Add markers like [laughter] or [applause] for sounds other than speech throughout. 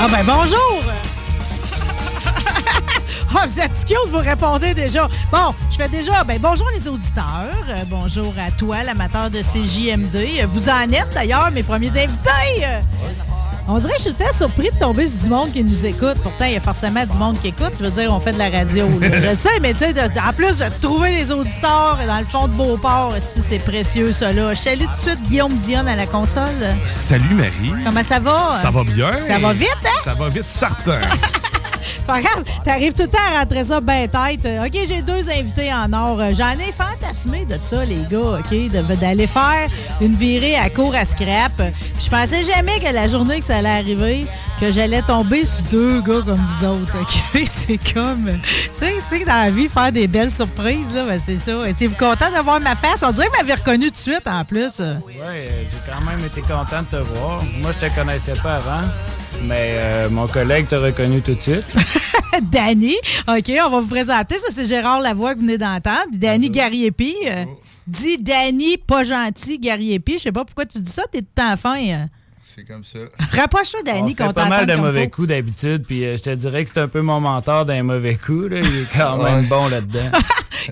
Ah ben bonjour! [laughs] Ah, vous êtes cute, vous répondez déjà. Bon, je fais déjà, ben bonjour les auditeurs, Euh, bonjour à toi, l'amateur de CJMD. Vous en êtes d'ailleurs, mes premiers invités. Euh, On dirait que je suis très surpris de tomber sur du monde qui nous écoute. Pourtant, il y a forcément du monde qui écoute. Je veux dire, on fait de la radio. là. [laughs] Je sais, mais tu sais, en plus de trouver les auditeurs dans le fond de Beauport, si c'est précieux, ça là. Je salue tout de suite Guillaume Dionne à la console. Salut Marie. Comment ça va? Ça va bien? Ça va vite, hein? Ça va vite, certain. [laughs] Pas grave, t'arrives tout le temps à rentrer ça bien tête. Euh, OK, j'ai deux invités en or. Euh, J'en ai fantasmé de ça, les gars, OK? D'aller faire une virée à court à scrap. Je pensais jamais que la journée que ça allait arriver, que j'allais tomber sur deux gars comme vous autres, OK? [laughs] C'est comme... C'est que dans la vie, faire des belles surprises, là, ben, c'est ça. Êtes-vous content de voir ma face? On dirait que vous m'avez reconnu tout de suite, en plus. euh, j'ai quand même été content de te voir. Moi, je te connaissais pas avant, mais euh, mon collègue t'a reconnu tout de suite. [laughs] Danny. OK, on va vous présenter. Ça, c'est Gérard Lavoie que vous venez d'entendre. Danny Gariepi. euh, Dis Danny, pas gentil, Gariepi. Je sais pas pourquoi tu dis ça, t'es tout le temps fin. C'est comme ça. Rapproche-toi, fait qu'on pas mal de mauvais coups d'habitude, puis euh, je te dirais que c'est un peu mon mentor d'un mauvais coup. Là. Il est quand même bon là-dedans. [laughs]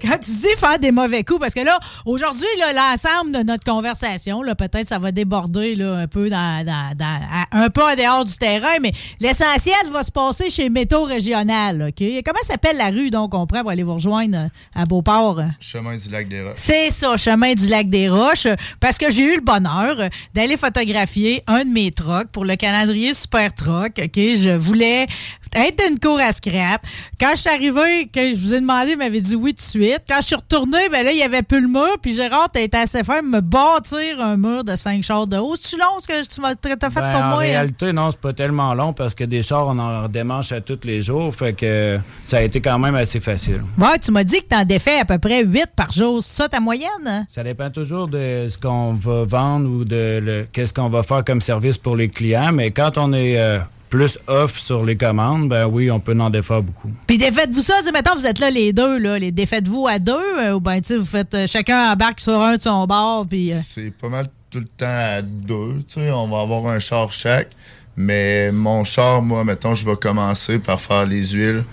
Quand tu dis faire des mauvais coups, parce que là, aujourd'hui, là, l'ensemble de notre conversation, là, peut-être ça va déborder là, un peu dans, dans- dans- à- un peu en dehors du terrain, mais l'essentiel va se passer chez Métaux Régional. OK? Comment s'appelle la rue, donc, on prend pour aller vous rejoindre euh, à Beauport? Chemin du lac des Roches. C'est ça, chemin du lac des Roches, parce que j'ai eu le bonheur d'aller photographier un de mes trucks pour le calendrier Super Truck. OK, je voulais être une cour à scrap. Quand je suis arrivé, que je vous ai demandé, il m'avait dit oui tout de suite. Quand je suis retourné, ben là, il y avait plus le mur, puis Gérard, t'as été assez fort me bâtir un mur de 5 chars de haut. C'est-tu long ce que tu m'as fait Ben, pour en moi? hein? réalité, non, c'est pas tellement long parce que des chars, on en démanche à tous les jours. Fait que ça a été quand même assez facile. Ouais, tu m'as dit que t'en défais à peu près 8 par jour. C'est ça ta moyenne? Ça dépend toujours de ce qu'on va vendre ou de qu'est-ce qu'on va faire comme service pour les clients. Mais quand on est euh, plus off sur les commandes, ben oui, on peut en défaire beaucoup. Puis défaites-vous ça, mettons, vous êtes là les deux, là, les défaites-vous à deux, euh, ou bien, tu sais, vous faites euh, chacun embarque sur un de son bord, puis... euh, C'est pas mal tout le temps à deux, tu sais. On va avoir un char chaque. Mais mon char, moi, mettons, je vais commencer par faire les huiles,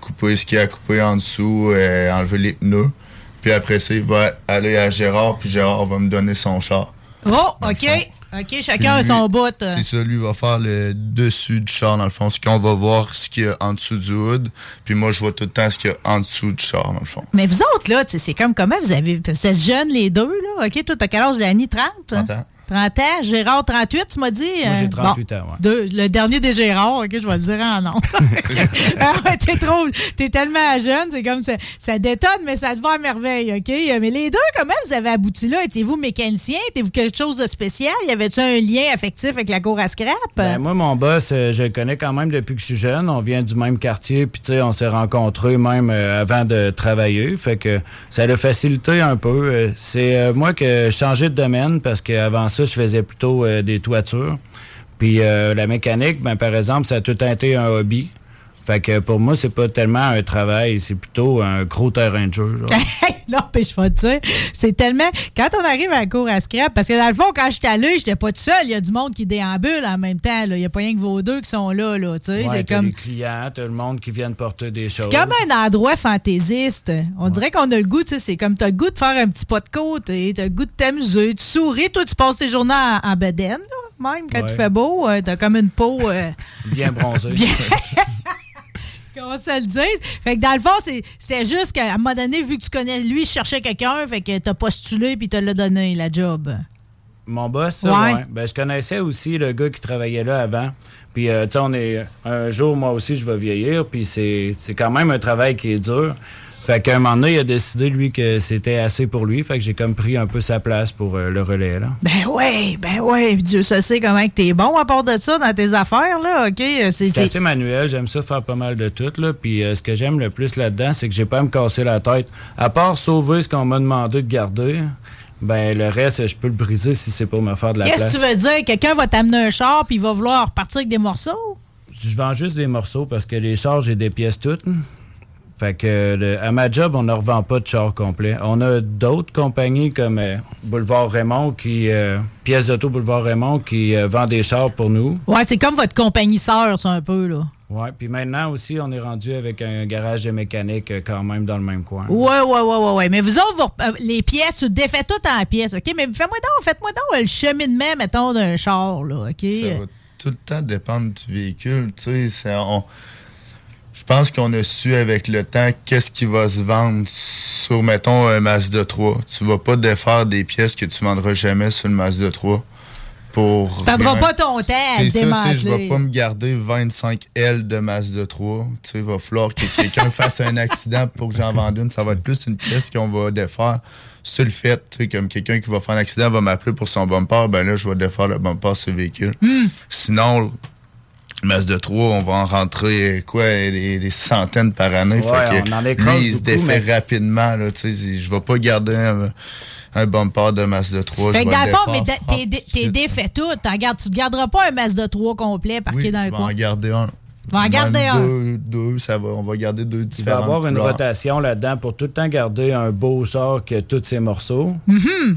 couper ce qu'il y a à couper en dessous, euh, enlever les pneus. Puis après ça, il va aller à Gérard, puis Gérard va me donner son char. Oh, OK, OK, chacun a son bout. euh. C'est ça, lui va faire le dessus du char, dans le fond. Ce qu'on va voir, ce qu'il y a en dessous du hood. Puis moi, je vois tout le temps ce qu'il y a en dessous du char, dans le fond. Mais vous autres, là, c'est comme comment vous avez... Vous êtes jeunes, les deux, là, OK? Toi, t'as quel âge, Dani? 30? 30 ans. 30 ans. Gérard, 38, tu m'as dit? Moi, j'ai euh, 38 bon. ans, ouais. Deux- le dernier des Gérard, OK, je vais le dire en nom. [laughs] [laughs] Ah t'es trop... T'es tellement jeune, c'est comme ça... Ça détonne, mais ça te va à merveille, OK? Mais les deux, comment vous avez abouti là? Étiez-vous mécanicien? Étiez-vous quelque chose de spécial? Y avait-tu un lien affectif avec la cour à scrap? Ben, moi, mon boss, euh, je le connais quand même depuis que je suis jeune. On vient du même quartier, puis tu sais, on s'est rencontrés même euh, avant de travailler. Fait que ça l'a facilité un peu. Euh, C'est euh, moi que j'ai changé de domaine parce qu'avant ça, je faisais plutôt euh, des toitures. Puis euh, la mécanique, ben, par exemple, ça a tout été un hobby. Fait que pour moi, c'est pas tellement un travail, c'est plutôt un gros terrain de jeu. [laughs] non, mais je vais te dire, c'est tellement. Quand on arrive à la cour à scrap, parce que dans le fond, quand j'étais allé, j'étais pas tout seul. Il y a du monde qui déambule en même temps. là. Il y a pas rien que vos deux qui sont là. là tu sais, Ouais, c'est comme. les clients, t'as le monde qui viennent porter des choses. C'est comme un endroit fantaisiste. On dirait qu'on a le goût, tu sais, c'est comme t'as le goût de faire un petit pas de côté, t'as le goût de t'amuser, tu souris, toi tu passes tes journées en, en bedaine, là, même quand Ouais. il fait beau, euh, t'as comme une peau. euh, [laughs] Bien bronzé. [laughs] Qu'on se le dise. Fait que dans le fond, c'est- c'est juste qu'à un moment donné, vu que tu connais lui, je cherchais quelqu'un, fait que t'as postulé puis t'as le donné, la job. Mon boss, ça, Ouais. ouais. Ben, je connaissais aussi le gars qui travaillait là avant. Puis, euh, tu sais, on est. Un jour, moi aussi, je vais vieillir. Puis, c'est c'est quand même un travail qui est dur. Fait qu'à un moment donné, il a décidé, lui, que c'était assez pour lui. Fait que j'ai comme pris un peu sa place pour euh, le relais, là. Ben ouais, ben ouais. Dieu se sait comment que t'es bon à part de ça dans tes affaires, là, OK? C'est C'est assez manuel, j'aime ça faire pas mal de tout. Là. Puis euh, ce que j'aime le plus là-dedans, c'est que j'ai pas à me casser la tête. À part sauver ce qu'on m'a demandé de garder, ben le reste, je peux le briser si c'est pour me faire de la Qu'est-ce place. que tu veux dire? Quelqu'un va t'amener un char puis il va vouloir repartir avec des morceaux? Je vends juste des morceaux parce que les chars, j'ai des pièces toutes. Fait que le- à ma job, on ne revend pas de chars complets. On a d'autres compagnies comme euh, Boulevard Raymond qui euh, pièces d'auto Boulevard Raymond qui euh, vend des chars pour nous. Ouais, c'est comme votre compagnie sœur, ça, un peu, là. Ouais, puis maintenant aussi, on est rendu avec un garage de mécanique quand même dans le même coin. Ouais, ouais, ouais, ouais, ouais. Mais vous autres, vous, euh, les pièces, tu défais tout en pièces, OK? Mais fais-moi donc, faites-moi donc le cheminement, mettons, d'un char, là, OK? Ça va tout le temps dépendre du véhicule. Tu sais, c'est- on- je pense qu'on a su avec le temps qu'est-ce qui va se vendre sur, mettons, un Mazda 3. Tu vas pas défaire des pièces que tu vendras jamais sur le Mazda 3. Pour perdras pas ton temps à sais, je vais démanteler. pas me garder 25 L de Mazda 3. Tu sais, il va falloir que quelqu'un [laughs] fasse un accident pour que j'en vende une. Ça va être plus une pièce qu'on va défaire sur le fait. Tu sais, comme quelqu'un qui va faire un accident va m'appeler pour son bumper, ben là, je vais défaire le bumper sur le véhicule. Hmm. Sinon, le Mazda 3, on va en rentrer, quoi, des, des centaines par année. Ouais, fait que on en lui, il se beaucoup, défait mais- rapidement. Là, tu sais, je vais pas garder un, un bumper de Mazda 3. Fait je que dans le fond, mais t'es- de suite. défait tout. T'en gardes- tu ne garderas pas un Mazda 3 complet parqué Oui, dans le coin. en garder un. vas en Même garder un. Deux, deux, ça va. On va garder deux Il va y différents. avoir une rotation là-dedans pour tout le temps garder un beau qui a tous ses morceaux. Mm-hmm.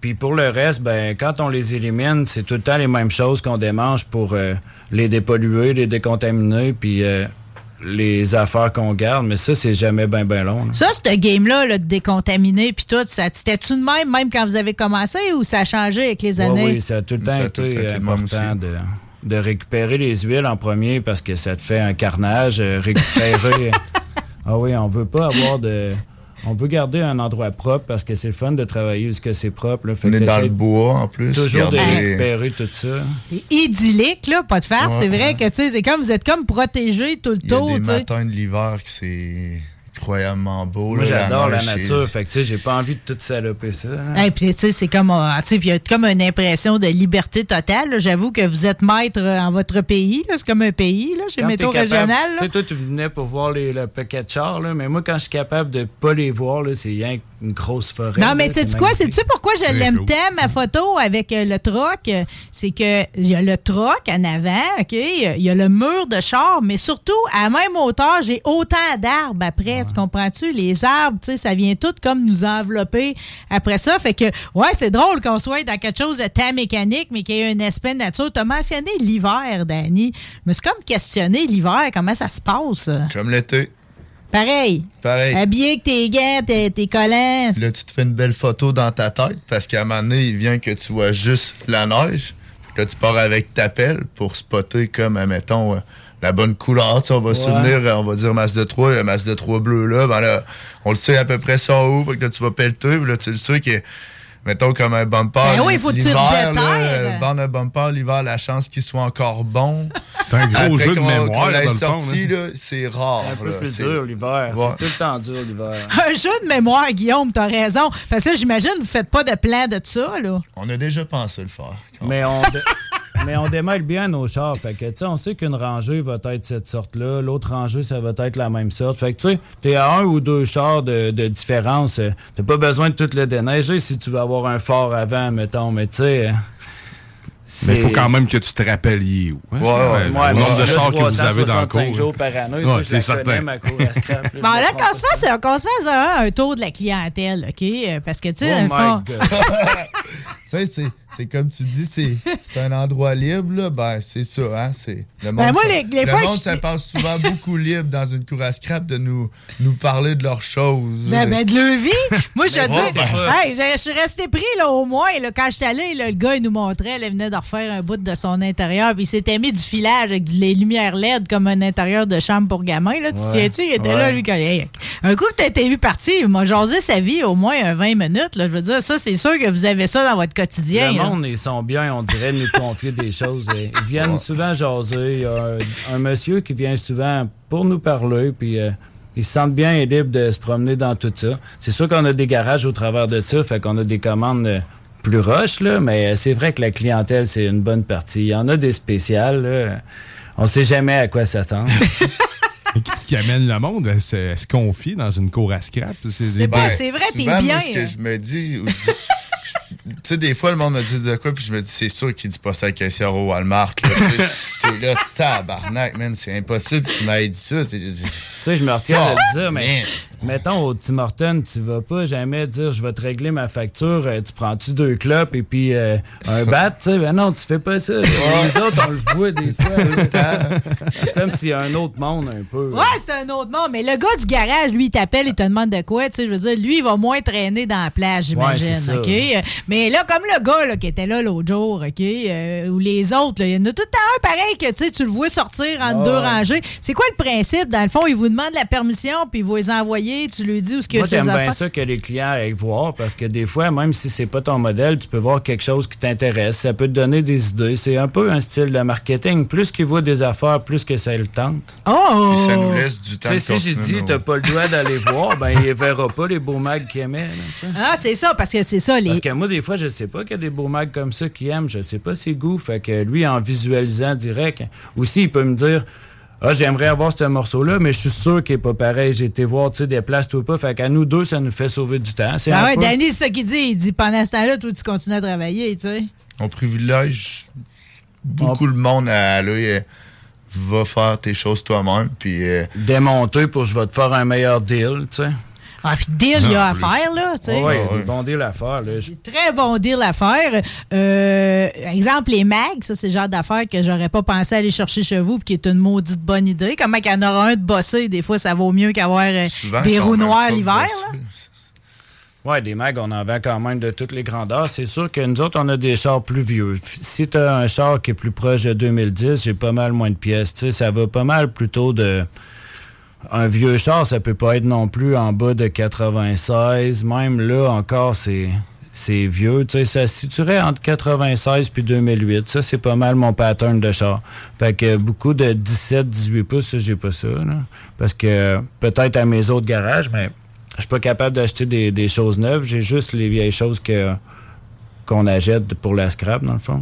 Puis pour le reste, ben quand on les élimine, c'est tout le temps les mêmes choses qu'on démange pour euh, les dépolluer, les décontaminer, puis euh, les affaires qu'on garde. Mais ça, c'est jamais bien, bien long. là. Ça, ce game-là, là, de décontaminer, puis tout, ça, c'était-tu de même, même quand vous avez commencé, ou ça a changé avec les Ouais, années? oui, ça a tout le temps Ça a tout été le temps été même important de, de récupérer les huiles en premier parce que ça te fait un carnage. euh, récupérer. [laughs] ah oui, on veut pas avoir de. On veut garder un endroit propre parce que c'est le fun de travailler où que c'est propre. Là. Fait On que est dans le bois, en plus. Toujours de récupérer tout ça. C'est idyllique, là, pas de. Ouais, c'est vrai ouais. que, tu sais, c'est comme, vous êtes comme protégé tout le Il y a tour, des matins de l'hiver que c'est incroyablement beau. Moi, j'adore la nature. Fait que, tu sais, j'ai pas envie de tout saloper ça. Et puis, tu sais, c'est comme, euh, tu sais, il y a comme une impression de liberté totale. J'avoue que vous êtes maître euh, en votre pays. C'est comme un pays, là, chez capable- Régional. Tu sais, toi, tu venais pour voir les, le paquet de chars, là, mais moi, quand je suis capable de pas les voir, là, c'est rien qu'une grosse forêt. Non, mais là, tu sais c'est quoi? Sais-tu pourquoi je l'aime tant, ma photo avec euh, le troc? C'est que il y a le troc en avant, OK? Il y a le mur de char, mais surtout, à la même hauteur, j'ai autant d'arbres après. Tu comprends-tu? Les arbres, tu sais, ça vient tout comme nous envelopper après ça. Fait que, ouais, c'est drôle qu'on soit dans quelque chose de temps mécanique, mais qu'il y ait un aspect de nature. Tu as mentionné l'hiver, Danny. Me suis comme questionné l'hiver, comment ça se passe? Comme l'été. Pareil. Pareil. Habillé avec tes gants, tes, tes collants. Là, tu te fais une belle photo dans ta tête parce qu'à un moment donné, il vient que tu vois juste la neige. Puis là, tu pars avec ta pelle pour spotter comme, admettons, euh, la bonne couleur. Tu sais, on va se souvenir, euh, on va dire Mazda 3, le Mazda 3 bleu là. Ben là, on le sait à peu près ça où. Fait que là, tu vas pelleter. Puis là, tu le sais que, mettons, comme un bumper. Ben oui, faut que tu le euh, Vendre un bumper l'hiver, la chance qu'il soit encore bon. C'est un gros Après jeu de mémoire, qu'on là, l'ait dans le fond. sorti, là. là, c'est rare. Un peu là. plus C'est- dur l'hiver. Ouais. C'est tout le temps dur l'hiver. [laughs] Un jeu de mémoire, Guillaume, t'as raison. Parce que là, j'imagine vous faites pas de plan de ça, là. On a déjà pensé le faire. Mais on, [laughs] mais on démêle bien nos chars. Fait que, tu sais, on sait qu'une rangée va être cette sorte-là, l'autre rangée, ça va être la même sorte. Fait que, tu sais, t'es à un ou deux chars de, de différence. euh, T'as pas besoin de tout le déneiger si tu veux avoir un fort avant, mettons. Mais, tu sais, euh, Mais il faut quand même que tu te rappelles où. hein, Ouais, ouais, le Ouais, nombre mais de chars que vous avez dans le 365 cours. jours par année, Ouais, tu sais, je c'est la certain. connais, ma cour à scrap. là, [laughs] Bon, je là, qu'on se, fasse, qu'on se fasse vraiment un tour de la clientèle, OK? Euh, Parce que, tu sais, Oh [laughs] Tu sais, c'est- c'est comme tu dis, c'est c'est un endroit libre, là. Ben, c'est ça, hein. C'est, le monde, Ben, moi, ça, les- les le fois monde, que- ça passe souvent beaucoup libre dans une cour à scrap de nous, nous parler de leurs choses. Ben, ben, de leur vie. Moi, je dis, hey, je, je suis resté pris là, au moins. Là, quand j'étais allé, le gars, il nous montrait, là, il venait de refaire un bout de son intérieur, puis il s'était mis du filage avec des lumières LED comme un intérieur de chambre pour gamin. Là. Tu te Ouais. souviens-tu? Il était Ouais. là, lui, quand, hey, un coup que tu été vu partir, il m'a jasé sa vie au moins un 20 minutes. Là. Je veux dire, ça, c'est sûr que vous avez ça dans votre quotidien. Le là. monde, ils sont bien, on dirait, de nous confier des choses. Et Ils viennent souvent jaser. Il y a un, un monsieur qui vient souvent pour nous parler, puis euh, ils se sentent bien et libres de se promener dans tout ça. C'est sûr qu'on a des garages au travers de ça, fait qu'on a des commandes euh, plus roches, là, mais euh, c'est vrai que la clientèle, c'est une bonne partie. Il y en a des spéciales, là. On sait jamais à quoi s'attendre. [laughs] Qui amène le monde à se, à se confier dans une cour à scrap? C'est c'est vrai, t'es souvent, moi, bien, ce que je me dis, tu sais, des fois, le monde me dit de quoi, puis je me dis, c'est sûr qu'il dit pas ça à caissière au Walmart. T'es [laughs] là, tabarnak, man, c'est impossible que tu m'aies dit ça. Tu sais, je me retiens de le dire, mais man. mettons au Tim Hortons, tu vas pas jamais dire je vais te régler ma facture, euh, tu prends-tu deux clopes et puis euh, un bat, tu sais, ben non, tu fais pas ça. Les autres, on le voit des fois. [laughs] C'est comme s'il y a un autre monde un peu. Ouais, c'est un autre monde. Mais le gars du garage, lui, il t'appelle, il te demande de quoi. Tu sais, je veux dire, lui, il va moins traîner dans la plage, j'imagine. OK? Mais là, comme le gars là, qui était là l'autre jour, OK? euh, ou les autres, là, il y en a tout le temps un pareil que tu sais, tu le vois sortir entre deux rangées. C'est quoi le principe? Dans le fond, il vous demande la permission, puis il va les envoyer, tu lui dis où ce a Moi, j'aime bien ça que les clients aillent voir parce que des fois, même si c'est pas ton modèle, tu peux voir quelque chose qui t'intéresse. Ça peut te donner des idées. C'est un peu un style de marketing. Plus qu'ils voient des affaires, plus que ça le tente. Oh! Puis ça nous laisse du temps si j'ai dit, t'as pas le droit d'aller [laughs] voir, ben, il verra pas les beaux mags qu'il aimait. là. Ah, c'est ça, parce que c'est ça. Les... Parce que moi, des fois, je sais pas qu'il y a des beaux mags comme ça qui aiment. Je sais pas ses goûts. Fait que lui, en visualisant direct, aussi, il peut me dire Ah, j'aimerais avoir ce morceau-là, mais je suis sûr qu'il est pas pareil. J'ai été voir, tu sais, des places ou pas. Fait qu'à nous deux, ça nous fait sauver du temps. C'est Ah un ouais, peu- Danny, c'est ça qu'il dit. Il dit pendant ce temps-là, toi, tu continues à travailler, tu sais. On privilège beaucoup le monde à aller. Va faire tes choses toi-même, puis euh, démonter pour je vais te faire un meilleur deal, tu sais. Ah, puis deal, il y a à plus. faire, là, tu sais. Ouais, ouais, il y a ouais. des bons deals à faire. Là. Très bon deal à faire. Euh, exemple, les mags, ça, c'est le genre d'affaires que j'aurais pas pensé aller chercher chez vous, puis qui est une maudite bonne idée. Comment qu'il y en aura un de bossé, des fois, ça vaut mieux qu'avoir euh, des roues noires l'hiver. Ouais, des mags, on en vend quand même de toutes les grandeurs. C'est sûr que nous autres, on a des chars plus vieux. Si tu as un char qui est plus proche de 2010, j'ai pas mal moins de pièces. Tu sais, ça va pas mal plutôt de. Un vieux char, ça peut pas être non plus en bas de 96. Même là, encore, c'est. C'est vieux, tu sais, ça se situerait entre 96 puis 2008. Ça, c'est pas mal mon pattern de char. Fait que beaucoup de 17, 18 pouces, j'ai pas ça, là. Parce que peut-être à mes autres garages, mais je suis pas capable d'acheter des, des choses neuves. J'ai juste les vieilles choses que qu'on achète pour la scrap, dans le fond.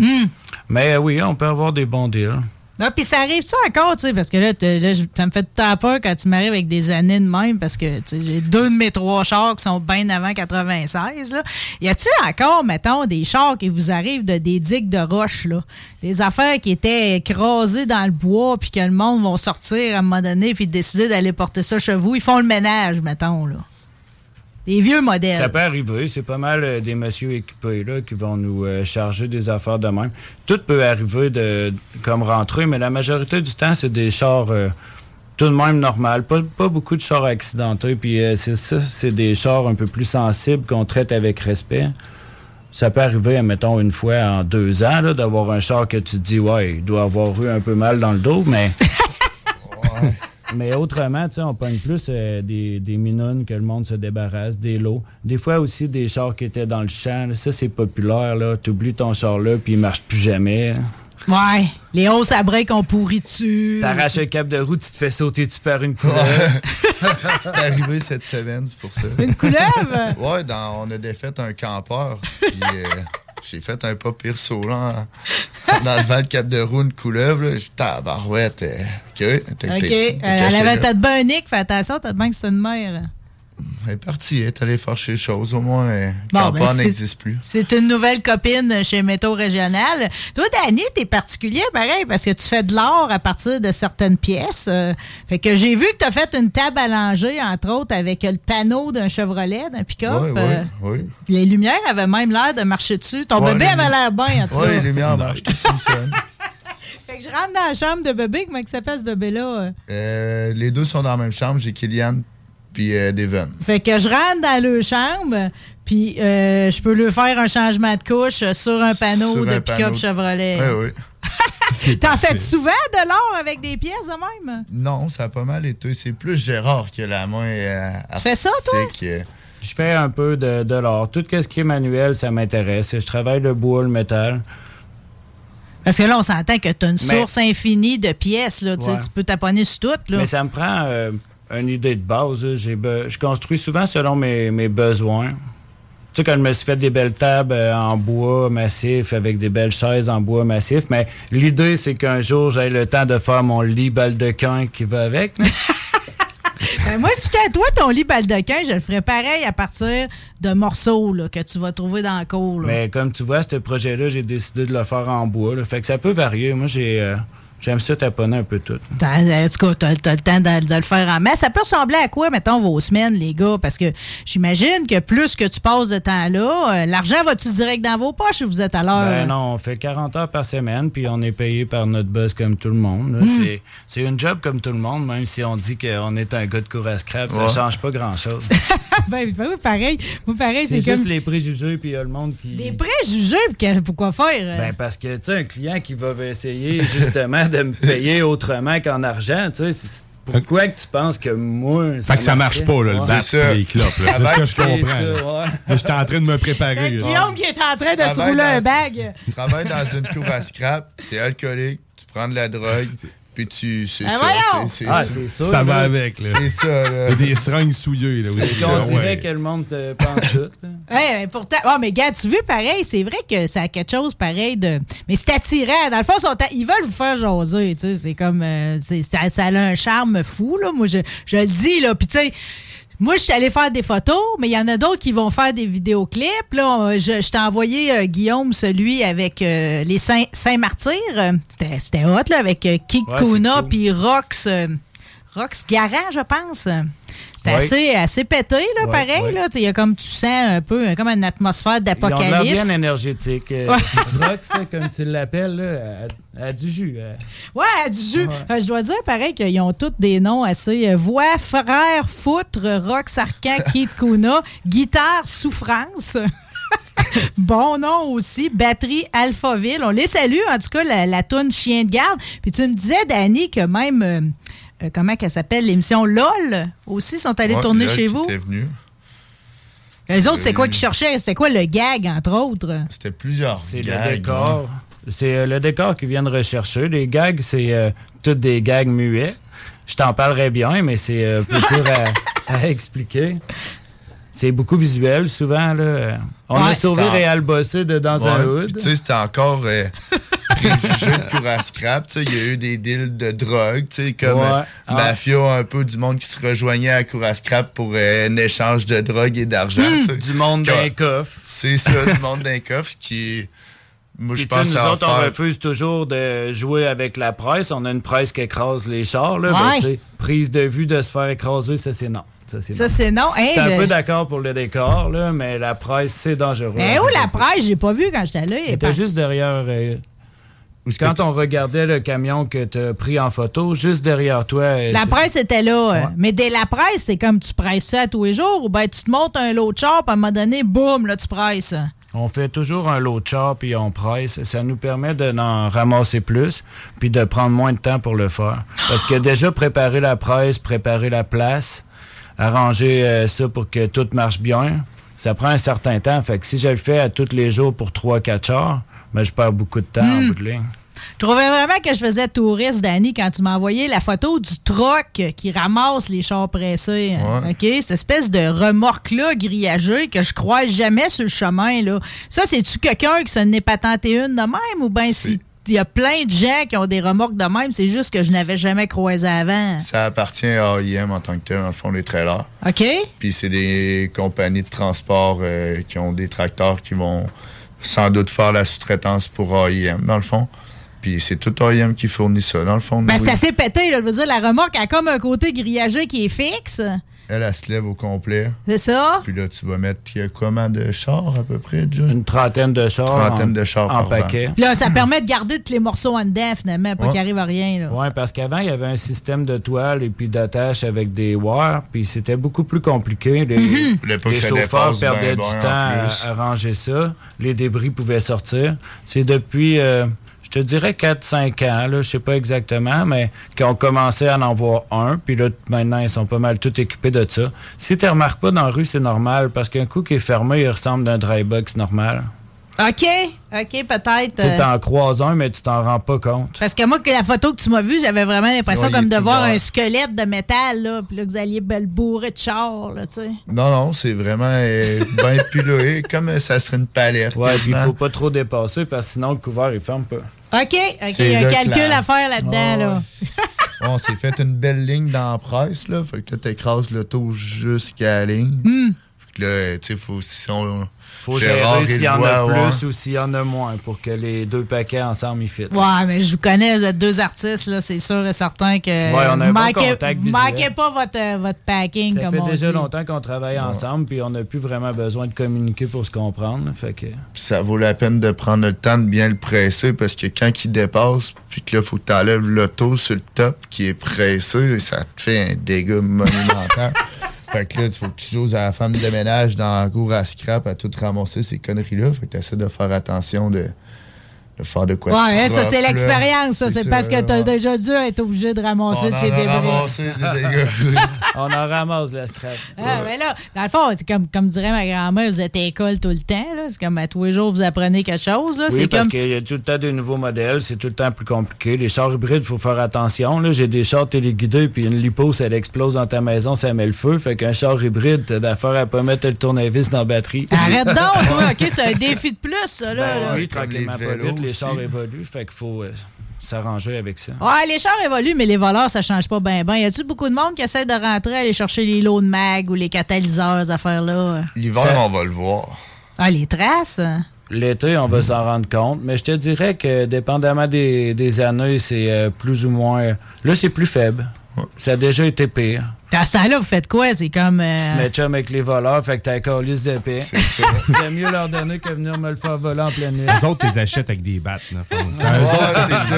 Mais euh, oui, on peut avoir des bons deals. Ah, puis ça arrive ça encore, tu sais, parce que là, là, ça me fait tout temps peur quand tu m'arrives avec des années de même, parce que j'ai deux de mes trois chars qui sont bien avant 96. Là. Y a-t-il encore, mettons, des chars qui vous arrivent de des digues de roche, là? Des affaires qui étaient écrasées dans le bois, puis que le monde va sortir à un moment donné, puis décider d'aller porter ça chez vous. Ils font le ménage, mettons, là. Des vieux modèles. Ça peut arriver. C'est pas mal euh, des messieurs équipés là, qui vont nous euh, charger des affaires de même. Tout peut arriver de comme rentrer, mais la majorité du temps, c'est des chars euh, tout de même normal. Pas, pas beaucoup de chars accidentés. Puis euh, c'est ça, c'est des chars un peu plus sensibles qu'on traite avec respect. Ça peut arriver, mettons, une fois en deux ans, d'avoir un char que tu te dis, ouais, il doit avoir eu un peu mal dans le dos, mais. [laughs] [laughs] Mais autrement, tu sais, on pogne plus euh, des, des minounes que le monde se débarrasse, des lots. Des fois aussi des chars qui étaient dans le champ. là. Ça, c'est populaire, là. T'oublies ton char là, puis il marche plus jamais. là. Ouais. Les hausses à break ont pourri dessus. T'arraches un cap de roue, tu te fais sauter tu par une couleur. [laughs] C'est arrivé cette semaine, c'est pour ça. Une couleuvre? Ouais, dans, on a défait un campeur. Puis euh, j'ai fait un pas pire saut là, en, dans le de cap de roue, une couleuvre. J'ai tabarouette. euh, OK. t'es- OK. Euh, elle avait là. tête bien Nick, fais attention, t'as bien que c'est une mère. Elle est partie, elle est allée faire ses choses. Au moins, euh, Bon, ben, n'existe plus. C'est une nouvelle copine chez Métaux Régional. Toi, Danny, t'es particulier, pareil, parce que tu fais de l'or à partir de certaines pièces. Euh, fait que j'ai vu que t'as fait une table à langer, entre autres, avec le panneau d'un Chevrolet, d'un pick-up. Oui, oui, Euh, oui. Les lumières avaient même l'air de marcher dessus. Ton Ouais, bébé les- avait l'air bien, en tout Oui, cas. les lumières marchent, tout fonctionne. [laughs] Fait que je rentre dans la chambre de bébé. Comment il s'appelle ce bébé-là? Euh, les deux sont dans la même chambre. J'ai Kylian puis euh, Devon. Fait que je rentre dans leur chambre, puis euh, je peux lui faire un changement de couche sur un panneau Sur de pick-up. Chevrolet. Oui, [laughs] oui. T'en fais souvent de l'or avec des pièces de même? Non, ça a pas mal été. C'est plus Gérard qui a la main euh, Tu fais ça, toi? euh. Je fais un peu de, de l'art. Tout ce qui est manuel, ça m'intéresse. Je travaille le bois, le métal. Parce que là, on s'entend que t'as une Mais- source infinie de pièces. Là, tu Ouais. Tu peux taponner sur toutes. Là. Mais ça me prend euh, une idée de base. je construis souvent selon mes, mes besoins. Tu sais, quand je me suis fait des belles tables euh, en bois massif avec des belles chaises en bois massif, mais l'idée, c'est qu'un jour, j'ai le temps de faire mon lit baldequin qui va avec. [laughs] Ben, moi, si j'étais à toi, ton lit baldequin, je le ferais pareil à partir de morceaux là, que tu vas trouver dans la cour. là. mais comme tu vois, ce projet-là, j'ai décidé de le faire en bois. là. Fait que ça peut varier. Moi, j'ai euh, j'aime ça taponner un peu tout. En tout cas, t'as, t'as le temps de, de le faire en masse. Ça peut ressembler à quoi, mettons, vos semaines, les gars? Parce que j'imagine que plus que tu passes de temps là, euh, l'argent va-tu direct dans vos poches ou vous êtes à l'heure? Ben non, on fait 40 heures par semaine, puis on est payé par notre boss comme tout le monde. Hmm. C'est- C'est une job comme tout le monde, même si on dit qu'on est un gars de cour à scrap, ça Ouais. change pas grand-chose. [laughs] ben, ben oui, pareil. Moi, pareil, c'est, C'est juste comme les préjugés, puis il y a le monde qui... des préjugés. Pourquoi faire? euh? Ben parce que, tu sais, un client qui va essayer [laughs] justement de me payer autrement qu'en argent, tu sais, pourquoi que tu penses que moi... Fait que ça marche pas, là, le bat C'est ça. et les clopes. C'est ce que je comprends. ça. Là, J'étais en train de me préparer. Guillaume qui est en train de se rouler un dans- bag. Tu travailles dans une cour à scrap, t'es alcoolique, tu prends de la drogue, puis tu. C'est Ah, ça. Ah, c'est- ça. Ça va avec. là. C'est ça, là. Il y a des seringues souillées. Là, C'est qu'on dirait ouais. que le monde te pense tout. là. [laughs] Ouais, mais pourtant, ah, mais gars, tu veux pareil, c'est vrai que ça a quelque chose pareil de. Mais c'est attirant. Dans le fond, ils, sont à- ils veulent vous faire jaser. Tu sais, c'est comme. euh, ça, ça a un charme fou, là. Moi, je, je le dis, là. Puis, tu sais. Moi, je suis allée faire des photos, mais il y en a d'autres qui vont faire des vidéoclips. Là, je, je t'ai envoyé, euh, Guillaume, celui avec euh, les Saint- Saint-Martyrs. Euh, C'était c'était hot, là, avec euh, Kik Ouais, cool. puis Rox, Rox je pense. Ouais. assez, assez pété, là, pareil. là. Il y a comme tu sens un peu, euh, comme une atmosphère Ils ont l'air d'apocalypse. bien énergétiques. Euh. [laughs] Rox, comme tu l'appelles, a, a du jus. euh. Ouais, du jus. Ouais. Euh, je dois dire, pareil, qu'ils ont tous des noms assez. euh, voix, frère, foutre, rock, sarcan, [laughs] Keith Kuna, guitare, souffrance. [laughs] bon nom aussi, batterie, Alphaville. On les salue, en tout cas, la, la toune Chien de garde. Puis tu me disais, Danny, que même. Euh, comment qu'elle s'appelle? L'émission LOL aussi sont allés Ouais, tourner là, chez qui vous. était venu. Les autres, c'est quoi Euh, qu'ils cherchaient? C'était quoi le gag, entre autres? C'était plusieurs. C'est gags, le décor. C'est euh, le décor qu'ils viennent rechercher. Les gags, c'est euh, toutes des gags muets. Je t'en parlerai bien, mais c'est euh, peu dur à, [laughs] à expliquer. C'est beaucoup visuel, souvent. Là. On Ouais. a sauvé Réal Bossé de Dans un Ouais, hood. Tu sais, c'était encore [laughs] euh, préjugé de cour à scrap. Il y a eu des deals de drogue, tu sais, comme Ouais. euh, Ah. mafia, un peu du monde qui se rejoignait à cour à scrap pour euh, un échange de drogue et d'argent. Hmm. Du monde d'un Ouais. coffre. C'est ça, du monde d'un coffre qui. Moi, je pense nous autres, on refuse toujours de jouer avec la presse. On a une presse qui écrase les chars. Là, Ouais. Ben, prise de vue de se faire écraser, ça, c'est non. Ça, c'est non. c'est non. Hey, J'étais un le- peu d'accord pour le décor, là, mais la presse, c'est dangereux. Mais où la presse? J'ai pas vu quand j'étais allé. Elle était juste derrière. euh, quand on regardait le camion que tu as pris en photo, juste derrière toi. La presse était là. euh, Ouais. Mais dès la presse, c'est comme tu presses ça tous les jours ou ben tu te montes un lot de char, puis à un moment donné, boum, là, tu presses. On fait toujours un lot de char puis on presse. Ça nous permet de n'en ramasser plus puis de prendre moins de temps pour le faire. Parce que déjà, préparer la presse, préparer la place, arranger euh, ça pour que tout marche bien, ça prend un certain temps. Fait que si je le fais à tous les jours pour 3-4 chars, ben, je perds beaucoup de temps en bout de ligne. Je trouvais vraiment que je faisais touriste, Danny, quand tu m'as envoyé la photo du troc qui ramasse les chars pressés. Ouais. OK? Cette espèce de remorque-là grillagée que je croise jamais sur le chemin. Là. Ça, c'est-tu quelqu'un qui s'en est patenté une de même ou bien si. il y a plein de gens qui ont des remorques de même. C'est juste que je n'avais jamais croisé avant? Ça appartient à AIM en tant que tel, dans le fond, les trailers. OK? Puis c'est des compagnies de transport euh, qui ont des tracteurs qui vont sans doute faire la sous-traitance pour AIM, dans le fond. Puis c'est tout AIM qui fournit ça, dans le fond. Ben, oui. c'est assez pété, là. Je veux dire, la remorque a comme un côté grillagé qui est fixe. Elle, elle se lève au complet. C'est ça? Puis là, tu vas mettre il y a combien de chars à peu près, John? Une trentaine de chars. Trentaine en, de chars En par paquet. Puis Là, ça [laughs] permet de garder tous les morceaux en dedans, finalement, pas Ouais. qu'il arrive à rien, là. Oui, parce qu'avant, il y avait un système de toile et puis d'attache avec des wires, puis c'était beaucoup plus compliqué. Les, Mhm. Les chauffeurs perdaient ben, du temps à ranger ça. Les débris pouvaient sortir. C'est depuis, euh, je te dirais 4-5 ans, là, je sais pas exactement, mais qu'on commençait à en voir un, puis là, maintenant, ils sont pas mal tous équipés de ça. Si tu remarques pas dans la rue, c'est normal, parce qu'un coup qui est fermé, il ressemble d'un dry box normal. OK, OK, peut-être. Tu sais, euh, t'en croises un, mais tu t'en rends pas compte. Parce que moi, que la photo que tu m'as vue, j'avais vraiment l'impression Ouais, comme de voir un squelette de métal, là, puis là, que vous alliez le bourrer de char, là, tu sais. Non, non, c'est vraiment euh, bien [laughs] piloé, comme ça serait une palette. Ouais, puis il faut pas trop dépasser, parce que sinon, le couvert, il ferme pas. OK, OK, il y a un calcul à faire là-dedans, là. [laughs] On s'est fait une belle ligne dans la presse, là. Fait que là, t'écrases l'auto jusqu'à la ligne. Fait que là, tu sais, faut, si on, Faut Gérard, gérer il s'il y en a plus ou s'il y en a moins pour que les deux paquets ensemble ils fit. Ouais, mais je vous connais, vous êtes deux artistes, là, c'est sûr et certain que. Ouais, on a un bon contact visuel. manquez pas votre, euh, votre packing, Ça comme fait on déjà dit. longtemps qu'on travaille ensemble puis on n'a plus vraiment besoin de communiquer pour se comprendre. Fait que ça vaut la peine de prendre le temps de bien le presser parce que quand il dépasse, puis que là, faut que tu enlèves l'auto sur le top qui est pressé, ça te fait un dégât monumental. [laughs] fait que là, il faut que tu joues à la femme de ménage dans la cour à scrap à tout ramasser ces conneries-là. Fait que tu essaies de faire attention de, de faire de quoi. Ouais, hein, ça, c'est l'expérience, ça. C'est parce que t'as déjà dû être obligé de ramasser On de en chez a débris. ramassé des dégâts. [laughs] on en ramasse la scrap. Ah, mais là, dans le fond, c'est comme, comme dirait ma grand-mère, vous êtes à l'école tout le temps. C'est comme à tous les jours, vous apprenez quelque chose. Là. Oui, parce comme... qu'il y a tout le temps de nouveaux modèles, c'est tout le temps plus compliqué. Les chars hybrides, il faut faire attention. Là, j'ai des chars téléguidés, puis une lipo, ça explose dans ta maison, ça met le feu. Fait qu'un char hybride, t'as d'affaire à pas mettre le tournevis dans la batterie. Arrête donc, toi. [laughs] OK, c'est un défi de plus, ça. Là, Ben là. oui, tranquillement pas vite, les chars évoluent. Fait qu'il faut euh, s'arranger avec ça. Ouais, les chars évoluent, mais les voleurs, ça change pas bien. Ben, y a-tu beaucoup de monde qui essaie de rentrer, aller chercher les lots de mag ou les catalyseurs, ces affaires-là? L'hiver, Ça- on va le voir. Ah, les traces? L'été, on va s'en rendre compte, mais je te dirais que dépendamment des, des années, c'est euh, plus ou moins. Là, c'est plus faible. Ça a déjà été pire. À ce temps-là, vous faites quoi? C'est comme. euh, Tu te mets chum avec les voleurs, fait que t'as un calice de paix. C'est [laughs] mieux leur donner que venir me le faire voler en pleine nuit. Les autres, tu les achètes avec des battes. là. Faut- c'est un- Ouais, c'est ça.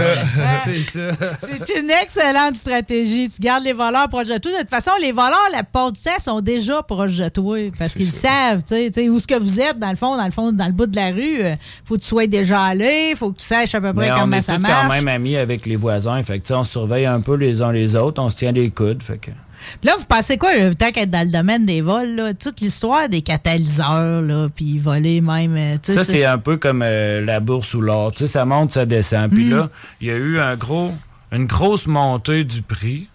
[laughs] C'est ça. C'est une excellente stratégie. Tu gardes les voleurs proches de toi. De toute façon, les voleurs, la plupart du temps, sont déjà proches de toi parce qu'ils savent, tu sais, où ce que vous êtes, dans le fond, dans le fond, dans le bout de la rue. euh, faut que tu sois déjà allé, faut que tu saches à peu près Mais on comment est ça marche. quand même amis avec les voisins. Fait que, on se surveille un peu les uns les autres, on se tient les coudes. Fait que... Là, vous pensez quoi, tant qu'être dans le domaine des vols, là, toute l'histoire des catalyseurs, là, puis voler même. euh, Ça, c'est un peu comme euh, la bourse ou l'or. Ça monte, ça descend. Puis là, il y a eu un gros, une grosse montée du prix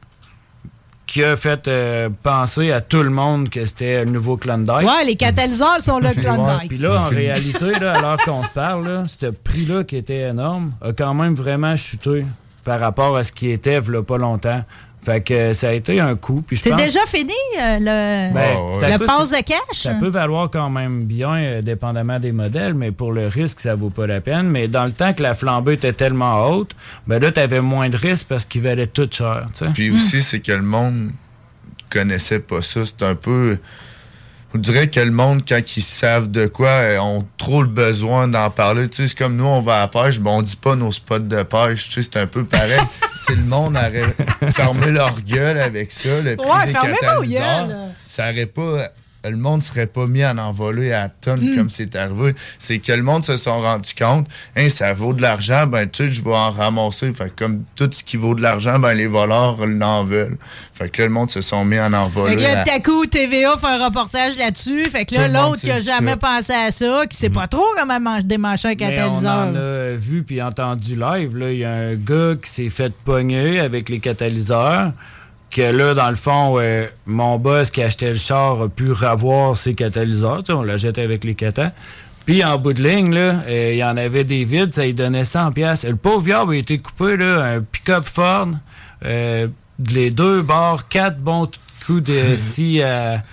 qui a fait euh, penser à tout le monde que c'était le nouveau Klondike. Ouais, les catalyseurs sont le [laughs] Klondike. Puis là, en réalité, là, à l'heure qu'on se parle, là, ce prix-là qui était énorme a quand même vraiment chuté par rapport à ce qui était il pas longtemps. Fait que ça a été un coup. Puis je C'est pense- déjà fini, euh, le, Ben, le passe de cash? ça peut valoir quand même bien, euh, dépendamment des modèles, mais pour le risque, ça vaut pas la peine. Mais dans le temps que la flambée était tellement haute, ben là, tu avais moins de risque parce qu'il valait tout cher. Puis aussi, c'est que le monde connaissait pas ça. C'est un peu. On dirait que le monde, quand ils savent de quoi, euh, ont trop le besoin d'en parler. Tu sais, c'est comme nous, on va à la pêche, ben on dit pas nos spots de pêche. Tu sais, c'est un peu pareil. [laughs] si le monde aurait fermé leur gueule avec ça, le prix Ouais, des catalyseurs, ça aurait pas... Le monde serait pas mis à en voler à tonnes Hmm. comme c'est arrivé. C'est que le monde se sont rendu compte, hein, ça vaut de l'argent, ben tu sais, je vais en ramasser. Fait que comme tout ce qui vaut de l'argent, ben les voleurs l'en veulent. Fait que là, le monde se sont mis à en voler. Fait que là, à- tout à coup, TVA fait un reportage là-dessus. Fait que là, l'autre qui a jamais ça. pensé à ça, qui sait pas trop comment man- démancher un Mais on catalyseur. en a vu puis entendu live. là. Il y a un gars qui s'est fait pogner avec les catalyseurs. Que là, dans le fond, euh, mon boss qui achetait le char a pu revoir ses catalyseurs. On l'a jeté avec les catas. Puis en bout de ligne, là, euh, il y en avait des vides, ça lui donnait 100 pièces. Le pauvre viable a été coupé, là, un pick-up Ford, euh, les deux bords, quatre bons coups de scie à...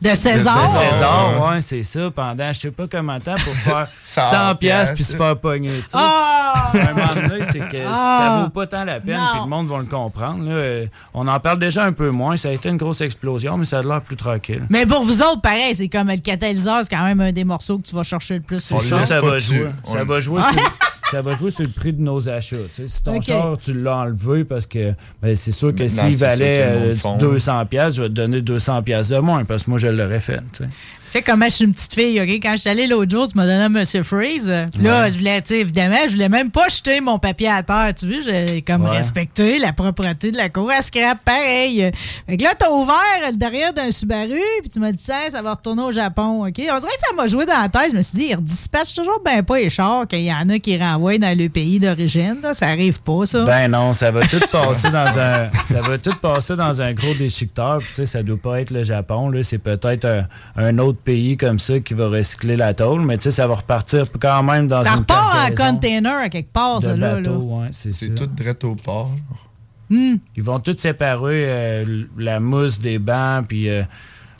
De César? De César, ouais, c'est ça. Pendant je sais pas comment temps pour faire [laughs] 100 pièces puis se faire pogner. Ah! À un moment donné, c'est que Ah! ça vaut pas tant la peine, puis le monde va le comprendre. là. Euh, On en parle déjà un peu moins. Ça a été une grosse explosion, mais ça a l'air plus tranquille. Mais pour vous autres, pareil, c'est comme le catalyseur, c'est quand même un des morceaux que tu vas chercher le plus. C'est ça, ça? ça pas va jouer. Ça le- va jouer sur, [laughs] ça va jouer sur le prix de nos achats. tu sais. Si ton char, tu l'as enlevé parce que ben, c'est sûr que s'il valait que le monde euh, fond. 200 pièces, je vais te donner 200 pièces de moins parce que moi, je l'aurais fait. tu sais. Tu sais comment je suis une petite fille, OK? Quand je suis allée l'autre jour, tu m'as donné un Monsieur Freeze. Là, je voulais, tu sais, évidemment, je voulais même pas jeter mon papier à terre. Tu vois, j'ai comme Ouais. respecté la propreté de la cour à scrap, pareil. Fait que là, t'as ouvert le derrière d'un Subaru, puis tu m'as dit, ça, ça va retourner au Japon, OK? On dirait que ça m'a joué dans la tête. Je me suis dit, ils redispatchent toujours ben pas les chars qu'il y en a qui renvoient dans le pays d'origine. Ça arrive pas, ça. Ben non, ça va tout passer dans un ça va tout passer dans un gros déchiqueteur. Puis, tu sais, ça doit pas être le Japon là, c'est peut-être un, un autre pays comme ça qui va recycler la tôle, mais tu sais ça va repartir quand même dans ça une repart en container à quelque part, de ça, là. là. ouais, c'est tout direct au port. Hmm. Ils vont tous séparer euh, la mousse des bancs, puis euh,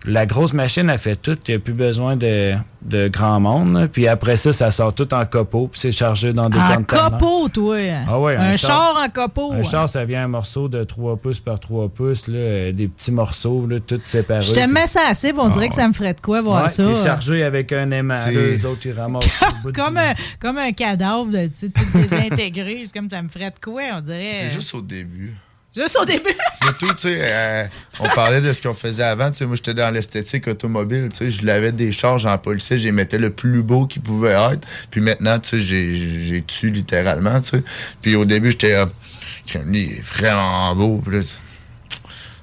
la grosse machine a fait tout. Il n'y a plus besoin de, de grand monde. là. Puis après ça, ça sort tout en copeaux, puis c'est chargé dans des En conteneurs. copeaux, toi? Ah ouais, un, un char, char- en copeaux. Un char, ça vient un morceau de 3 pouces par 3 pouces, là, des petits morceaux, là, tout séparés. Je te mets ça assez, puis on dirait Ah que ça me ferait de quoi voir Ouais, ça. c'est chargé avec un aimant. Là, eux autres, ils ramassent au bout [laughs] Comme un, comme un cadavre, de, tu sais, tout désintégré. [laughs] c'est comme ça me ferait de quoi, on dirait. C'est juste au début. Juste au début. [laughs] Mais tout, tu sais, euh, on parlait de ce qu'on faisait avant. Tu sais, moi, j'étais dans l'esthétique automobile. Tu sais, je l'avais des charges en policier, les mettais le plus beau qu'ils pouvaient être. Puis maintenant, tu sais, j'ai, tué littéralement, tu sais. Puis au début, j'étais, euh, il est vraiment beau. Tu-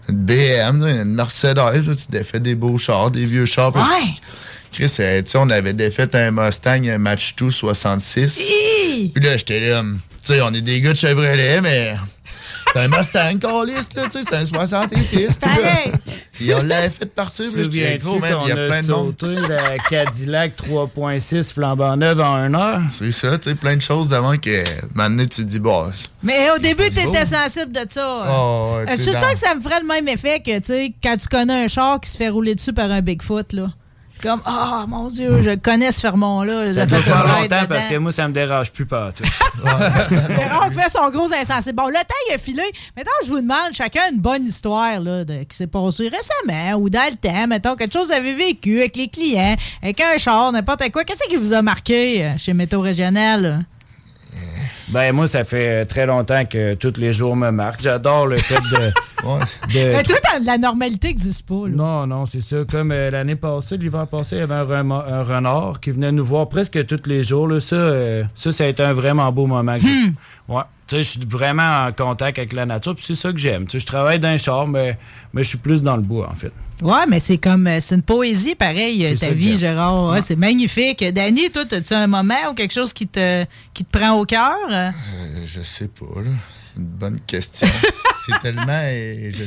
une BM, une Mercedes, tu défais des beaux chars, des vieux chars. Ouais. Chris, euh, tu sais, on avait défait un Mustang, un Match 2 66. Hi! Puis là, j'étais là, tu sais, on est des gars de Chevrolet, mais c'est un Mustang, Carlis, là, tu sais, c'est un 66. Puis là, Pareil. puis on l'avait fait partir, puis j'étais gros, man, il y a a, plein de monde. sauté la Cadillac 3.6 flambant neuve en une heure? C'est ça, tu sais, plein de choses d'avant que maintenant tu te dis, bah, c'est- Mais au début, tu étais sensible de ça. Oh, ouais, Euh, suis dans- sûr que ça me ferait le même effet que, tu sais, quand tu connais un char qui se fait rouler dessus par un Bigfoot, là. Comme, ah, mon Dieu, je connais ce Fermont-là. Ça doit fait faire longtemps parce que moi, ça me dérange plus pas tout. [laughs] Ferrand fait son gros insensible. Bon, le temps, il a filé. Maintenant, je vous demande chacun une bonne histoire là, de- qui s'est passée récemment ou dans le temps. Mettons, quelque chose que vous avez vécu avec les clients, avec un char, n'importe quoi. Qu'est-ce qui vous a marqué euh, chez Métaux Régional? Ben, moi, ça fait très longtemps que tous les jours me marquent. J'adore le fait de. [laughs] De- Ben, toi, la normalité n'existe pas. là. Non, non, c'est ça. Comme euh, l'année passée, l'hiver passé, il y avait un, un renard qui venait nous voir presque tous les jours. là. Ça, euh, ça, ça a été un vraiment beau moment. que j'ai- Ouais. Tu sais, je suis vraiment en contact avec la nature, puis c'est ça que j'aime. Tu sais, je travaille dans un char, mais, mais je suis plus dans le bois, en fait. Ouais, mais c'est comme, euh, c'est une poésie pareil, euh, ta vie. Gérard. Ouais, C'est magnifique. Danny, toi, as-tu un moment ou quelque chose qui te, qui te prend au cœur? Euh, je sais pas, là. C'est une bonne question. [laughs] c'est tellement. euh, je-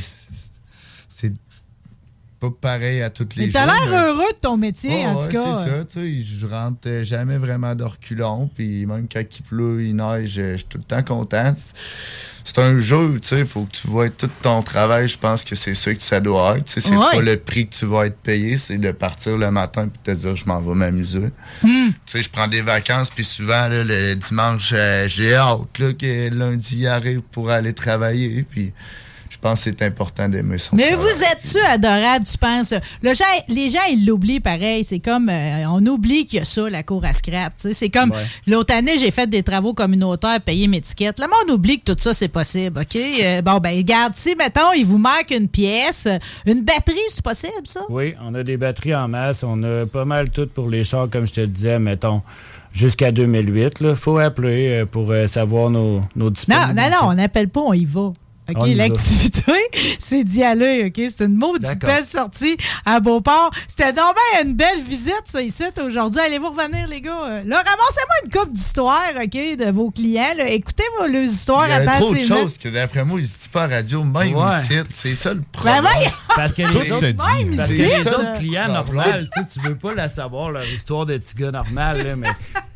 pas pareil à toutes les Mais t'as l'air mais- heureux de ton métier, en ouais, tout cas. c'est ça, tu sais, je rentre euh, jamais vraiment de reculons, puis même quand il pleut, il neige, euh, je suis tout le temps content. C'est un jeu, tu sais, faut que tu vois tout ton travail, je pense que c'est ça que ça doit être, tu sais, c'est Ouais. pas le prix que tu vas être payé, c'est de partir le matin puis te dire je m'en vais m'amuser. Hmm. Tu sais, je prends des vacances, puis souvent, là, le dimanche, euh, j'ai hâte là, que lundi arrive pour aller travailler, puis pense que c'est important d'aimer son Mais travail. vous êtes-tu adorable, tu penses? Le gens, les gens, ils l'oublient pareil. C'est comme, euh, on oublie qu'il y a ça, la cour à scrap. C'est comme, Ouais. l'autre année, j'ai fait des travaux communautaires, payé mes tickets. Le monde oublie que tout ça, c'est possible, OK? Euh, bon, ben, regarde, si, mettons, il vous manque une pièce, une batterie, c'est possible, ça? Oui, on a des batteries en masse. On a pas mal tout pour les chars, comme je te disais, mettons, jusqu'à 2008. Il faut appeler euh, pour savoir nos, nos Non, non, non, on n'appelle pas, on y va. OK, l'activité, [laughs] c'est d'y aller, OK? C'est une maudite belle sortie à Beauport. C'était donc bien une belle visite, ça, ici, aujourd'hui. Allez-vous revenir, les gars? Euh, Là, ramassez-moi une coupe d'histoires, OK, de vos clients. là. Écoutez vos leurs histoires Il y a trop de choses que d'après moi, ils se disent pas à radio, même Ouais. ici. C'est ça le Ben problème. Parce que les se autres, dit. parce que ici, les ça. autres clients normaux, tu sais, tu veux pas la savoir, leur histoire de petit gars normal, là, mais. [laughs]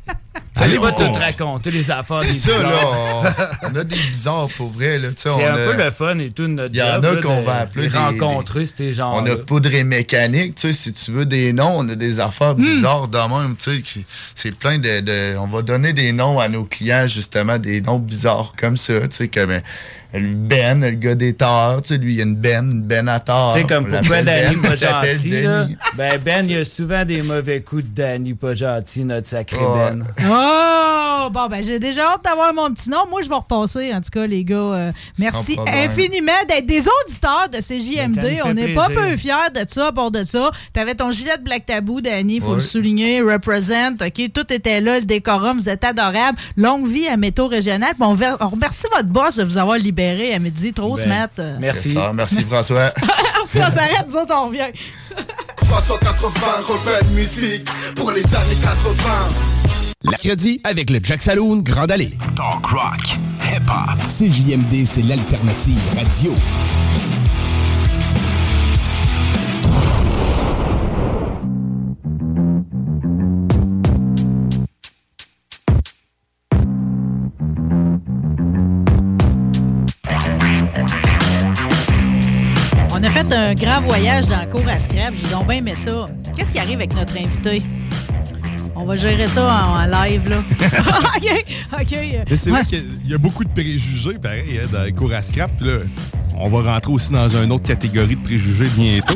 Allez, va tout te raconter, les affaires des C'est ça, là. bizarres. On, [laughs] on a des bizarres pour vrai. Là. C'est un a- peu le fun et tout de notre Il y en a là, qu'on va appeler des- rencontrer, ces gens On a poudré mécanique, tu sais, si tu veux des noms, on a des affaires Hmm. bizarres de même, tu sais, c'est plein de, de- On va donner des noms à nos clients, justement, des noms bizarres comme ça, tu sais, comme le Ben, le gars des torts, tu sais, lui, il y a une Ben, une Ben à tort. Tu sais, comme pourquoi Danny Ben, pas gentil, là? Ben, Ben, il y a souvent des mauvais coups de Danny pas gentil, notre sacré. Ben. Oh! Bon, ben, j'ai déjà hâte d'avoir mon petit nom. Moi, je vais repasser, en tout cas, les gars. Euh, merci infiniment d'être des auditeurs de Ben, CJMD. On n'est pas peu fiers de ça, pour de ça. T'avais ton gilet de Black Tabou, Danny, faut le souligner. Represent, OK? Tout était là, le décorum, vous êtes adorables. Longue vie à Métaux Régional. On remercie votre boss de vous avoir libéré à midi. Trop Ben, smart. Merci. Ça, merci François. [laughs] Merci, on s'arrête, nous autres, on revient. 380 rebelles musique pour les années 80. Mercredi avec le Jack Saloon Grande Allée. Talk rock, hip hop. CJMD, c'est l'alternative radio. Un grand voyage dans le cours à Scrap. J'ai donc bien aimé ça. Qu'est-ce qui arrive avec notre invité? On va gérer ça en, live, là. [laughs] [laughs] OK, OK. Mais c'est Ouais. vrai qu'il y a beaucoup de préjugés, pareil, hein, dans les cours à scrap. Là, on va rentrer aussi dans une autre catégorie de préjugés bientôt.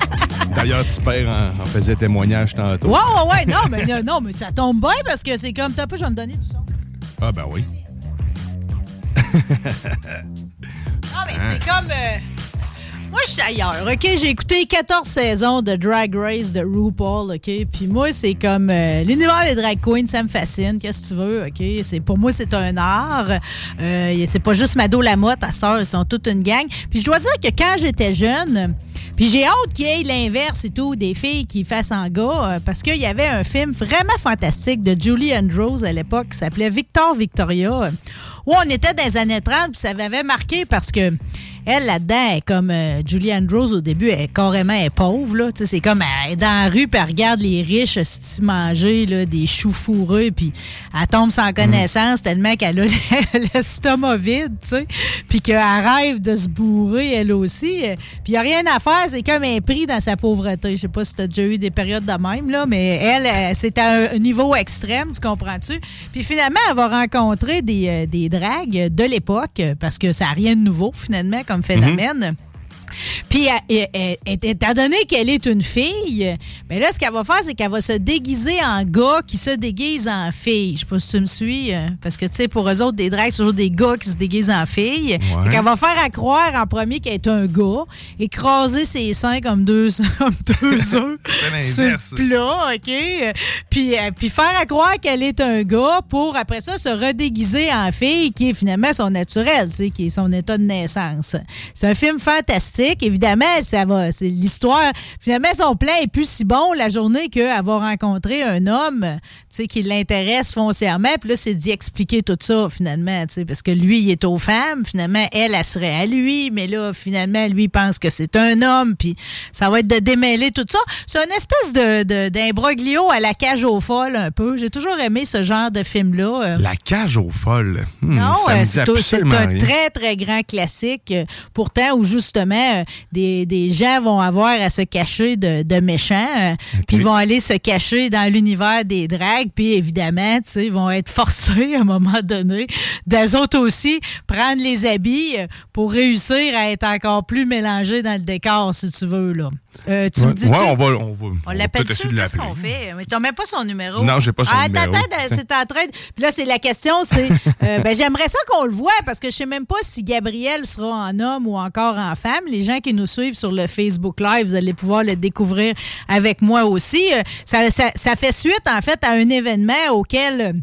[laughs] D'ailleurs, Tipper en, en faisait témoignage tantôt. Ouais, ouais, ouais. Non, mais non, non, mais ça tombe bien parce que c'est comme. T'as peu, je vais me donner du son. Ah, ben oui. Non, mais c'est comme. euh, Moi, je suis ailleurs, OK? J'ai écouté 14 saisons de Drag Race de RuPaul, OK? Puis moi, c'est comme... euh, L'univers des drag queens, ça me fascine. Qu'est-ce que tu veux, OK? Pour moi, c'est un art. Euh, c'est pas juste Mado Lamotte, ta sœur, ils sont toute une gang. Puis je dois dire que quand j'étais jeune... Puis j'ai hâte qu'il y ait l'inverse et tout, des filles qui fassent en gars, euh, parce qu'il y avait un film vraiment fantastique de Julie Andrews à l'époque qui s'appelait Victor Victoria, où on était dans les années 30, puis ça m'avait marqué parce que elle, là-dedans, comme euh, Julie Andrews au début, elle est carrément pauvre. C'est comme elle est dans la rue, puis elle regarde les riches se manger des choux fourreux, puis elle tombe sans connaissance tellement qu'elle a [laughs] l'estomac vide, puis qu'elle rêve de se bourrer elle aussi. euh, Puis il a rien à faire, c'est comme un prix dans sa pauvreté. Je sais pas si tu as déjà eu des périodes de même, mais elle, euh, c'est à un niveau extrême, tu comprends-tu? Puis finalement, elle va rencontrer des, euh, des dragues de l'époque, parce que ça n'a rien de nouveau, finalement, comme metamfetamina, uhum. Puis, elle- elle- elle- elle- étant donné qu'elle est une fille, mais là, ce qu'elle va faire, c'est qu'elle va se déguiser en gars qui se déguise en fille. Je sais pas si tu me suis, euh, parce que, tu sais, pour eux autres, des drags, c'est toujours des gars qui se déguisent en filles. Fait qu'elle va faire à croire en premier qu'elle est un gars, écraser ses seins comme deux, [laughs] comme deux œufs sur plat, OK? Puis, euh, puis faire à croire qu'elle est un gars pour, après ça, se redéguiser en fille, qui est finalement son naturel, tu sais, qui est son état de naissance. C'est un film fantastique. Évidemment, ça va, c'est l'histoire. Finalement, son plan est plus si bon la journée qu'elle va rencontrer un homme, qui l'intéresse foncièrement. Puis là, c'est d'y expliquer tout ça, finalement, parce que lui, il est aux femmes. Finalement, elle, elle serait à lui. Mais là, finalement, lui, il pense que c'est un homme. Puis ça va être de démêler tout ça. C'est une espèce de, d'imbroglio à la cage aux folles, un peu. J'ai toujours aimé ce genre de film-là. Euh, La cage aux folles. Hmm, non, euh, dit c'est, un rien. très, très grand classique. Pourtant, où justement, euh, des, des gens vont avoir à se cacher de, de méchants, euh, puis ils vont aller se cacher dans l'univers des dragues, puis évidemment, tu sais, ils vont être [laughs] forcés à un moment donné, d'eux autres aussi, prendre les habits pour réussir à être encore plus mélangés dans le décor, si tu veux, là. Euh, tu me dis ouais, on va, on va, on l'appelle peut-être tu essayer de Qu'est-ce qu'on fait? Mais t'as même pas son numéro. Non, j'ai pas son ah, numéro. Attends, attends, c'est en train de... Puis là, c'est la question, c'est... [laughs] euh, ben, j'aimerais ça qu'on le voit, parce que je sais même pas si Gabriel sera en homme ou encore en femme. Les gens qui nous suivent sur le Facebook Live, vous allez pouvoir le découvrir avec moi aussi. Euh, Ça, ça- ça fait suite, en fait, à un événement auquel...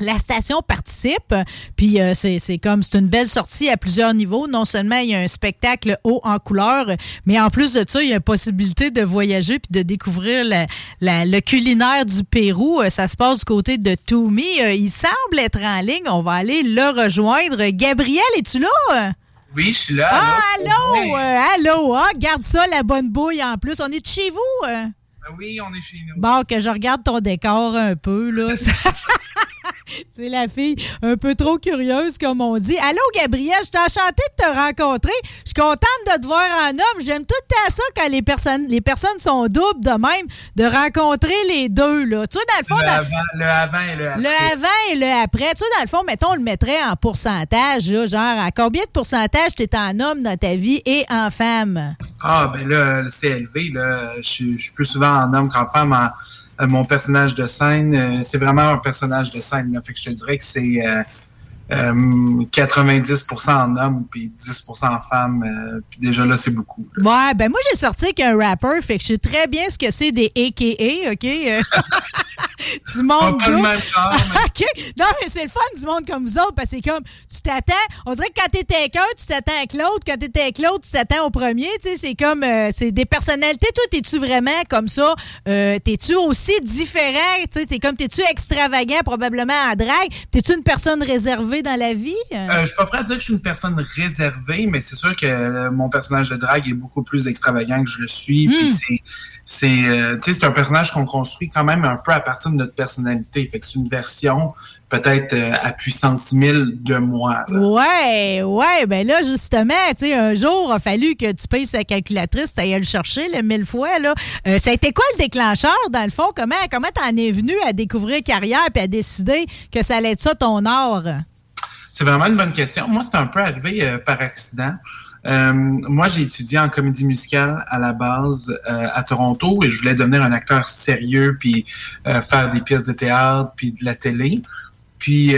la station participe, puis euh, c'est c'est comme c'est une belle sortie à plusieurs niveaux. Non seulement il y a un spectacle haut en couleur, mais en plus de ça, il y a une possibilité de voyager puis de découvrir la- la- le culinaire du Pérou. Euh, Ça se passe du côté de Toumi. Euh, Il semble être en ligne. On va aller le rejoindre. Gabriel, es-tu là? Oui, je suis là. Ah, allô! allô! Ah, garde ça, la bonne bouille en plus. On est chez vous? Ben oui, on est chez nous. Bon, que je regarde ton décor un peu, là. [laughs] [laughs] [laughs] C'est la fille un peu trop curieuse, comme on dit. Allô, Gabriel, je suis enchantée de te rencontrer. Je suis contente de te voir en homme. J'aime tout à ça quand les personnes, les personnes sont doubles de même, de rencontrer les deux, là. Tu vois, dans le fond, Le dans- avant, le avant et le après. le avant et le après. Tu sais, dans le fond, mettons, on le mettrait en pourcentage, là, genre à combien de pourcentage tu es en homme dans ta vie et en femme? Ah, ben là, c'est élevé. Là. Je, suis- je suis plus souvent en homme qu'en femme. En- mon personnage de scène, euh, c'est vraiment un personnage de scène. Là. Fait que je te dirais que c'est euh, euh, 90% en homme puis 10% en femme. euh, puis déjà là, c'est beaucoup. là. Ouais, ben moi, j'ai sorti avec un rapper, fait que je sais très bien ce que c'est des AKA, OK? Euh, [laughs] du monde Pas, pas le même genre, [laughs] mais OK? Non, mais c'est le fun du monde comme vous autres, parce que c'est comme, tu t'attends, on dirait que quand t'es avec un, tu t'attends avec l'autre, quand t'es avec l'autre, tu t'attends au premier, tu sais, c'est comme, euh, c'est des personnalités. Toi, t'es-tu vraiment comme ça? Euh, t'es-tu aussi différent? Tu sais, t'es comme, t'es-tu extravagant, probablement en drague? T'es-tu une personne réservée? Dans la vie? Euh, je suis pas prêt à dire que je suis une personne réservée, mais c'est sûr que euh, mon personnage de drague est beaucoup plus extravagant que je le suis. Hmm. Puis c'est, c'est, euh, c'est un personnage qu'on construit quand même un peu à partir de notre personnalité. Fait que c'est une version peut-être euh, à puissance 1000 de moi. là. Ouais, ouais, ben là, justement, tu sais, un jour, il a fallu que tu payes sa calculatrice, tu ailles le chercher, le mille fois, là. Euh, ça a été quoi le déclencheur, dans le fond? Comment comment t'en es venu à découvrir carrière puis à décider que ça allait être ça ton art? C'est vraiment une bonne question. Moi, c'est un peu arrivé euh, par accident. Euh, moi, j'ai étudié en comédie musicale à la base euh, à Toronto et je voulais devenir un acteur sérieux puis faire des pièces de théâtre puis de la télé. Puis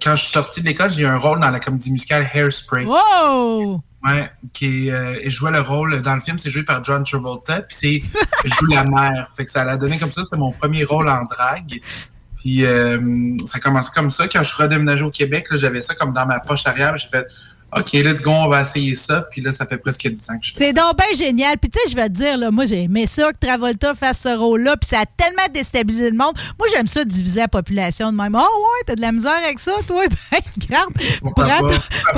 quand je suis sorti de l'école, j'ai eu un rôle dans la comédie musicale Hairspray. Wow! Ouais, qui euh, et je jouais le rôle dans le film, c'est joué par John Travolta, puis c'est je joue la mère. Fait que ça l'a donné comme ça, c'était mon premier rôle en drague. Puis euh, ça a commencé comme ça. Quand je suis redéménagé au Québec, j'avais ça comme dans ma poche arrière. J'ai fait OK, let's go, on va essayer ça. Puis là, ça fait presque 10 ans que je fais C'est donc bien génial. Puis tu sais, je vais te dire, là, moi, j'ai aimé ça que Travolta fasse ce rôle-là, puis ça a tellement déstabilisé le monde. Moi, j'aime ça diviser la population de même. Oh ouais, t'as de la misère avec ça, toi? [laughs] Ben, Pourquoi prends pas? ton-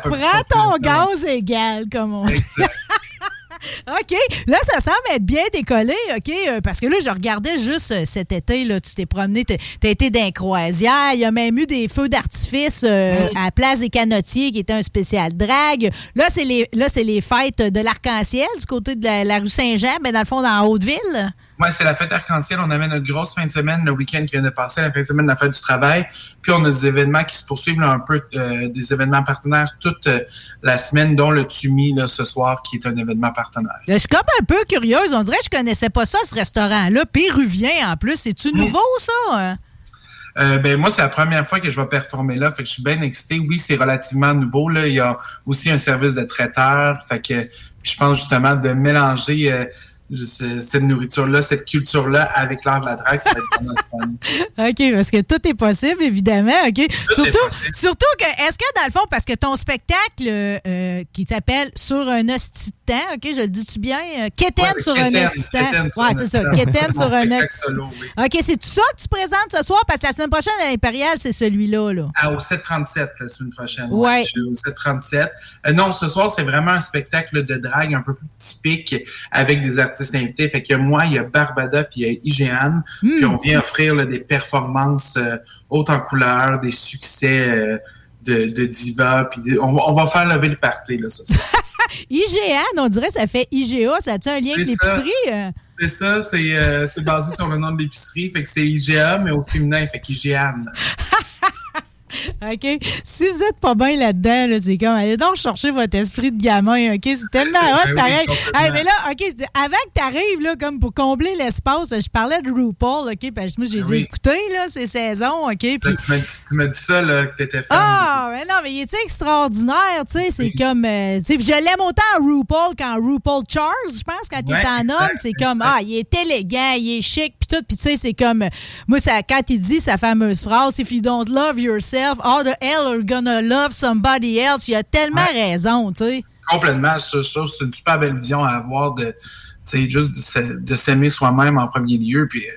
prends- ton gaz égal, comme on dit. Exact. [laughs] OK. Là, ça semble être bien décollé, OK? euh, parce que là, je regardais juste euh, cet été, là, tu t'es promené, été d'un croisière. Il y a même eu des feux d'artifice euh, à la place des canotiers qui était un spécial drague. Là, c'est les, là, c'est les fêtes de l'arc-en-ciel du côté de la, la rue Saint-Jean, mais dans le fond, dans Haute-Ville. Ouais, c'est la fête arc-en-ciel. On avait notre grosse fin de semaine, le week-end qui vient de passer, la fin de semaine de la fête du travail. Puis on a des événements qui se poursuivent là, un peu, euh, des événements partenaires toute euh, la semaine, dont le Tumi là, ce soir, qui est un événement partenaire. Je suis comme un peu curieuse. On dirait que je connaissais pas ça, ce restaurant-là. Péruvien, en plus. C'est-tu nouveau, ça? hein? Euh, ben moi, c'est la première fois que je vais performer là, fait que je suis bien excité. Oui, c'est relativement nouveau. Là. Il y a aussi un service de traiteur. Fait que je pense justement de mélanger euh, cette nourriture-là, cette culture-là avec l'art de la drague, ça va être vraiment fun. [laughs] OK, parce que tout est possible, évidemment. OK. surtout, surtout que, est-ce que dans le fond, parce que ton spectacle euh, qui s'appelle Sur un hostie de temps, OK, je le dis-tu bien? Euh, Kéten Ouais, sur un Ouais, un c'est ça. mon sur un oui. OK, c'est tout ça que tu présentes ce soir? Parce que la semaine prochaine à l'Impérial, c'est celui-là, là. Ah, au 737 la semaine prochaine. Ouais. Je suis au 737. Euh, non, ce soir, c'est vraiment un spectacle de drague un peu plus typique avec des artistes invités. Fait que moi, il y a Barbada puis il y a Igéane. Puis on vient offrir là, des performances euh, hautes en couleur, des succès euh, de, de diva. Puis on, va- on va faire lever le party là, soir. [laughs] IGA, on dirait que ça fait IGA. Ça a-tu un lien avec ça. l'épicerie? euh? c'est ça, c'est euh, c'est basé sur le nom de l'épicerie. Fait que c'est IGA, mais au féminin. Fait qu'Igéane. [laughs] [laughs] OK? Si vous êtes pas bien là-dedans, là, c'est comme, allez donc chercher votre esprit de gamin, OK? C'est tellement [laughs] hot, Ben oui, pareil. Hey, mais là, OK, avant que tu arrives, là, comme pour combler l'espace, je parlais de RuPaul, OK? Parce que moi, je les ai Ben oui. écoutés, là, ces saisons, OK? Puis, Là, tu m'as dit, ça, là, que t'étais fan. ah, mais non, mais il est extraordinaire, tu sais, c'est comme, euh, tu sais, puis je l'aime autant en RuPaul qu'en RuPaul Charles, je pense, quand il Ouais, est en homme, c'est comme, ah, il est élégant, il est chic, puis tout, puis tu sais, c'est comme, moi, ça, quand il dit sa fameuse phrase, if you don't love yourself, how the hell are you gonna love somebody else, il a tellement raison, tu sais. Complètement, ça, ça, c'est une super belle vision à avoir de, juste de s'aimer soi-même en premier lieu, puis euh,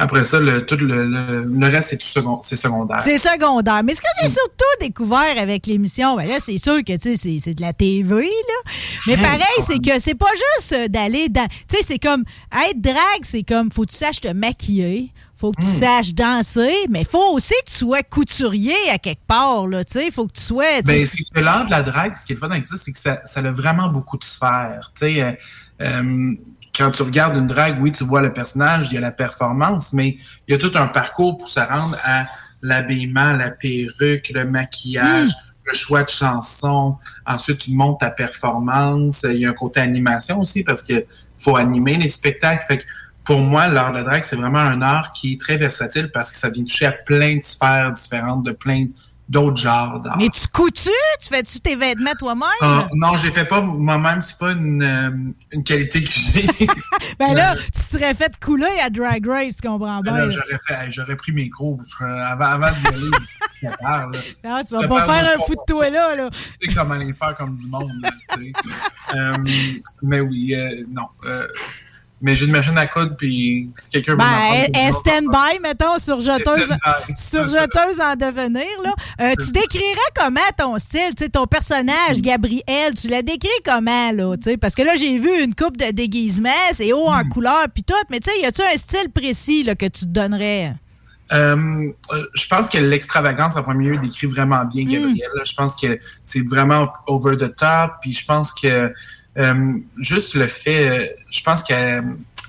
après ça, le, tout le, le, le reste, c'est tout second, c'est secondaire. C'est secondaire. Mais ce que Mm. j'ai surtout découvert avec l'émission, ben là, c'est sûr que tu sais, c'est- c'est de la TV, là. Mais Mm. pareil, c'est que c'est pas juste euh, d'aller dans. Tu sais, c'est comme être drague, c'est comme faut que tu saches te maquiller. Faut que tu Mm. saches danser, mais faut aussi que tu sois couturier à quelque part, là, tu sais. Faut que tu sois... Ben, c'est que l'art de la drague, ce qui est le fun avec ça, c'est que ça, ça a vraiment beaucoup de sphères. Tu sais, euh, euh, quand tu regardes une drague, oui, tu vois le personnage, il y a la performance, mais il y a tout un parcours pour se rendre à l'habillement, la perruque, le maquillage, le choix de chansons. Ensuite, tu montes ta performance. Il y a un côté animation aussi parce que faut animer les spectacles. Fait que pour moi, l'art de drague, c'est vraiment un art qui est très versatile parce que ça vient toucher à plein de sphères différentes, de plein d'autres genres d'art. Mais tu coutus? Tu fais-tu tes vêtements toi-même? Ah, non, j'ai fait pas moi-même, c'est pas une, euh, une qualité que j'ai. [laughs] ben là, tu serais fait couler à Drag Race, comprends bien. Là. j'aurais fait, hey, j'aurais pris mes cours je- avant, avant d'y aller. je prépare, là. [laughs] Non, tu vas Je pas faire un fou de toi là, là. Tu sais comment les faire comme du monde. là. Euh, mais oui, euh, non. Mais j'ai une machine à coudre, puis si quelqu'un veut Ben, moi, stand-by, mettons, sur jeteuse, Stand-by. sur jeteuse en devenir. Là. Euh, tu décrirais comment ton style, tu sais, ton personnage, Gabriel, tu l'as décrit comment, là, tu sais, parce que là, j'ai vu une coupe de déguisement, c'est haut en couleur, puis tout, mais tu sais, y a-tu un style précis, là, que tu te donnerais? Euh, euh, je pense que l'extravagance en premier lieu décrit vraiment bien Gabriel. là. Je pense que c'est vraiment over the top. Puis je pense que juste le fait, euh, je pense qu'elle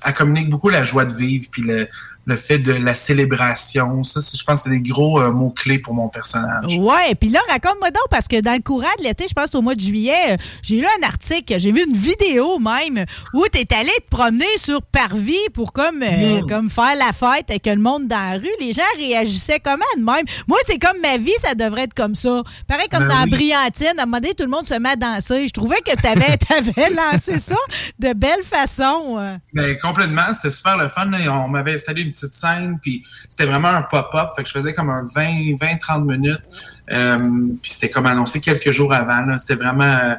elle communique beaucoup la joie de vivre, puis le, le fait de la célébration. Ça, je pense que c'est des gros euh, mots clés pour mon personnage. Ouais, puis là, raconte-moi donc, parce que dans le courant de l'été, je pense au mois de juillet, euh, j'ai lu un article, j'ai vu une vidéo même, où tu es allé te promener sur Parvis pour comme, euh, Mm. comme faire la fête avec le monde dans la rue. Les gens réagissaient comment de même? Moi, c'est comme ma vie, ça devrait être comme ça. Pareil comme Ben dans oui. Briantine, à un moment donné, tout le monde se met à danser. Je trouvais que tu avais, [laughs] lancé ça de belle façon. Ben, complètement, c'était super le fun. On m'avait installé une petite scène, puis c'était vraiment un pop-up. Fait que je faisais comme un 20, 20 30 minutes. Euh, puis c'était comme annoncé quelques jours avant. C'était vraiment euh,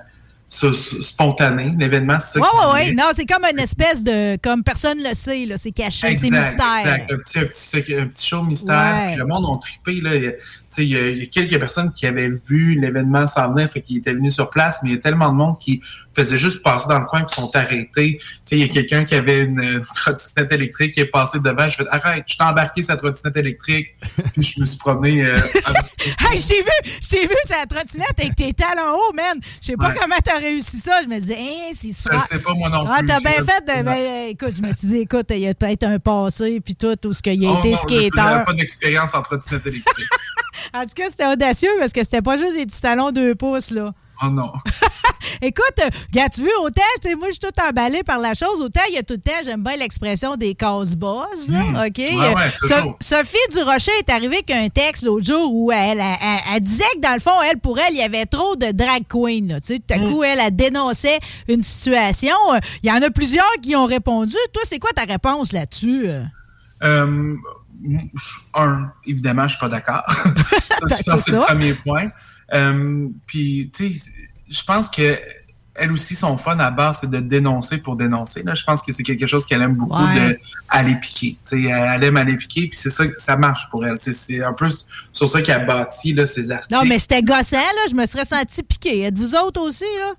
spontané. L'événement, c'est ça. Ouais, voulait. ouais. Non, c'est comme une espèce de. Comme personne le sait, là. C'est caché, c'est mystère. exact. Un petit, un petit, secret- un petit show mystère. Ouais. Puis le monde a trippé. Là. Il, y a, il, y a, il y a quelques personnes qui avaient vu l'événement s'en venir, fait qu'ils étaient venus sur place, mais il y a tellement de monde qui faisait juste passer dans le coin et qui sont arrêtés. Tu sais, il y a quelqu'un qui avait une, trottinette électrique qui est passé devant. Je fais arrête, je t'ai embarqué sa trottinette électrique. puis je me suis promené. euh, [laughs] avec- Hey, je t'ai vu, je t'ai vu la trottinette avec tes talons hauts, man. Je sais pas Ouais. comment t'as réussi ça. Je me disais, hein, s'il se je fera. sais pas moi non Ah, plus. t'as Je- bien fait de. Ben, écoute, je me suis dit, écoute, il y a peut-être un passé, puis tout, tout ce qu'il a Oh été non, j'ai- skater. j'avais pas d'expérience en trottinette électrique. [laughs] En tout cas, c'était audacieux parce que c'était pas juste des petits talons 2 pouces, là. Oh non. [laughs] Écoute, regarde, tu veux, autant, moi, je suis tout emballé par la chose, autant il y a tout le temps, j'aime bien l'expression des casse-boss, là, Hmm. OK? Ouais, ouais, Euh. So- Sophie Durocher est arrivée avec un texte l'autre jour où elle, elle, elle- elle disait que, dans le fond, elle, pour elle, il y avait trop de drag queen, là, tu sais. Tout à Hmm. coup, elle, elle dénonçait une situation. Euh, Il y en a plusieurs qui ont répondu. Toi, c'est quoi ta réponse là-dessus? euh? Je- un, évidemment, je suis pas d'accord. [laughs] ça, pense que c'est le ça. premier point. Euh, puis, tu sais, je pense que elle aussi, son fun à base, c'est de dénoncer pour dénoncer. Là, je pense que c'est quelque chose qu'elle aime beaucoup Ouais. de aller piquer. Tu sais, elle aime aller piquer, puis c'est ça, ça marche pour elle. C'est- C'est un peu sur ça qu'elle bâtit là, ses articles. Non, mais c'était gossant, là. Je me serais senti piqué. Êtes-vous autres aussi, là?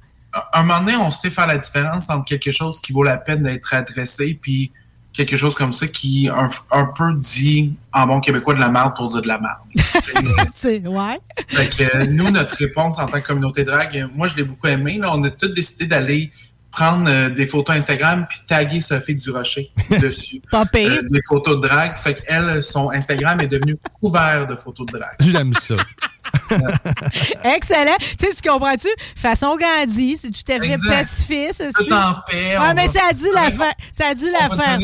à un moment donné, on sait faire la différence entre quelque chose qui vaut la peine d'être adressé, puis quelque chose comme ça qui un, un peu dit en bon québécois de la merde pour dire de la merde. [laughs] C'est, ouais. fait que euh, nous, notre réponse en tant que communauté drague, euh, moi je l'ai beaucoup aimé. Là, on a tous décidé d'aller prendre euh, des photos Instagram puis taguer Sophie Durocher [laughs] dessus. Pas. Euh, des photos de drague. Fait qu'elle, son Instagram est devenu couvert de photos de drague. J'aime ça. [laughs] Excellent. Tu sais, tu comprends-tu? Façon Gandhi, c'est tout à fait pacifiste. Tout en paix. Ouais, mais ça a dû la faire, ça a dû la faire.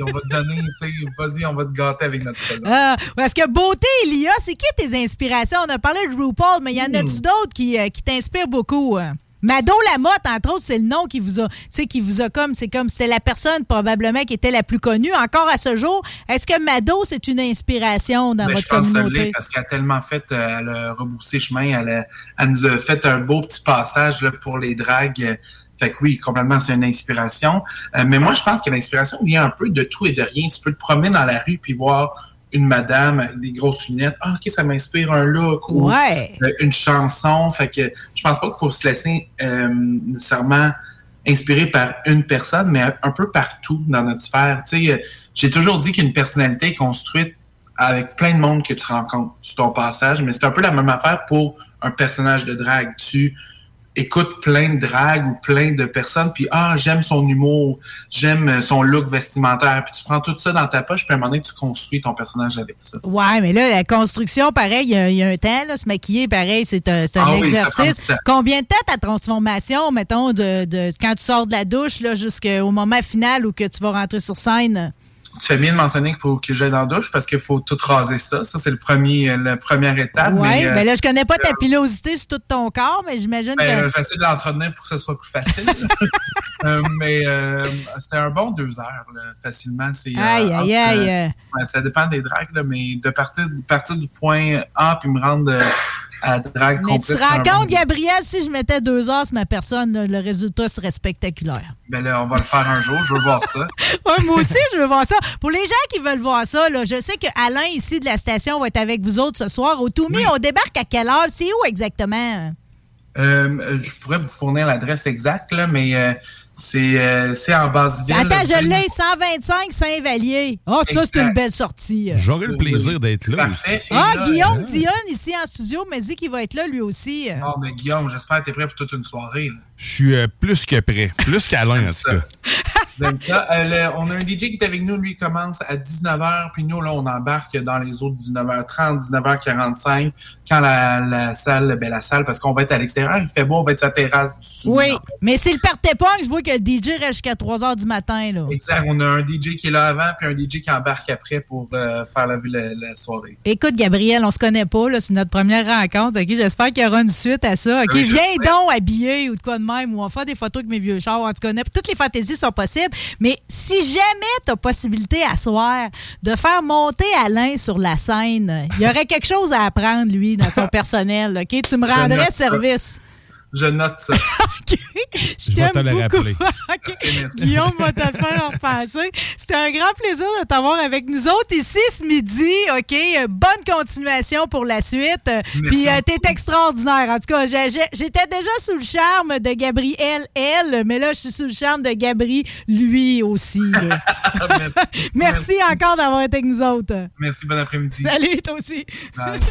On va te donner, tu sais, vas-y, on va te gâter avec notre présence. Ah, parce que beauté, Elia, c'est qui tes inspirations? On a parlé de RuPaul, mais il y en a-tu d'autres qui, euh, qui t'inspirent beaucoup? Mado Lamotte, entre autres, c'est le nom qui vous a, tu sais, qui vous a comme, c'est comme, c'est la personne probablement qui était la plus connue encore à ce jour. Est-ce que Mado, c'est une inspiration dans Ben, je votre pense que l'est communauté? parce qu'elle a tellement fait, euh, elle a rebroussé chemin, elle, a- elle nous a fait un beau petit passage là, pour les dragues. Fait que oui, complètement, c'est une inspiration. Euh, mais moi, je pense que l'inspiration vient un peu de tout et de rien. Tu peux te promener dans la rue puis voir une madame avec des grosses lunettes. Ah, ok, ça m'inspire un look ou Ouais. euh, une chanson. Fait que je pense pas qu'il faut se laisser euh, nécessairement inspiré par une personne, mais un peu partout dans notre sphère. Tu sais, euh, j'ai toujours dit qu'une personnalité est construite avec plein de monde que tu rencontres sur ton passage, mais c'est un peu la même affaire pour un personnage de drague. Tu écoutes plein de dragues ou plein de personnes, puis ah, j'aime son humour, j'aime euh, son look vestimentaire, puis tu prends tout ça dans ta poche, puis à un moment donné, tu construis ton personnage avec ça. Ouais, mais là, la construction, pareil, il y a- il y, a un temps, là, se maquiller, pareil, c'est un, un Ah exercice. Combien de temps ta transformation, mettons, de, de quand tu sors de la douche, là, jusqu'au moment final où que tu vas rentrer sur scène? Tu fais bien de mentionner qu'il faut que j'aille dans la douche parce qu'il faut tout raser ça. Ça, c'est le premier, euh, la première étape. Oui, mais, euh, mais là, je connais pas ta pilosité sur tout ton corps, mais j'imagine Ben, que. euh, j'essaie de l'entretenir pour que ce soit plus facile. [laughs] Euh, mais euh, c'est un bon deux heures, là, facilement. C'est, euh, Aïe, aïe, entre, aïe. euh, ça dépend des dragues, là, mais de partir, partir du point A puis me rendre euh, à drague Mais tu te rends compte, Gabriel, si je mettais deux heures sur ma personne, le résultat serait spectaculaire. Ben là, on va le faire un jour. Je veux voir ça. [laughs] Ouais, moi aussi, je veux voir ça. Pour les gens qui veulent voir ça, là, je sais que Alain, ici de la station, va être avec vous autres ce soir. Au Toumi, on débarque à quelle heure? C'est où exactement? Euh, je pourrais vous fournir l'adresse exacte, là, mais euh, c'est, euh, en basse ville. Attends, je l'ai, 125 Saint-Vallier. Ah, ça, c'est une belle sortie. J'aurais le plaisir d'être là Parfait. aussi. Ah, là, Guillaume euh, Dionne, ici en studio, me dit qu'il va être là lui aussi. Ah, mais Guillaume, j'espère que tu es prêt pour toute une soirée. Je suis euh, plus que prêt. Plus qu'Alain, [laughs] en tout cas. [laughs] J'aime ça. Euh, le- on a un DJ qui est avec nous, lui, il commence à 19h, puis nous, là, on embarque dans les autres 19h30, 19h45, quand la, la salle, ben la salle, parce qu'on va être à l'extérieur, il fait beau, on va être sur la terrasse du. Oui, mais c'est le party punk, je vois que le DJ reste jusqu'à 3 h du matin. Là. Exact. On a un DJ qui est là avant, puis un DJ qui embarque après pour euh, faire la, la, la soirée. Écoute, Gabriel, on se connaît pas, là, c'est notre première rencontre. ok? J'espère qu'il y aura une suite à ça. ok? Oui, je Viens sais. donc habillé ou de quoi de même, ou on va faire des photos avec mes vieux chars. En tout cas, toutes les fantaisies sont possibles. Mais si jamais tu as possibilité à soir de faire monter Alain sur la scène, il y aurait quelque chose à apprendre, lui, dans son [laughs] personnel. ok? Tu me rendrais service. Je note ça. [laughs] Je Je vais te t'aime le beaucoup. rappeler. [laughs] Guillaume va te le faire en repenser. C'était un grand plaisir de t'avoir avec nous autres ici ce midi. OK? Bonne continuation pour la suite. Puis euh, t'es extraordinaire. En tout cas, j'étais déjà sous le charme de Gabriel, elle, mais là, je suis sous le charme de Gabri, lui aussi. là. [laughs] Merci. Merci encore d'avoir été avec nous autres. Merci, bon après-midi. Salut, toi aussi.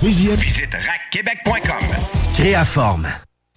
Visite racquebec.com. Créaforme.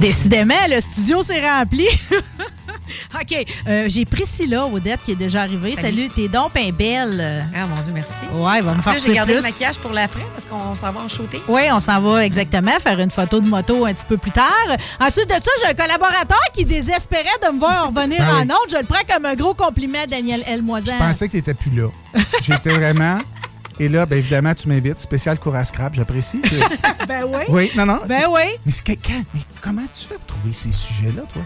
Décidément, le studio s'est rempli. [laughs] OK. euh, J'ai Priscilla Odette qui est déjà arrivée. Salut, t'es donc belle. Ah, mon Dieu, merci. Ouais, va me En faire j'ai gardé plus. le maquillage pour l'après parce qu'on s'en va en shooter. Oui, on s'en va exactement faire une photo de moto un petit peu plus tard. Ensuite de ça, j'ai un collaborateur qui désespérait de me voir revenir Ben en oui. onde. Je le prends comme un gros compliment, Daniel Elmoisin. Je pensais que tu n'étais plus là. J'étais vraiment. Et là, bien évidemment, tu m'invites. Spécial cour à scrap, j'apprécie. [laughs] Ben oui. Oui, non, non. Ben oui. Mais, mais comment tu fais pour trouver ces sujets-là, toi?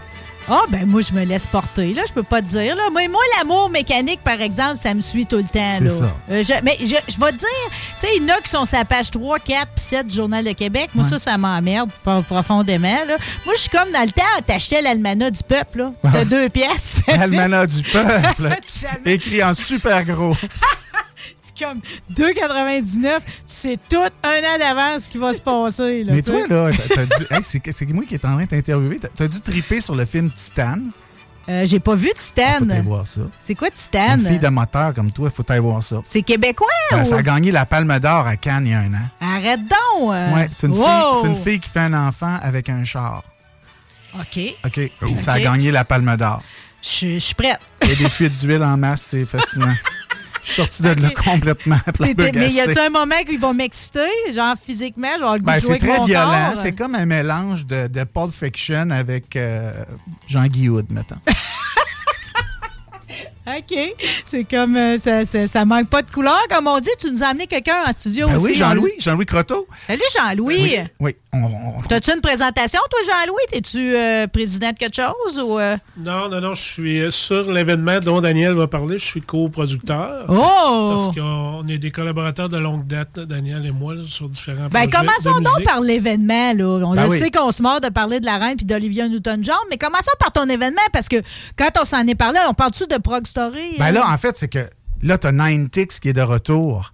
Ah, ben moi, je me laisse porter, là. Je peux pas te dire, là. Moi, moi l'amour mécanique, par exemple, ça me suit tout le temps, C'est là. ça. Euh, je- mais je, je vais te dire, tu sais, il y en a qui sont sur la page 3, 4 puis 7 du Journal de Québec. Moi, ça, ça m'emmerde pro- profondément, là. Moi, je suis comme dans le temps, t'achetais l'almanach du peuple, là. De deux pièces. [laughs] L'almanach du peuple. [laughs] écrit en super gros. C'est comme 2,99. Tu sais tout un an d'avance ce qui va se passer, là. Mais toi, là, t'as- dû. Hey, c'est c'est moi qui est en train de t'interviewer. T'as- dû triper sur le film Titan. Euh, J'ai pas vu Ah, Faut aller Titan. voir ça. C'est quoi Titan? Une fille de moteur comme toi, faut aller voir ça. C'est québécois Ben, ou... ça a gagné la Palme d'Or à Cannes il y a un an. Arrête donc! euh. Ouais, c'est une, Wow! fille- c'est une fille qui fait un enfant avec un char. OK. OK. Ça a gagné la Palme d'Or. Je je suis prête. Il y a des fuites d'huile en masse, c'est fascinant. [laughs] Je suis sorti de là complètement Mais y a-tu un moment qu'ils vont m'exciter? Genre physiquement, avoir le goût Ben, c'est très mon violent. C'est comme un mélange de, de Pulp Fiction avec euh, Jean-Guy Hood, mettons. [laughs] OK. C'est comme... euh, ça, ça, ça manque pas de couleur, comme on dit. Tu nous as amené quelqu'un en studio Ben aussi. oui, Jean-Louis, Jean-Louis Croteau. Salut, Jean-Louis. Oui, oui. On- on- T'as-tu une présentation, toi, Jean-Louis? T'es-tu euh, président de quelque chose ou... euh? Non, non, non, je suis sur l'événement dont Daniel va parler. Je suis coproducteur. Oh! Parce qu'on est des collaborateurs de longue date, Daniel et moi, là, sur différents Ben, projets. commençons de donc par l'événement. là. On Ben oui. sait qu'on se mord de parler de la reine puis d'Olivia Newton-John, mais commençons par ton événement parce que quand on s'en est parlé, on parle-tu de Prog Ben euh? là, en fait, c'est que là, tu as Nine Ticks qui est de retour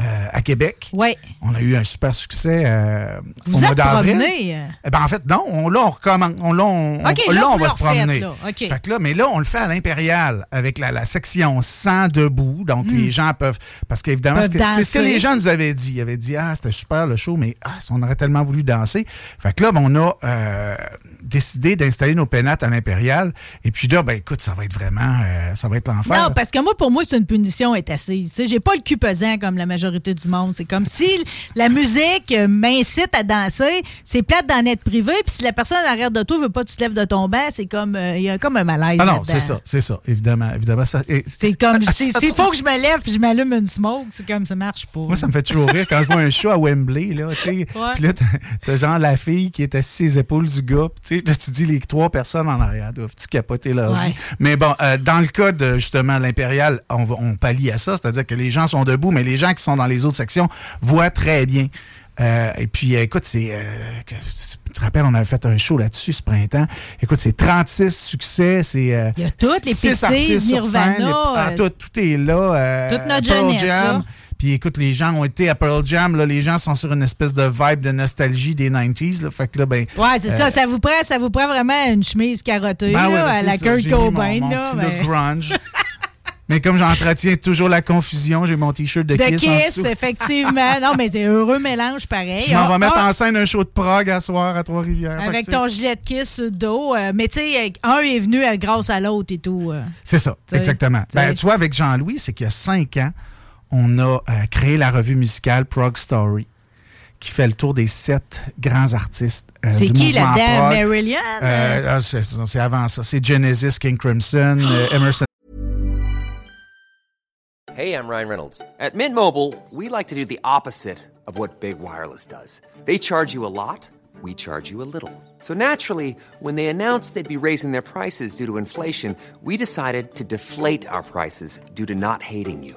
euh, à Québec. Oui. On a eu un super succès euh, Vous au mois d'avril. euh? Eh ben, en fait, non. On, là, on recommence. On, là, on, là, on va se promener. là. OK. Fait que là, mais là, on le fait à l'Impérial avec la, la section 100 debout. Donc, les gens peuvent. Parce qu'évidemment, Hmm. C'est ce que les gens nous avaient dit. Ils avaient dit Ah, c'était super le show, mais ah, on aurait tellement voulu danser. Fait que là, ben, on a euh, décidé d'installer nos pénates à l'Impérial. Et puis là, ben écoute, ça va être vraiment. euh, ça va être l'enfer. Non, parce que moi, pour moi, c'est une punition est assise. Tu sais, J'ai pas le cul pesant comme la majorité du monde. C'est comme si la musique euh, m'incite à danser, c'est plate d'en être privé, puis si la personne en arrière de toi veut pas que tu te lèves de ton banc, c'est comme euh, il y a comme un malaise. Ah non, c'est ça, c'est ça, évidemment, évidemment. C'est comme [laughs] s'il faut que je me lève puis je m'allume une smoke, c'est comme ça marche pas. Moi, ça me fait toujours rire quand je vois un show à Wembley, là, tu sais. Puis là, t'as- genre la fille qui est assise les épaules du gars, tu sais, là, tu dis les trois personnes en arrière doivent-tu capoter leur Ouais. vie? Mais bon, euh, dans le cas de, justement, l'Impérial, on, on pallie à ça, c'est-à-dire que les gens sont debout, mais les gens qui sont dans les autres sections voient très bien. Euh, et puis, euh, écoute, c'est. euh, tu te rappelles, on avait fait un show là-dessus ce printemps. Écoute, c'est 36 succès. C'est. euh, Il y a toutes les artistes sur scène, les- ah, tout, tout est là. toute notre Pearl jeunesse, Jam. Puis écoute, les gens ont été à Pearl Jam. Là, les gens sont sur une espèce de vibe de nostalgie des 90s. Là, fait que là, ben. Ouais, c'est euh, ça. Ça vous, prend, ça vous prend vraiment une chemise carottée ben ouais, là, ben, à la ça. Kurt mon- Cobain. mon là, petit mais- look grunge. [laughs] Mais comme j'entretiens toujours la confusion, j'ai mon t-shirt de, De Kiss, en Kiss, effectivement. Non, mais c'est heureux mélange pareil. Je m'en vais Ah, mettre ah, en scène un show de Prague à soir à Trois-Rivières. Avec ton gilet de Kiss sur le dos. euh, mais tu sais, un est venu euh, grâce à l'autre et tout. euh. C'est ça, T'sais, exactement. t'sais. Ben, tu vois, avec Jean-Louis, c'est qu'il y a cinq ans, on a euh, créé la revue musicale Prog Story, qui fait le tour des sept grands artistes. euh, C'est du qui prog. Marillion? Euh, ah, c'est c'est avant ça. C'est Genesis, King Crimson, euh, [gasps] Emerson. Hey, I'm Ryan Reynolds. At Mint Mobile, we like to do the opposite of what Big Wireless does. They charge you a lot, we charge you a little. So naturally, when they announced they'd be raising their prices due to inflation, we decided to deflate our prices due to not hating you.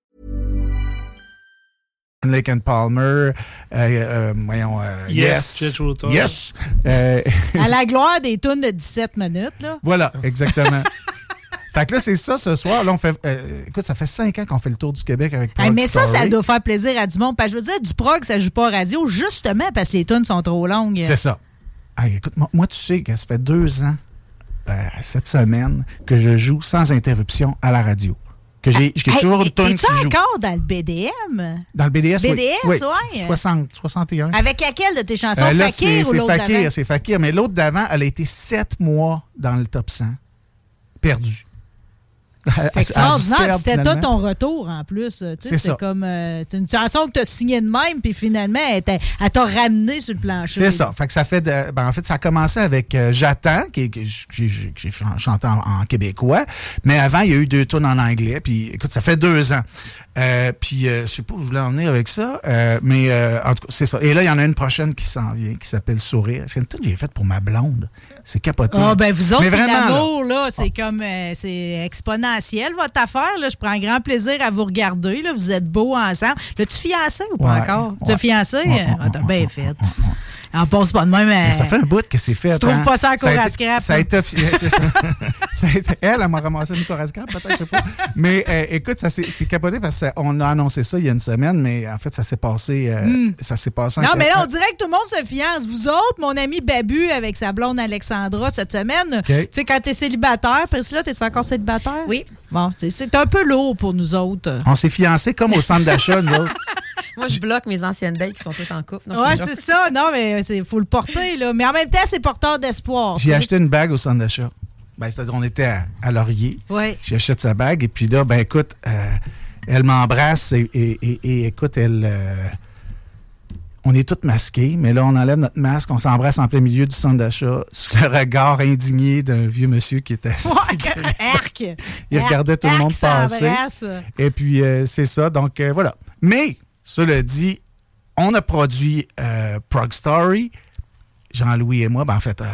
Lake and Palmer, euh, euh, voyons, euh, Yes, Yes, Euh, À la [laughs] gloire des tunes de 17 minutes. Là. voilà, exactement. [laughs] fait que là, c'est ça ce soir. Là, on fait, euh, écoute, ça fait cinq ans qu'on fait le tour du Québec avec Prog Hey, mais ça, ça doit faire plaisir à du monde. Parce que je veux dire, du prog, ça joue pas à radio, justement parce que les tunes sont trop longues. C'est ça. Hey, écoute, moi, moi, tu sais que ça fait deux ans euh, cette semaine que je joue sans interruption à la radio. Que j'ai Hey, toujours une tonne qui joue. encore dans le BDM? Dans le BDS, oui. BDS, oui. ouais. 60, 61. Avec laquelle de tes chansons? Euh, là, Fakir c'est ou c'est l'autre d'avant? Fakir, c'est Fakir. Mais l'autre d'avant, elle a été sept mois dans le top 100. Perdue. C'est extraordinaire. C'était toi ton retour en plus. C'est comme euh, c'est une chanson que tu as signée de même, puis finalement, elle t'a ramené sur le plancher. C'est ça. Fait que ça fait de- ben, en fait, ça a commencé avec euh, J'attends, que j'ai j'ai- j'ai chan- chanté en, en québécois. Mais avant, il y a eu deux tunes en anglais. Puis écoute, ça fait deux ans. Euh, puis euh, je sais pas où je voulais en venir avec ça. mais euh, en tout cas, c'est ça. Et là, il y en a une prochaine qui s'en vient, qui s'appelle Sourire. C'est une tune que j'ai faite pour ma blonde. C'est capoté. Ah, ben vous autres, là, c'est comme, euh, c'est exponentiel, votre affaire, là. Je prends grand plaisir à vous regarder, là. Vous êtes beaux ensemble. L'as-tu fiancé ou pas Ouais, encore? Tu as fiancé? Ouais, Ah, T'as bien fait. On passe pas de même. Mais euh, ça fait un bout que c'est fait. Tu trouves hein. pas ça à scrap, Ça a été, offi- [laughs] c'est ça. [laughs] Ça a été- elle, elle m'a ramassé une cour à scrap, peut-être, je sais pas. Mais euh, écoute, ça s'est c'est capoté parce qu'on a annoncé ça il y a une semaine, mais en fait, ça s'est passé. euh, Hmm. Ça s'est passé en Non, mais là, on dirait que tout le monde se fiance. Vous autres, mon ami Babu avec sa blonde Alexandra cette semaine, tu sais, quand t'es célibataire, Priscilla, t'es encore célibataire? Oui. Bon, c'est- c'est un peu lourd pour nous autres. On s'est fiancés comme au centre d'achat, nous autres. [laughs] [laughs] Moi, je bloque mes anciennes dates qui sont toutes en couple. Une c'est ça. Non, mais il faut le porter, là. Mais en même temps, c'est porteur d'espoir. J'ai acheté une bague au centre d'achat. Ben, C'est-à-dire, on était à, à Laurier. Ouais. J'ai acheté sa bague et puis là, ben écoute, euh, elle m'embrasse et, et- et- et écoute, elle. euh, on est toutes masqués, mais là, on enlève notre masque, on s'embrasse en plein milieu du centre d'achat, sous le regard indigné d'un vieux monsieur qui était assis. Arc! [laughs] Il regardait tout le monde passer. Et puis, euh, c'est ça. Donc, euh, voilà. Mais, cela dit, on a produit euh, Prog Story. Jean-Louis et moi, ben, en fait, euh,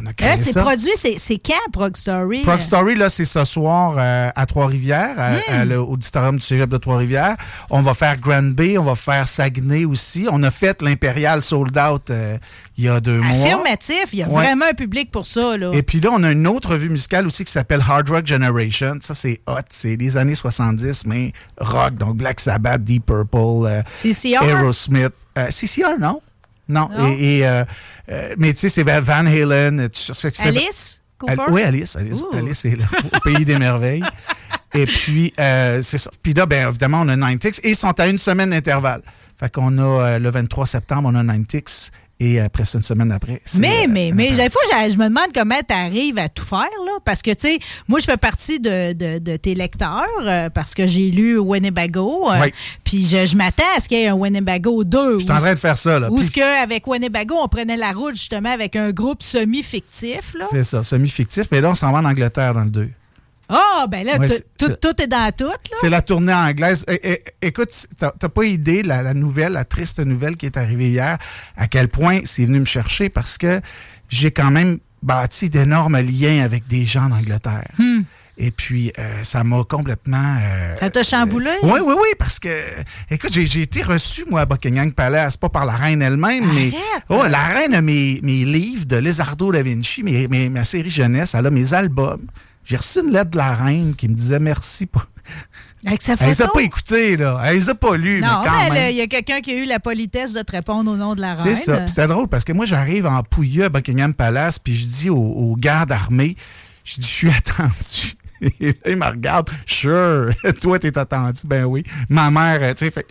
on a créé Là, c'est ça. produit, c'est quand, Prog Story? Prog Story, là, c'est ce soir euh, à Trois-Rivières, à, Hmm. à l'auditorium du cégep de Trois-Rivières. On va faire Grand Bay, on va faire Saguenay aussi. On a fait l'Impérial Sold Out euh, il y a deux mois. Affirmatif, il y a Ouais. vraiment un public pour ça, là. Et puis là, on a une autre revue musicale aussi qui s'appelle Hard Rock Generation. Ça, c'est hot. C'est les années 70, mais rock. Donc Black Sabbath, Deep Purple, CCR? Aerosmith. CCR, non? Non. Non? Et, et, euh, euh, mais tu sais, c'est Van Halen. Alice Cooper? Al- oui, Alice. Alice. Alice est là, au pays des merveilles. [laughs] Et puis, euh, c'est ça. Puis là, ben, évidemment, on a Ninetix et ils sont à une semaine d'intervalle. Fait qu'on a le 23 septembre, on a Ninetix et après ça, une semaine après. c'est, Mais, euh, mais, mais, des fois, je, me demande comment tu arrives à tout faire, là. Parce que, tu sais, moi, je fais partie de, de, de tes lecteurs euh, parce que j'ai lu Winnebago. euh, Oui. Puis je, je m'attends à ce qu'il y ait un Winnebago 2. Je suis en train de faire ça, là. Ou ce qu'avec Winnebago, on prenait la route, justement, avec un groupe semi-fictif, là. C'est ça, semi-fictif. Mais là, on s'en va en Angleterre dans le 2. Ah, ben là, Ouais, tout- c'est- tout, est dans tout, là. C'est la tournée anglaise. É- é- écoute, t'as pas idée, la, la nouvelle, la triste nouvelle qui est arrivée hier, à quel point c'est venu me chercher parce que j'ai quand même bâti d'énormes liens avec des gens d'Angleterre. Hmm. Et puis, euh, ça m'a complètement... euh, Ça t'a chamboulé? oui, oui, oui, parce que, écoute, j'ai j'ai été reçu, moi, à Buckingham Palace, pas par la reine elle-même, mais. Oh, la reine a mes, mes livres de Lézardo da Vinci, mes, mes- ma série jeunesse, elle a mes albums. J'ai reçu une lettre de la reine qui me disait merci pour. Avec sa Elle les a pas écoutées, là. Elle les a pas lues, Non, mais quand mais il y a quelqu'un qui a eu la politesse de te répondre au nom de la reine. C'est ça. C'était drôle parce que moi, j'arrive en pouilleux à Buckingham Palace, puis je dis aux, aux gardes armés, je dis, je suis [laughs] attendu. Et là, ils me regardent, sure, [laughs] toi, t'es attendu. Ben oui. Ma mère, euh, tu sais, fait-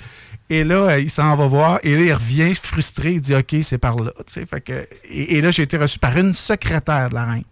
Et là, euh, il s'en va voir, et là, il revient frustré, il dit, OK, c'est par là. Tu sais, fait que, et, et là, j'ai été reçu par une secrétaire de la reine.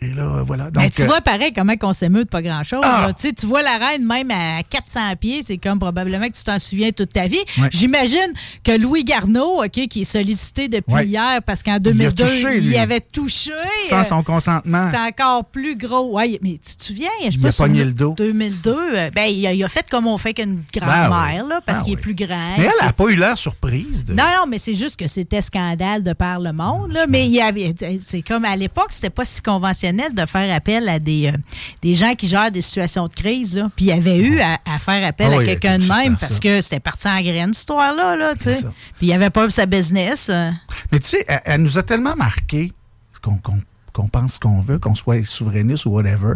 Et là, euh, voilà. Donc, Mais tu euh, vois, pareil, comment qu'on s'émeut de pas grand-chose. Ah! Tu vois la reine même à 400 pieds, c'est comme probablement que tu t'en souviens toute ta vie. Ouais. J'imagine que Louis Garneau, OK, qui est sollicité depuis Ouais. hier parce qu'en Il a 2002, touché, lui. il avait touché. sans euh, son consentement. C'est encore plus gros. Ouais, mais tu te souviens? Je Il a pogné le dos. 2002, euh, ben, il a, il a fait comme on fait qu'une grand-mère, là, parce Ben qu'il est plus grand. Mais elle n'a pas eu l'air surprise. De... non, non, mais c'est juste que c'était scandale de par le monde. Là. Mais il y avait, c'est comme à l'époque, c'était pas si conventionnel de faire appel à des, euh, des gens qui gèrent des situations de crise. Là. Puis il y avait eu à, à faire appel à oui, quelqu'un de même ça. parce que c'était parti en graine, cette histoire-là. Là, tu sais. Puis il avait pas sa business. euh. Mais tu sais, elle, elle nous a tellement marqué qu'on qu'on- qu'on pense ce qu'on veut, qu'on soit souverainiste ou whatever.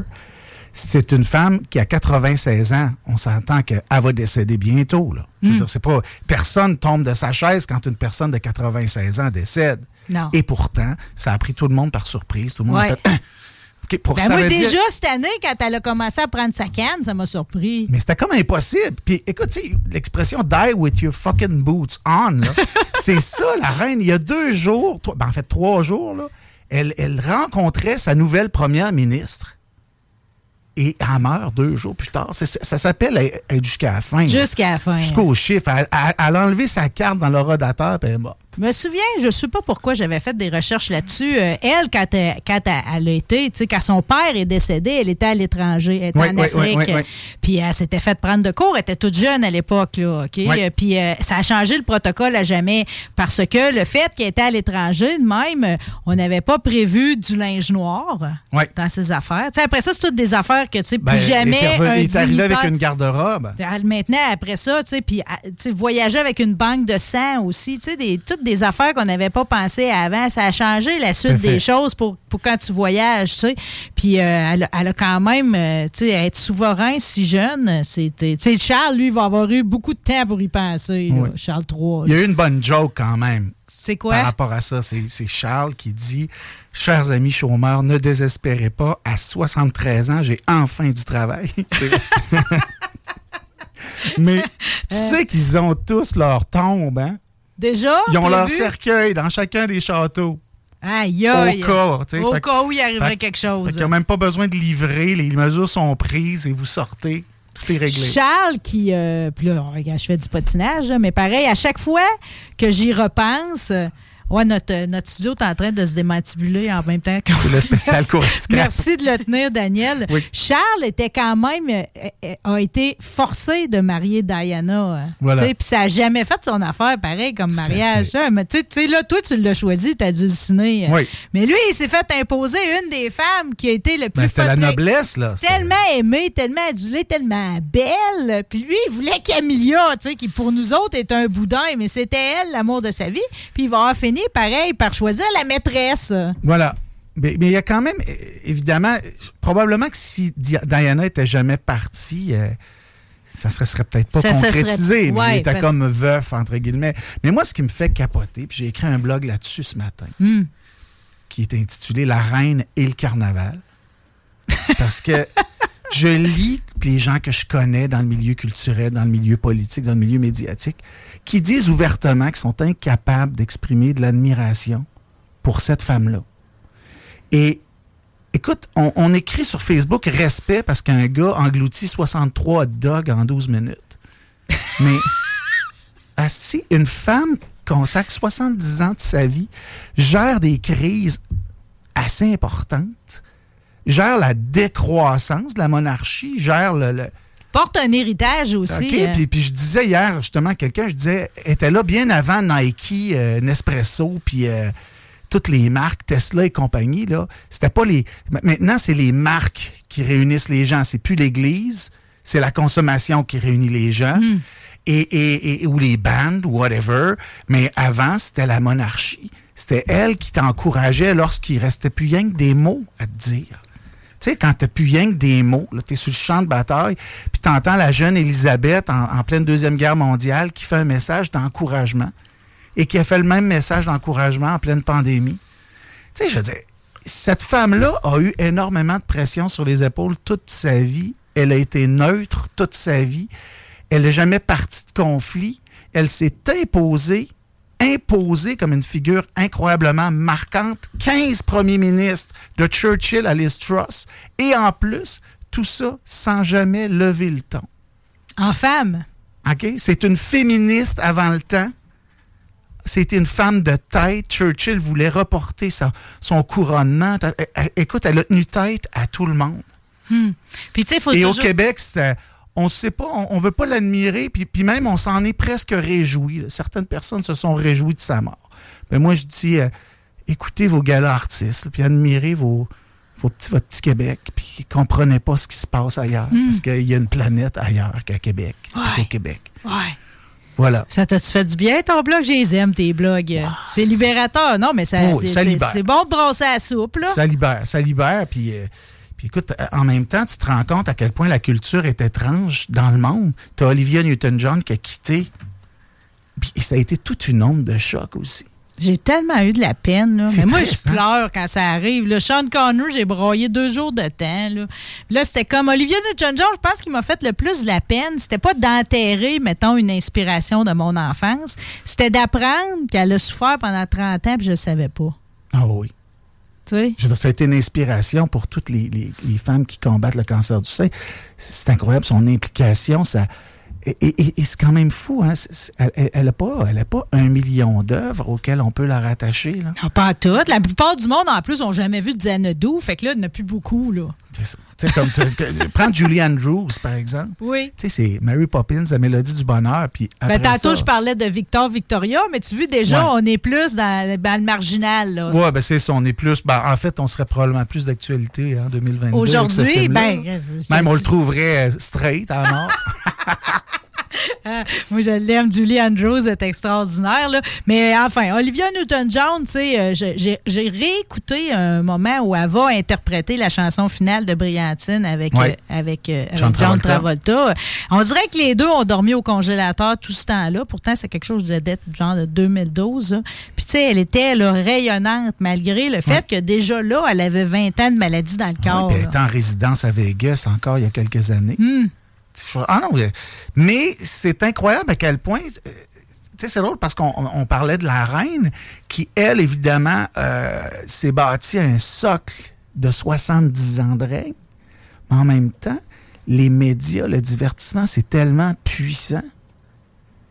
C'est une femme qui a 96 ans. On s'entend qu'elle va décéder bientôt. Là. Je veux Mm. dire, c'est pas. Personne tombe de sa chaise quand une personne de 96 ans décède. Non. Et pourtant, ça a pris tout le monde par surprise. Tout le monde Ouais. a fait. Hein? [clears throat] OK, pour Ben ça moi, dire- déjà, cette année, quand elle a commencé à prendre sa canne, ça m'a surpris. Mais c'était comme impossible. Puis écoute, l'expression die with your fucking boots on, [laughs] c'est ça, la reine. Il y a deux jours, ben, en fait trois jours, là, elle, elle rencontrait sa nouvelle première ministre. Et elle meurt deux jours plus tard. Ça s'appelle être jusqu'à la fin. Jusqu'à la fin. Jusqu'au chiffre. Elle, elle- elle a enlevé sa carte dans le rodateur, puis elle est morte. Je me souviens, je ne sais pas pourquoi j'avais fait des recherches là-dessus. Euh, elle, quand, elle, quand elle, elle a été, tu sais, quand son père est décédé, elle était à l'étranger, elle était Oui, en oui, Afrique. oui. Puis elle s'était fait prendre de cours, elle était toute jeune à l'époque, là, OK? Euh, Puis euh, ça a changé le protocole à jamais parce que le fait qu'elle était à l'étranger, même, on n'avait pas prévu du linge noir Oui. dans ses affaires. Tu sais, après ça, c'est toutes des affaires que, tu sais, Ben, plus jamais il est revenu- un il est arrivé avec une garde-robe. elle, Maintenant, après ça, tu sais, puis sais, voyager avec une banque de sang aussi, tu sais, des, toutes des affaires qu'on n'avait pas pensé avant. Ça a changé la suite des choses pour, pour quand tu voyages, tu sais. Puis euh, elle, a- elle a quand même, euh, tu sais, être souverain si jeune, c'était... Tu sais, Charles, lui, va avoir eu beaucoup de temps pour y penser, là, Oui. Charles III. Il y a eu une bonne joke quand même. C'est quoi? Par rapport à ça, c'est Charles qui dit Chers amis chômeurs, ne désespérez pas. À 73 ans, j'ai enfin du travail. [laughs] [laughs] Mais tu sais qu'ils ont tous leur tombe, hein? Déjà? Ils ont leur cercueil dans chacun des châteaux. Aïe, aïe. Au cas, tu sais. Au Fait- cas où il arriverait fait- quelque Fait chose. n'y a même pas besoin de livrer. Les mesures sont prises et vous sortez. Tout est réglé. Charles qui. euh, puis là, je fais du patinage, mais pareil, à chaque fois que j'y repense, ouais, notre, euh, notre studio est en train de se démantibuler en même temps. C'est le [laughs] spécial cours. Merci de le tenir, Daniel. Oui. Charles était quand même. euh, euh, a été forcé de marier Diana. Voilà. Puis ça n'a jamais fait son affaire pareil comme mariage. hein, mais tu sais- là, toi, tu l'as choisi, tu as dû le signer. Oui. Mais lui, il s'est fait imposer une des femmes qui a été le plus Ben, C'était la noblesse, là. Tellement aimée, tellement adulée, tellement belle. Puis lui, il voulait Camilla, tu sais, qui pour nous autres est un boudin, mais c'était elle, l'amour de sa vie. Puis il va avoir fini, pareil, par choisir la maîtresse. Voilà. Mais mais il y a quand même, évidemment, probablement que si Di- Diana était jamais partie, euh, ça se serait peut-être pas Ça se serait- concrétisé, mais il était parce- comme veuf, entre guillemets. Mais moi, ce qui me fait capoter, puis j'ai écrit un blog là-dessus ce matin, Hmm. qui est intitulé La reine et le carnaval. Parce que [laughs] je lis les gens que je connais dans le milieu culturel, dans le milieu politique, dans le milieu médiatique, qui disent ouvertement qu'ils sont incapables d'exprimer de l'admiration pour cette femme-là. Et écoute, on, on écrit sur Facebook respect parce qu'un gars engloutit 63 hot dogs en 12 minutes. Mais [laughs] si une femme consacre 70 ans de sa vie, gère des crises assez importantes, gère la décroissance de la monarchie, gère le- le, Porte un héritage aussi. OK, euh. puis, puis je disais hier, justement, quelqu'un, je disais, était là bien avant Nike, euh, Nespresso, puis euh, toutes les marques, Tesla et compagnie, là. C'était pas les... ma- Maintenant, c'est les marques qui réunissent les gens. C'est plus l'Église, c'est la consommation qui réunit les gens. Et, et- et- ou les bandes, whatever. Mais avant, c'était la monarchie. C'était elle qui t'encourageait lorsqu'il restait plus rien que des mots à te dire. Tu sais, quand t'as plus rien que des mots, t'es sur le champ de bataille, puis t'entends la jeune Élisabeth en, en pleine Deuxième Guerre mondiale qui fait un message d'encouragement et qui a fait le même message d'encouragement en pleine pandémie. Tu sais, je veux dire, cette femme-là a eu énormément de pression sur les épaules toute sa vie. Elle a été neutre toute sa vie. Elle n'est jamais partie de conflit. Elle s'est imposée, imposée comme une figure incroyablement marquante. 15 premiers ministres, de Churchill à Liz Truss. Et en plus, tout ça sans jamais lever le ton. En femme. OK? C'est une féministe avant le temps. C'était une femme de tête. Churchill voulait reporter sa- son couronnement. Écoute, elle a tenu tête à tout le monde. Hmm. Puis, faut Et au Québec, c'est- on ne sait pas, on, on veut pas l'admirer, puis, puis même on s'en est presque réjoui. Certaines personnes se sont réjouies de sa mort. Mais moi, je dis, euh, écoutez vos galas artistes, puis admirez vos, vos petits, votre petit Québec, puis comprenez pas ce qui se passe ailleurs, Mm. parce qu'il y a une planète ailleurs qu'à Québec, Ouais. au Québec. Ouais. Voilà. Ça t'a-tu fait du bien, ton blog? Je les aime, tes blogs. c'est libérateur. Non, mais ça, Ah, Oui, libère. c'est bon de brasser la soupe, là. Ça libère, ça libère, puis, euh, puis écoute, euh, en même temps, tu te rends compte à quel point la culture est étrange dans le monde. Tu as Olivia Newton-John qui a quitté. Puis ça a été toute une onde de choc aussi. J'ai tellement eu de la peine. Là. Mais moi, je pleure quand ça arrive. Le Sean Connery, j'ai broyé deux jours de temps. Là, là c'était comme Olivia Newton-John, je pense qu'il m'a fait le plus de la peine. C'était pas d'enterrer, mettons, une inspiration de mon enfance. C'était d'apprendre qu'elle a souffert pendant 30 ans puis je ne savais pas. Ah oui. Tu sais? Je veux dire, ça a été une inspiration pour toutes les, les- les femmes qui combattent le cancer du sein. C'est incroyable, son implication. Ça, et et- et c'est quand même fou. Hein? Elle n'a pas, elle a pas un million d'œuvres auxquelles on peut la rattacher. Là. Non, pas toutes. La plupart du monde, en plus, n'ont jamais vu de Xanadu. Fait que là, il n'y en a plus beaucoup. Là. C'est ça. Comme tu- [laughs] que- prends Julie Andrews, par exemple. Oui. Tu sais, c'est Mary Poppins, la mélodie du bonheur. Puis après Ben, tantôt, ça- je parlais de Victor Victoria, mais tu vois, déjà, Ouais. on est plus dans, dans le marginal. Ouais, ben c'est ça. On est plus. Ben, en fait, on serait probablement plus d'actualité en 2022. avec ce Aujourd'hui, film-là. ben, Même on le trouverait euh, straight à mort. [laughs] [laughs] Ah, moi, je l'aime. Julie Andrews est extraordinaire. Là. Mais enfin, Olivia Newton-John, euh, j'ai- réécouté un moment où elle va interpréter la chanson finale de Brillantine avec, Ouais. euh, avec, euh, avec John Travolta. Travolta. On dirait que les deux ont dormi au congélateur tout ce temps-là. Pourtant, c'est quelque chose de d'être genre de 2012. là. Puis, tu sais, elle était là, rayonnante malgré le fait que déjà là, elle avait 20 ans de maladie dans le corps. Elle était en résidence à Vegas encore il y a quelques années. Hmm. Ah non, mais- c'est incroyable à quel point. euh, Tu sais, c'est drôle parce qu'on on- on parlait de la reine qui, elle, évidemment, euh, s'est bâtie un socle de 70 ans de règne. Mais en même temps, les médias, le divertissement, c'est tellement puissant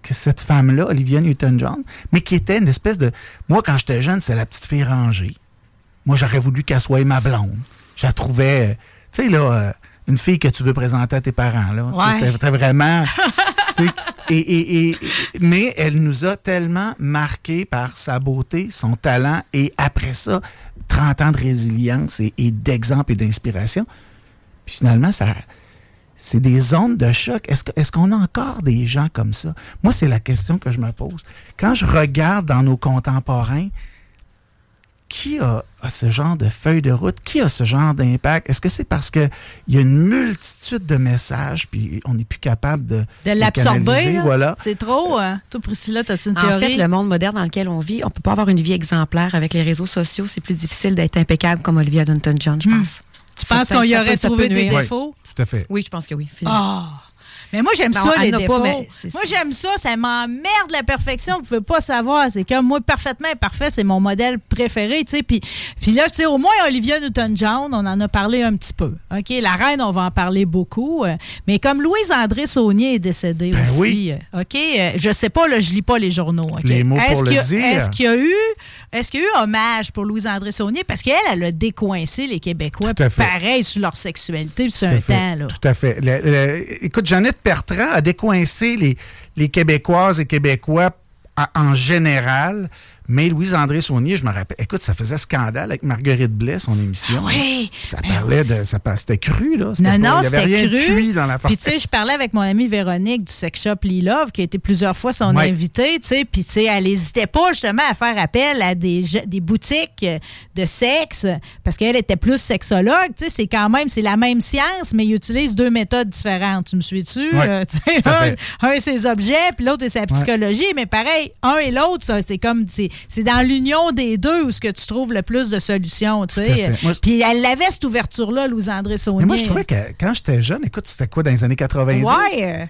que cette femme-là, Olivia Newton-John, mais qui était une espèce de... Moi, quand j'étais jeune, c'est la petite fille rangée. Moi, j'aurais voulu qu'elle soit ma blonde. Je la trouvais, tu sais, là, euh, une fille que tu veux présenter à tes parents, là. Tu sais, Ouais. C'était vraiment... [laughs] tu sais, et, et- et- mais elle nous a tellement marqué par sa beauté, son talent, et après ça, 30 ans de résilience et, et d'exemple et d'inspiration. Puis finalement, ça... C'est des ondes de choc. Est-ce que- est-ce qu'on a encore des gens comme ça? Moi, c'est la question que je me pose. Quand je regarde dans nos contemporains, qui a, a ce genre de feuille de route? Qui a ce genre d'impact? Est-ce que c'est parce qu'il y a une multitude de messages puis on n'est plus capable de, De l'absorber. Voilà. C'est trop. euh. Toi, Priscilla, as une En théorie? fait, le monde moderne dans lequel on vit, on peut pas avoir une vie exemplaire. Avec les réseaux sociaux, c'est plus difficile d'être impeccable comme Olivia Newton-John, je pense. Hmm. Tu penses qu'on y aurait trouvé des défauts? Tout à fait. Oui, je pense que oui. Ah! Mais moi, j'aime ça, elle les n'a défauts. pas, mais moi, j'aime ça. Ça m'emmerde la perfection. Vous pouvez pas savoir. C'est comme moi, parfaitement parfait, c'est mon modèle préféré. tu sais. Puis, puis là, au moins, Olivia Newton-John, on en a parlé un petit peu. OK? La reine, on va en parler beaucoup. euh, Mais comme Louise-André Saunier est décédée Ben aussi. oui. euh, OK? euh, Je sais pas, là, je lis pas les journaux. OK? Les mots Est-ce pour le qu'il y a- dire. Est-ce qu'il y a eu. Est-ce qu'il y a eu hommage pour Louise-André Saunier? Parce qu'elle, elle a décoincé les Québécois Tout à fait. pareil sur leur sexualité puis sur Tout un temps. Là. Tout à fait. Le- le- écoute, Jeannette Bertrand a décoincé les, les Québécoises et Québécois en, en général, mais Louise-André Saunier, je me rappelle, écoute, ça faisait scandale avec Marguerite Blais, son émission. oui. Puis Ça Ben parlait de. Ça, c'était cru, là. C'était Non, pas- non, Il n'y avait c'était rien de cru. cuit dans la Puis, tu sais, je parlais avec mon amie Véronique du sex shop Lee Love, qui a été plusieurs fois son invitée, tu sais. Puis, tu sais, elle n'hésitait pas justement à faire appel à des, des boutiques de sexe, parce qu'elle était plus sexologue, tu sais. C'est quand même, c'est la même science, mais ils utilisent deux méthodes différentes. Tu me suis-tu? Euh, un, un, c'est les objets, puis l'autre, c'est sa psychologie. Mais pareil, un et l'autre, ça, c'est comme, c'est c'est dans l'union des deux où ce que tu trouves le plus de solutions, tu sais. Puis, elle avait cette ouverture-là, Louise-André Saunier. Mais moi, je trouvais que quand j'étais jeune, écoute, c'était quoi dans les années 90? Ouais.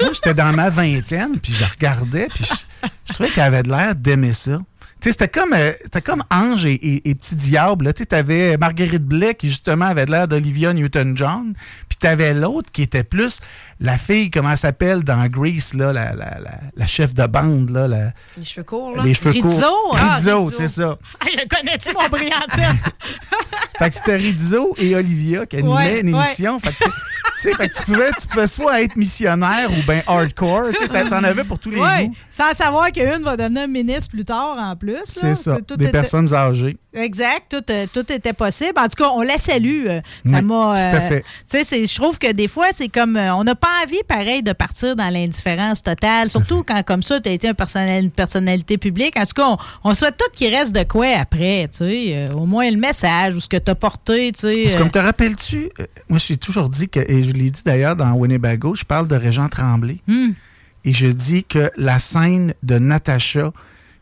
Moi, j'étais dans ma vingtaine, puis je regardais, puis je, je trouvais qu'elle avait de l'air d'aimer ça. Tu c'était comme, euh, c'était comme Ange et, et- et Petit Diable. là. Tu sais, t'avais Marguerite Blais qui, justement, avait l'air d'Olivia Newton-John. Puis t'avais l'autre qui était plus la fille, comment elle s'appelle dans Grease, là, la, la, la, la chef de bande, là, la- Les cheveux courts, là. les cheveux Rizzo, courts. ah, Rizzo, Rizzo. c'est ça. Le connais-tu, mon brillantine? [laughs] Fait que c'était Rizzo et Olivia qui animaient Ouais, une ouais. émission. Fait que, tu sais, fait que tu pouvais, tu pouvais soit être missionnaire ou bien hardcore. Tu t'en avais pour tous les Oui, goûts. sans savoir qu'une va devenir ministre plus tard en plus. C'est ça. tout Des était- personnes âgées. Exact, tout, euh, tout était possible. En tout cas, on la salue. euh, Ça Oui, m'a. tout à fait. Sais, c'est- je trouve que des fois, c'est comme. euh, on n'a pas envie, pareil, de partir dans l'indifférence totale. Surtout quand, comme ça, tu as été un personnel- une personnalité publique. En tout cas, on, on souhaite tout qu'il reste de quoi après, tu sais. euh, au moins le message ou ce que tu as porté, tu sais. Parce que euh, comme te rappelles-tu, euh, moi j'ai toujours dit que, et je l'ai dit d'ailleurs dans Winnebago, je parle de Régent Tremblay. Hmm. Et je dis que la scène de Natacha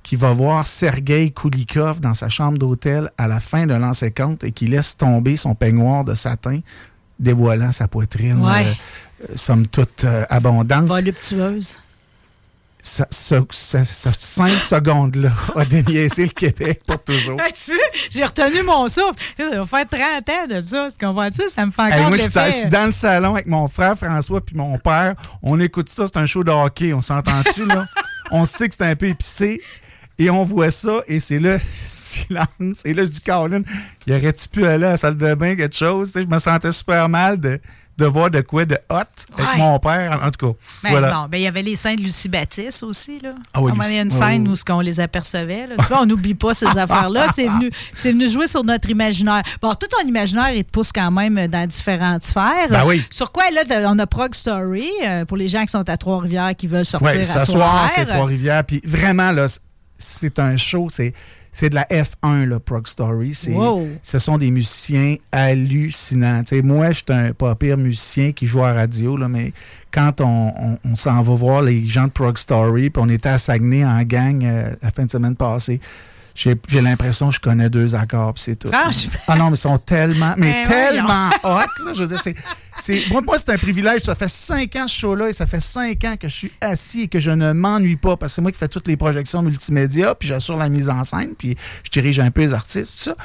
qui va voir Sergei Koulikov dans sa chambre d'hôtel à la fin de l'an 50 et qui laisse tomber son peignoir de satin, dévoilant sa poitrine, Ouais. euh, euh, somme toute euh, abondante. voluptueuse. Ça- ce- ce- ce cinq [laughs] secondes-là a déniaisé le Québec pour toujours. Ah, tu j'ai retenu mon souffle. Ça va faire 30 ans de ça. Tu comprends-tu? Ça me fait Hey, encore moi, je suis dans- je suis dans le salon avec mon frère François puis mon père. On écoute ça, c'est un show de hockey. On s'entend-tu, là? [laughs] on sait que c'est un peu épicé. Et on voit ça, et c'est là, [laughs] silence. Et là, je dis, Caroline, y aurait-tu pu aller à la salle de bain, quelque chose? Je me sentais super mal de, de voir de quoi de hot avec Ouais. mon père. En tout cas, Ben, voilà. bon, ben, il y avait les scènes de Lucie Baptiste aussi. Là. Ah oui, il y a une scène Oh. où ce qu'on les apercevait. Là. Tu vois, on n'oublie pas ces [laughs] affaires-là. C'est venu, venu jouer sur notre imaginaire. Bon, tout ton imaginaire, il te pousse quand même dans différentes sphères. Ben oui. Sur quoi, là, on a Prog Story euh, pour les gens qui sont à Trois-Rivières qui veulent sortir Oui, à ce soir, c'est Trois-Rivières. Puis vraiment, là, c'est un show, c'est, c'est de la F1, le Prog Story. C'est, Wow. Ce sont des musiciens hallucinants. Moi, je suis un pas pire musicien qui joue à radio, là, mais quand on, on- on s'en va voir les gens de Prog Story, puis on était à Saguenay en gang euh, la fin de semaine passée, j'ai, l'impression que je connais deux accords, puis c'est tout. Franchement. Ah non, mais ils sont tellement, mais Ben tellement hot, là, je veux dire, c'est, c'est, moi, moi, c'est un privilège. Ça fait cinq ans ce show-là et ça fait cinq ans que je suis assis et que je ne m'ennuie pas parce que c'est moi qui fais toutes les projections multimédia, puis j'assure la mise en scène, puis je dirige un peu les artistes, tout ça.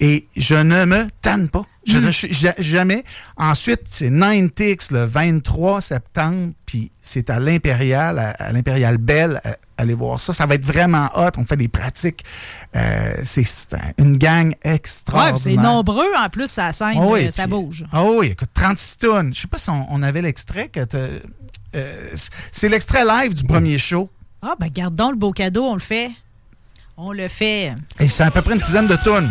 Et je ne me tanne pas. Je je ja- jamais. Ensuite, c'est 9Tix le 23 septembre, puis c'est à l'Impérial, à, à l'Impérial Belle. à- Allez voir ça. Ça va être vraiment hot. On fait des pratiques. Euh, c'est c'est un- une gang extraordinaire. c'est nombreux en plus, ça scène, Ah oui, euh, ça bouge. Ah oui, écoute, 36 tonnes. Je sais pas si on, on avait l'extrait. que euh, c'est- l'extrait live du premier show. Ah, ben, garde donc le beau cadeau, on le fait. On le fait. Et c'est à peu près une dizaine de tonnes.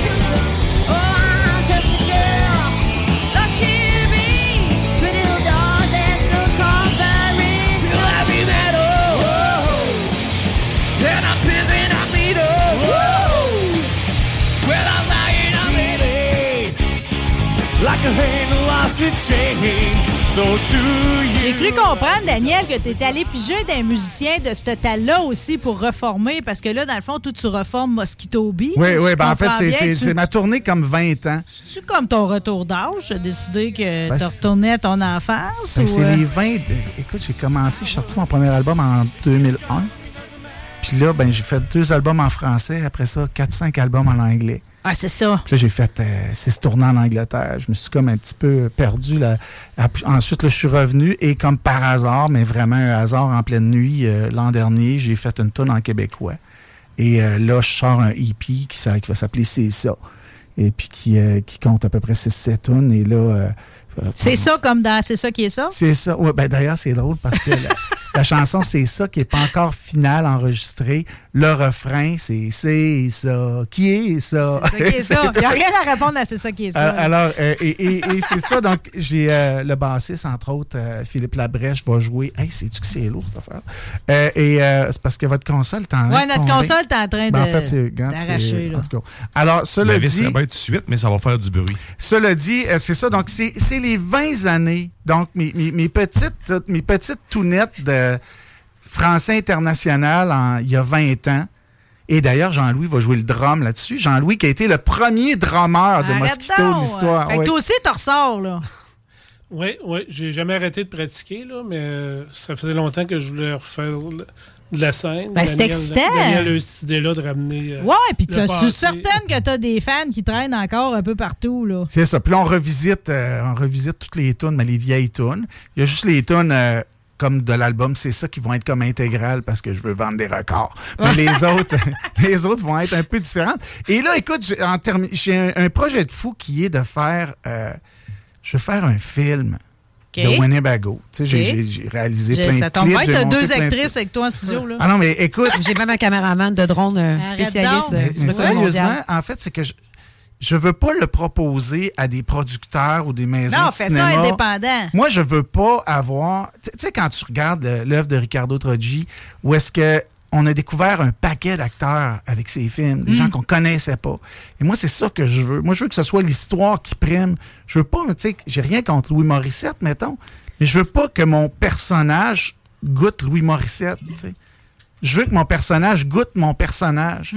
J'ai cru comprendre, Daniel, que tu es allé piger d'un musicien de ce total-là aussi pour reformer, parce que là, dans le fond, tout tu reformes Mosquito Bee. Oui, Je oui, ben en fait, c'est- tu- ma tournée comme 20 ans. C'est-tu comme ton retour d'âge, de décider que Ben, tu retournais à ton enfance? Ben, ou, c'est euh, les 20. Écoute, j'ai commencé, j'ai sorti mon premier album en 2001. Puis là, ben, j'ai fait deux albums en français. Après ça, 4-5 albums en anglais. Ah, c'est ça. Là, j'ai fait euh, six tournées en Angleterre. Je me suis comme un petit peu perdu. Là. Ap- Ensuite, là, je suis revenu et comme par hasard, mais vraiment un hasard en pleine nuit, euh, l'an dernier, j'ai fait une tonne en québécois. Et euh, là, je sors un EP qui, qui va s'appeler C'est ça. Et puis qui, euh, qui compte à peu près 6-7 tonnes. Et là... euh, C'est ça comme dans C'est ça qui est ça? c'est ça. Ouais, ben d'ailleurs, c'est drôle parce que la, [laughs] la chanson, c'est ça qui n'est pas encore finale enregistrée. Le refrain, c'est c'est ça. Qui est ça? C'est ça qui est [laughs] ça. Il n'y a rien à répondre à C'est ça qui est ça. Euh, alors, euh, et, et- et c'est ça. Donc, j'ai euh, le bassiste, entre autres, euh, Philippe Labrèche, va jouer. Hey, sais-tu que c'est lourd, cette affaire? Euh, et euh, c'est parce que votre console, t'en Ouais, notre console, t'es en train Ben, en de- fait, c'est-. En tout cas. Alors, cela La vis dit. bien tout de suite, mais ça va faire du bruit. Cela dit, euh, c'est ça. Donc, c'est c'est les 20 années. Donc, mes, mes- mes petites, mes petites tounettes de français international en- il y a 20 ans. Et d'ailleurs, Jean-Louis va jouer le drum là-dessus. Jean-Louis qui a été le premier drummer de Arrête Mosquito de l'histoire. Fait que Oui. toi aussi, tu ressors, là. Oui, oui. J'ai jamais arrêté de pratiquer, là, mais euh, ça faisait longtemps que je voulais refaire de la scène. Ben, c'est excitant. Daniel a eu cette idée-là de ramener. euh, Ouais, puis je suis certaine que tu as des fans qui traînent encore un peu partout. là. C'est ça. Puis là, on revisite, euh, on revisite toutes les tunes, mais les vieilles tunes. Il y a juste les tunes euh, comme de l'album, c'est ça qui vont être comme intégrales parce que je veux vendre des records. Mais [laughs] les autres, [laughs] les autres vont être un peu différentes. Et là, écoute, j'ai en termi- j'ai un, un projet de fou qui est de faire, euh, je veux faire un film. De Winnebago. Tu sais, j'ai- réalisé plein de ça tombe clips, bien, j'ai t'as monté deux de actrices avec toi en studio. Là. Ah non, mais écoute. J'ai même un caméraman de drone Arrête spécialiste euh, Mais, sérieusement, en fait, c'est que je, je veux pas le proposer à des producteurs ou des maisons Non, de fais cinéma. ça indépendant. Moi, je veux pas avoir. Tu sais, quand tu regardes l'œuvre de Ricardo Troggi, où est-ce que on a découvert un paquet d'acteurs avec ses films, des Mm. gens qu'on connaissait pas. Et moi, c'est ça que je veux. Moi, je veux que ce soit l'histoire qui prime. Je veux pas, tu sais, j'ai rien contre Louis Morissette, mettons, mais je veux pas que mon personnage goûte Louis Morissette, tu sais. Je veux que mon personnage goûte mon personnage.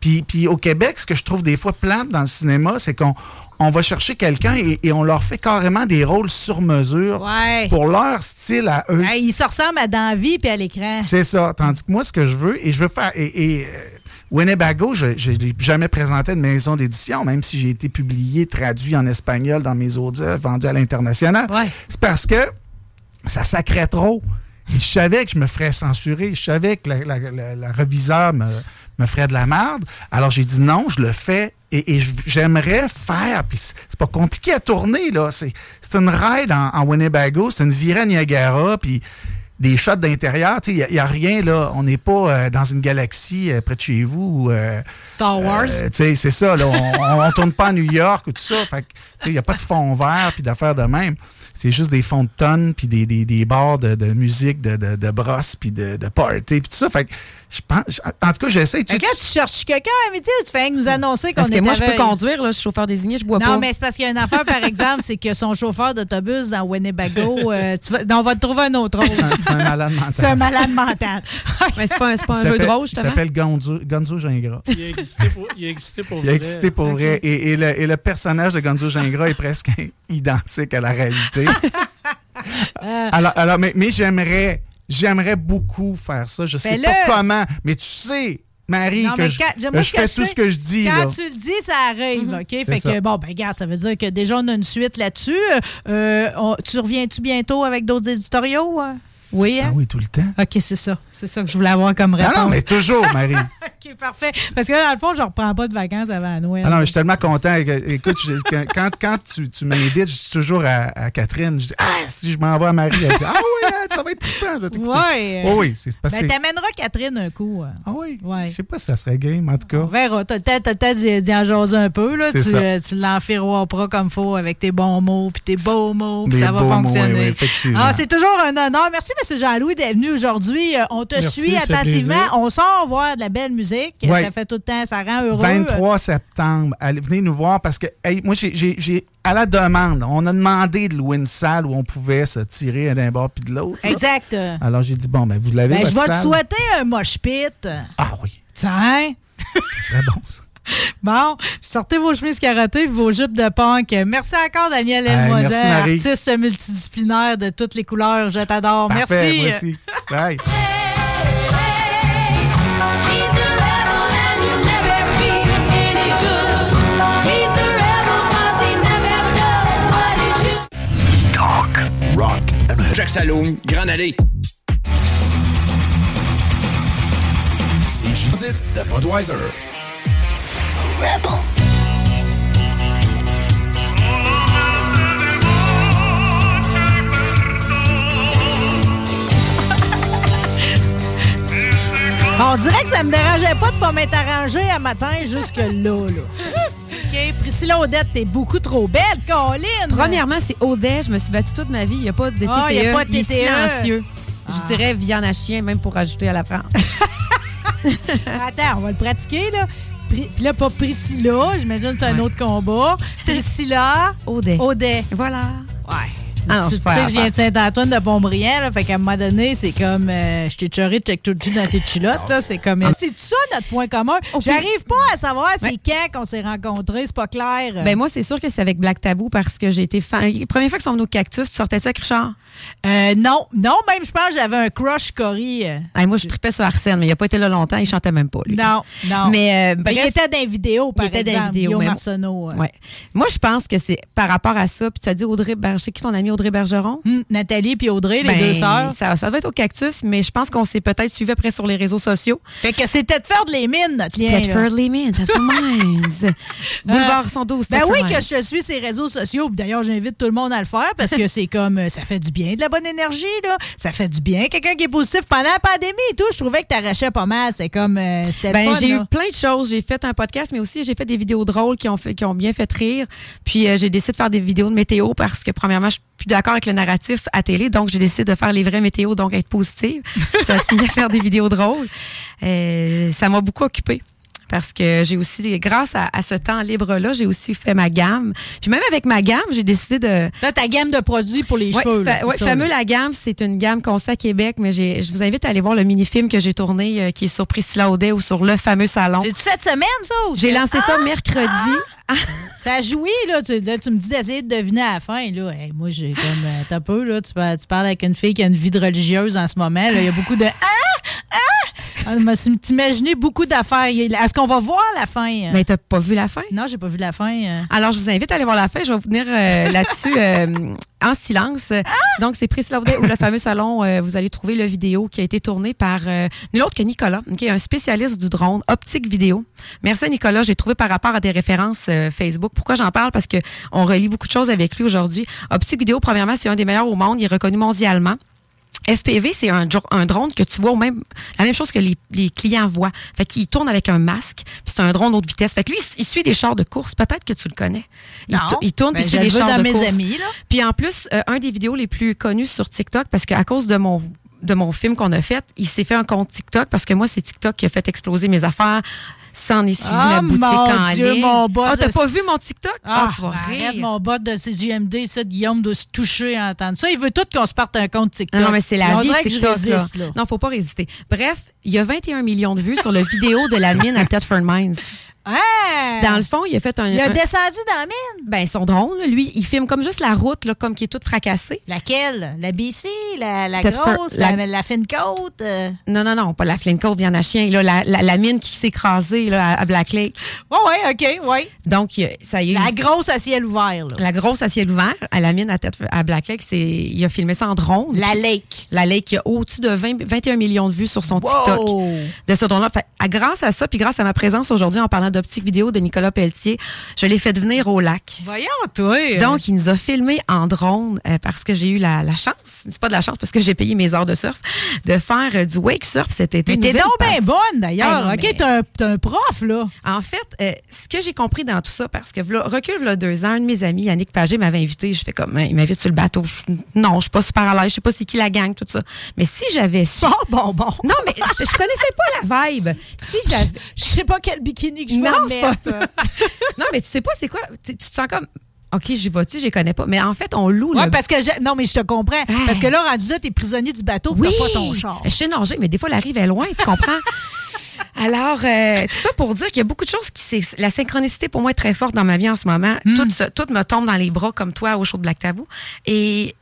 Puis, puis au Québec, ce que je trouve des fois plate dans le cinéma, c'est qu'on on va chercher quelqu'un et, et on leur fait carrément des rôles sur mesure Ouais. pour leur style à eux. Ils se ressemblent à dans la vie puis à l'écran. C'est ça. Tandis que moi, ce que je veux, et je veux faire. Et, et, euh, Winnebago, je n'ai jamais présenté de maison d'édition, même si j'ai été publié, traduit en espagnol dans mes œuvres, vendu à l'international. C'est parce que ça sacrait trop. Et je savais que je me ferais censurer. Je savais que la, la- la- la reviseur me ferait de la merde. Alors j'ai dit non, je le fais. Et, et j'aimerais faire. Puis c'est pas compliqué à tourner, là. C'est c'est une ride en, en Winnebago, c'est une virée à Niagara, puis des shots d'intérieur. Tu sais, il n'y a, rien, là. On n'est pas euh, dans une galaxie euh, près de chez vous. ou, euh, Star Wars. euh, tu sais, c'est ça, là. On, on tourne pas à New York ou tout ça. Fait que, tu sais, il n'y a pas de fond vert puis d'affaires de même. C'est juste des fonds de tonnes puis des, des, des bars de, de musique, de, de, de brosse puis de, de party puis tout ça. Fait que, je pense, en tout cas, j'essaie. Là, tu cherches quelqu'un à métier ou tu fais nous annoncer qu'on Parce est que moi, je peux conduire, là, je suis chauffeur désigné, je bois pas. Non, mais c'est parce qu'il y a une affaire, par [laughs] exemple, c'est que son chauffeur d'autobus dans Winnebago, euh, tu vas- on va te trouver un autre rôle. C'est un malade mental. C'est un malade mental. [laughs] Mais c'est pas un, c'est pas un Il jeu de s'appelle- rôle, Il justement. s'appelle Gonzo, Gonzo Gingras. Il a existé pour, il a existé pour Il a vrai. existé pour vrai. Et, et le, et le personnage de Gonzo Gingras est presque [laughs] identique à la réalité. Alors, alors, mais, mais j'aimerais, j'aimerais beaucoup faire ça. Je sais Fais-le. pas comment, mais tu sais, Marie, Non, que je, quand- que moi, je fais sais, tout ce que je dis. Quand là. tu le dis, ça arrive, OK? Fait ça. que, bon, ben, regarde, ça veut dire que déjà, on a une suite là-dessus. Euh, tu reviens-tu bientôt avec d'autres éditoriaux? euh? Oui, hein? Ah oui, tout le temps. OK, c'est ça. C'est ça que je voulais avoir comme Ah réponse. non, mais toujours, Marie. [laughs] OK, parfait. Parce que là, dans le fond, je ne reprends pas de vacances avant Noël. Ah non, mais je suis tellement content. Écoute, je- quand, quand, tu, tu m'invites, je dis toujours à, à Catherine, je dis, ah, si je m'en vais à Marie, elle dit, ah oui, ça va être trippant, je vais t'écouter. Ouais. Oh oui, c'est parce Ben, t'amèneras Catherine un coup. euh. Ah oui? Ouais. Je sais pas si ça serait game, en tout cas. On verra. T'as peut-être d'y d'y en jaser un peu. Là. Tu, ça. euh, tu l'enfiroiras comme faut avec tes bons mots puis tes beaux mots, puis ça va beaux mots, fonctionner. oui, oui, effectivement. Ah, c'est toujours un honneur. Merci, M. Jean-Louis, d'être venu aujourd'hui. Euh, On te Merci, suit attentivement. On sort voir de la belle musique. Ouais. Ça fait tout le temps, ça rend heureux. 23 septembre, allez, venez nous voir parce que hey, moi, j'ai- à la demande, on a demandé de louer une salle où on pouvait se tirer d'un bord puis de l'autre. là. Exact. Alors j'ai dit, bon, ben vous l'avez, Ben, je vais te souhaiter un mosh pit. Ah oui. Tiens. [laughs] Ce serait bon, ça. Bon, sortez vos chemises carottées et vos jupes de punk. Merci encore, Daniel Elmoiset, merci, artiste multidisciplinaire de toutes les couleurs. Je t'adore. Merci. moi aussi. Bye. [laughs] Jacques Saloum, Grande Allée. C'est Judith de Budweiser. Rebel. On dirait que ça me dérangeait pas de pas m'être arrangé à matin jusque là. là. OK, Priscilla Odette, t'es beaucoup trop belle, Colin. Premièrement, c'est Audet. Je me suis battue toute ma vie. Il n'y a pas de TTE. Ah, il y a pas de Il est TTE. silencieux. Je dirais viande à chien, même pour ajouter à la France. [laughs] Attends, on va le pratiquer, là. Puis là, pas Priscilla, j'imagine que c'est un autre combat. Priscilla. Audet. Audet. Voilà. Ouais. Ah non, tu sais que je viens de Saint-Antoine de Pontbriand, là, fait qu'à un moment donné, c'est comme euh, je t'ai choré, check tout le dans tes culottes, là, c'est comme c'est ça notre point commun. J'arrive pas à savoir c'est quand qu'on s'est rencontrés, c'est pas clair. Ben moi, c'est sûr que c'est avec Black Tabou parce que j'ai été fan. La première fois qu'ils sont venus au Cactus, tu sortais-tu avec Richard? Euh, non, non, même je pense que j'avais un crush Cory. euh. Hey, moi, je tripais sur Arsène, mais il a pas été là longtemps, il chantait même pas, lui. Non, non. Mais, euh, il était dans les vidéos, par Il était dans les vidéos, mais-. Ouais. Moi, je pense que c'est par rapport à ça. Puis tu as dit Audrey Bergeron. C'est qui ton ami Audrey Bergeron? Hum, Nathalie puis Audrey, les Ben, deux sœurs. Ça, ça doit être au cactus, mais je pense qu'on s'est peut-être suivi après sur les réseaux sociaux. Fait que c'était de faire de les mines, notre lien. Tedford les Mines, Tedford Mines. [laughs] Boulevard 112, Ben Tedford oui, que je te suis ces réseaux sociaux. D'ailleurs, j'invite tout le monde à le faire parce que c'est comme ça fait du bien, de la bonne énergie, là. Ça fait du bien. Quelqu'un qui est positif pendant la pandémie et tout, je trouvais que t'arrachais pas mal. C'est comme euh, Ben, j'ai eu plein de choses. J'ai fait un podcast, mais aussi j'ai fait des vidéos drôles qui ont, fait, qui ont bien fait rire. Puis euh, j'ai décidé de faire des vidéos de météo parce que, premièrement, je suis plus d'accord avec le narratif à télé. Donc, j'ai décidé de faire les vraies météos, donc être positive. [laughs] Ça a fini à faire des vidéos drôles. Euh, ça m'a beaucoup occupée. Parce que j'ai aussi, grâce à, à ce temps libre-là, j'ai aussi fait ma gamme. Puis même avec ma gamme, j'ai décidé de. Là, ta gamme de produits pour les Ouais, cheveux. fa- c'est fameux. La Gamme, c'est une gamme qu'on sait à Québec, mais j'ai- je vous invite à aller voir le mini-film que j'ai tourné euh, qui est sur Priscilla Audet ou sur le fameux salon. C'est-tu cette semaine, ça? ou J'ai c'est- lancé ça Ah! Mercredi. Ça a joui, là. Tu, là, tu me dis d'essayer de deviner à la fin, là. Hey, moi, j'ai comme. euh, T'as peu, là. Tu, par- tu parles avec une fille qui a une vie de religieuse en ce moment. là. Il y a beaucoup de. Ah! Ah! Ah, je me suis imaginé beaucoup d'affaires. Est-ce qu'on va voir la fin? euh? Mais t'as pas vu la fin? Non, j'ai pas vu la fin. euh. Alors, je vous invite à aller voir la fin. Je vais venir euh, là-dessus euh, en silence. Donc, c'est Priscilla Audet ou le fameux salon. euh, vous allez trouver la vidéo qui a été tournée par euh, nul autre que Nicolas, qui est un spécialiste du drone, optique vidéo. Merci à Nicolas. J'ai trouvé par rapport à des références euh, Facebook. Pourquoi j'en parle? Parce que on relie beaucoup de choses avec lui aujourd'hui. Optique vidéo, premièrement, c'est un des meilleurs au monde. Il est reconnu mondialement. FPV, c'est un, dro- un drone que tu vois au même, la même chose que les, les clients voient. Fait qu'il tourne avec un masque, puis c'est un drone haute vitesse. Fait que lui, il suit des chars de course. Peut-être que tu le connais. Il, Non. tou- il tourne Ben, puis suit des chars dans de mes course. amis, là. Puis en plus, euh, un des vidéos les plus connues sur TikTok, parce qu'à cause de mon de mon film qu'on a fait, il s'est fait un compte TikTok parce que moi, c'est TikTok qui a fait exploser mes affaires. Ça en est suivi Ah, la boutique mon en Dieu, ligne. mon boss Ah, t'as de- pas vu mon TikTok? Ah, Ah, tu vas arrête, rire. mon bot de CGMD, ça, Guillaume doit se toucher à entendre ça. Il veut tout qu'on se parte un compte TikTok. Non, mais c'est la On vie TikTok. là. résiste, là. Non, faut pas résister. Bref, il y a 21 millions de vues sur le vidéo de la mine à Thetford Mines. Ah! Dans le fond, il a fait un. Il a un- descendu dans la mine. ben, son drone, là, lui, il filme comme juste la route, là, comme qui est toute fracassée. Laquelle? La BC? La, la grosse? La, la- la euh? Non, non, non, pas la Flynn Cove, viande à chien. Là, la, la, la mine qui s'est écrasée là, à Black Lake. Oui, oui, OK, oui. Donc, ça y est. La grosse à ciel ouvert, là. La grosse à ciel ouvert, à la mine à, tête, à Black Lake, il a filmé ça en drone. La lake. La Lake, il y a au-dessus de 20 21 millions de vues sur son Wow! TikTok. De ce drone-là. Fait, à- grâce à ça, puis grâce à ma présence aujourd'hui en parlant d'optique vidéo de Nicolas Pelletier, je l'ai fait venir au lac. Voyons, toi. Donc, il nous a filmé en drone euh, parce que j'ai eu la, la chance, c'est pas de la chance parce que j'ai payé mes heures de surf, de faire euh, du wake surf cet été. Mais t'es donc bien bonne, d'ailleurs. Ah non, OK, mais- t'es un, prof, là. En fait, euh, ce que j'ai compris dans tout ça, parce que v'là- recul, il deux ans, un de mes amis, Yannick Pagé, m'avait invité. Je fais comme, Hein, il m'invite sur le bateau. Je- non, je suis pas super à l'aise. Je sais pas c'est qui la gang, tout ça. Mais si j'avais su. Bon, bon, bon. Non, mais je, je connaissais pas la vibe. Si j'avais. Je sais pas quel bikini que je Non, pas mettre. ça. [laughs] non, mais tu sais pas c'est quoi? Tu, tu te sens comme. OK, j'y vais-tu, je les connais pas. Mais en fait, on loue le. parce que je- non, mais je te comprends. Parce que là, rendu là, t'es prisonnier du bateau, Oui, t'as pas ton char. je sais nager, mais des fois, la rive est loin, tu comprends? [laughs] Alors, euh, tout ça pour dire qu'il y a beaucoup de choses qui... c'est- La synchronicité, pour moi, est très forte dans ma vie en ce moment. Tout, se- tout me tombe dans les bras, comme toi, au show de Black Tabou. Et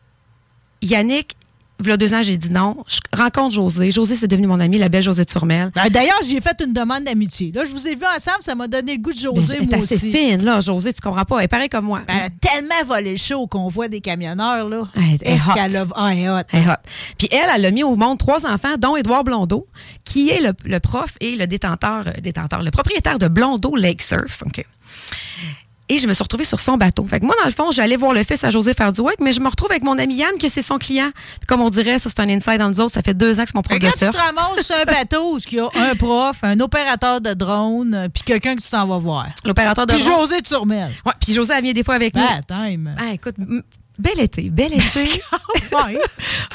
Yannick, il y a deux ans, j'ai dit non. Je rencontre José. José, c'est devenu mon ami, la belle José Turmel. Ben, D'ailleurs, j'ai fait une demande d'amitié. Là, je vous ai vu ensemble, ça m'a donné le goût de José, Elle est assez aussi. fine, là, José, tu comprends pas. Elle est pareille comme moi. Ben, Elle a tellement volé le show qu'on voit des camionneurs, là. Elle est- Est-ce hot. a... Ah, elle est hot. Elle est hot. Puis elle, elle a mis au monde trois enfants, dont Édouard Blondeau, qui est le, le prof et le détenteur, euh, détenteur, le propriétaire de Blondeau Lake Surf. OK? Et je me suis retrouvée sur son bateau. Fait que moi, dans le fond, j'allais voir le fils à du wake, mais je me retrouve avec mon ami Yann, que c'est son client. Puis comme on dirait, ça, c'est un inside dans nous autres. Ça fait deux ans que c'est mon prof de là, tu te ramasses sur un bateau où il y a un prof, un opérateur de drone, euh, puis quelqu'un que tu t'en vas voir. L'opérateur de Puis drone. José Turmel. Ouais, puis José a mis des fois avec nous. Bad time. Ah, écoute, Bel été, bel été. [laughs] ouais.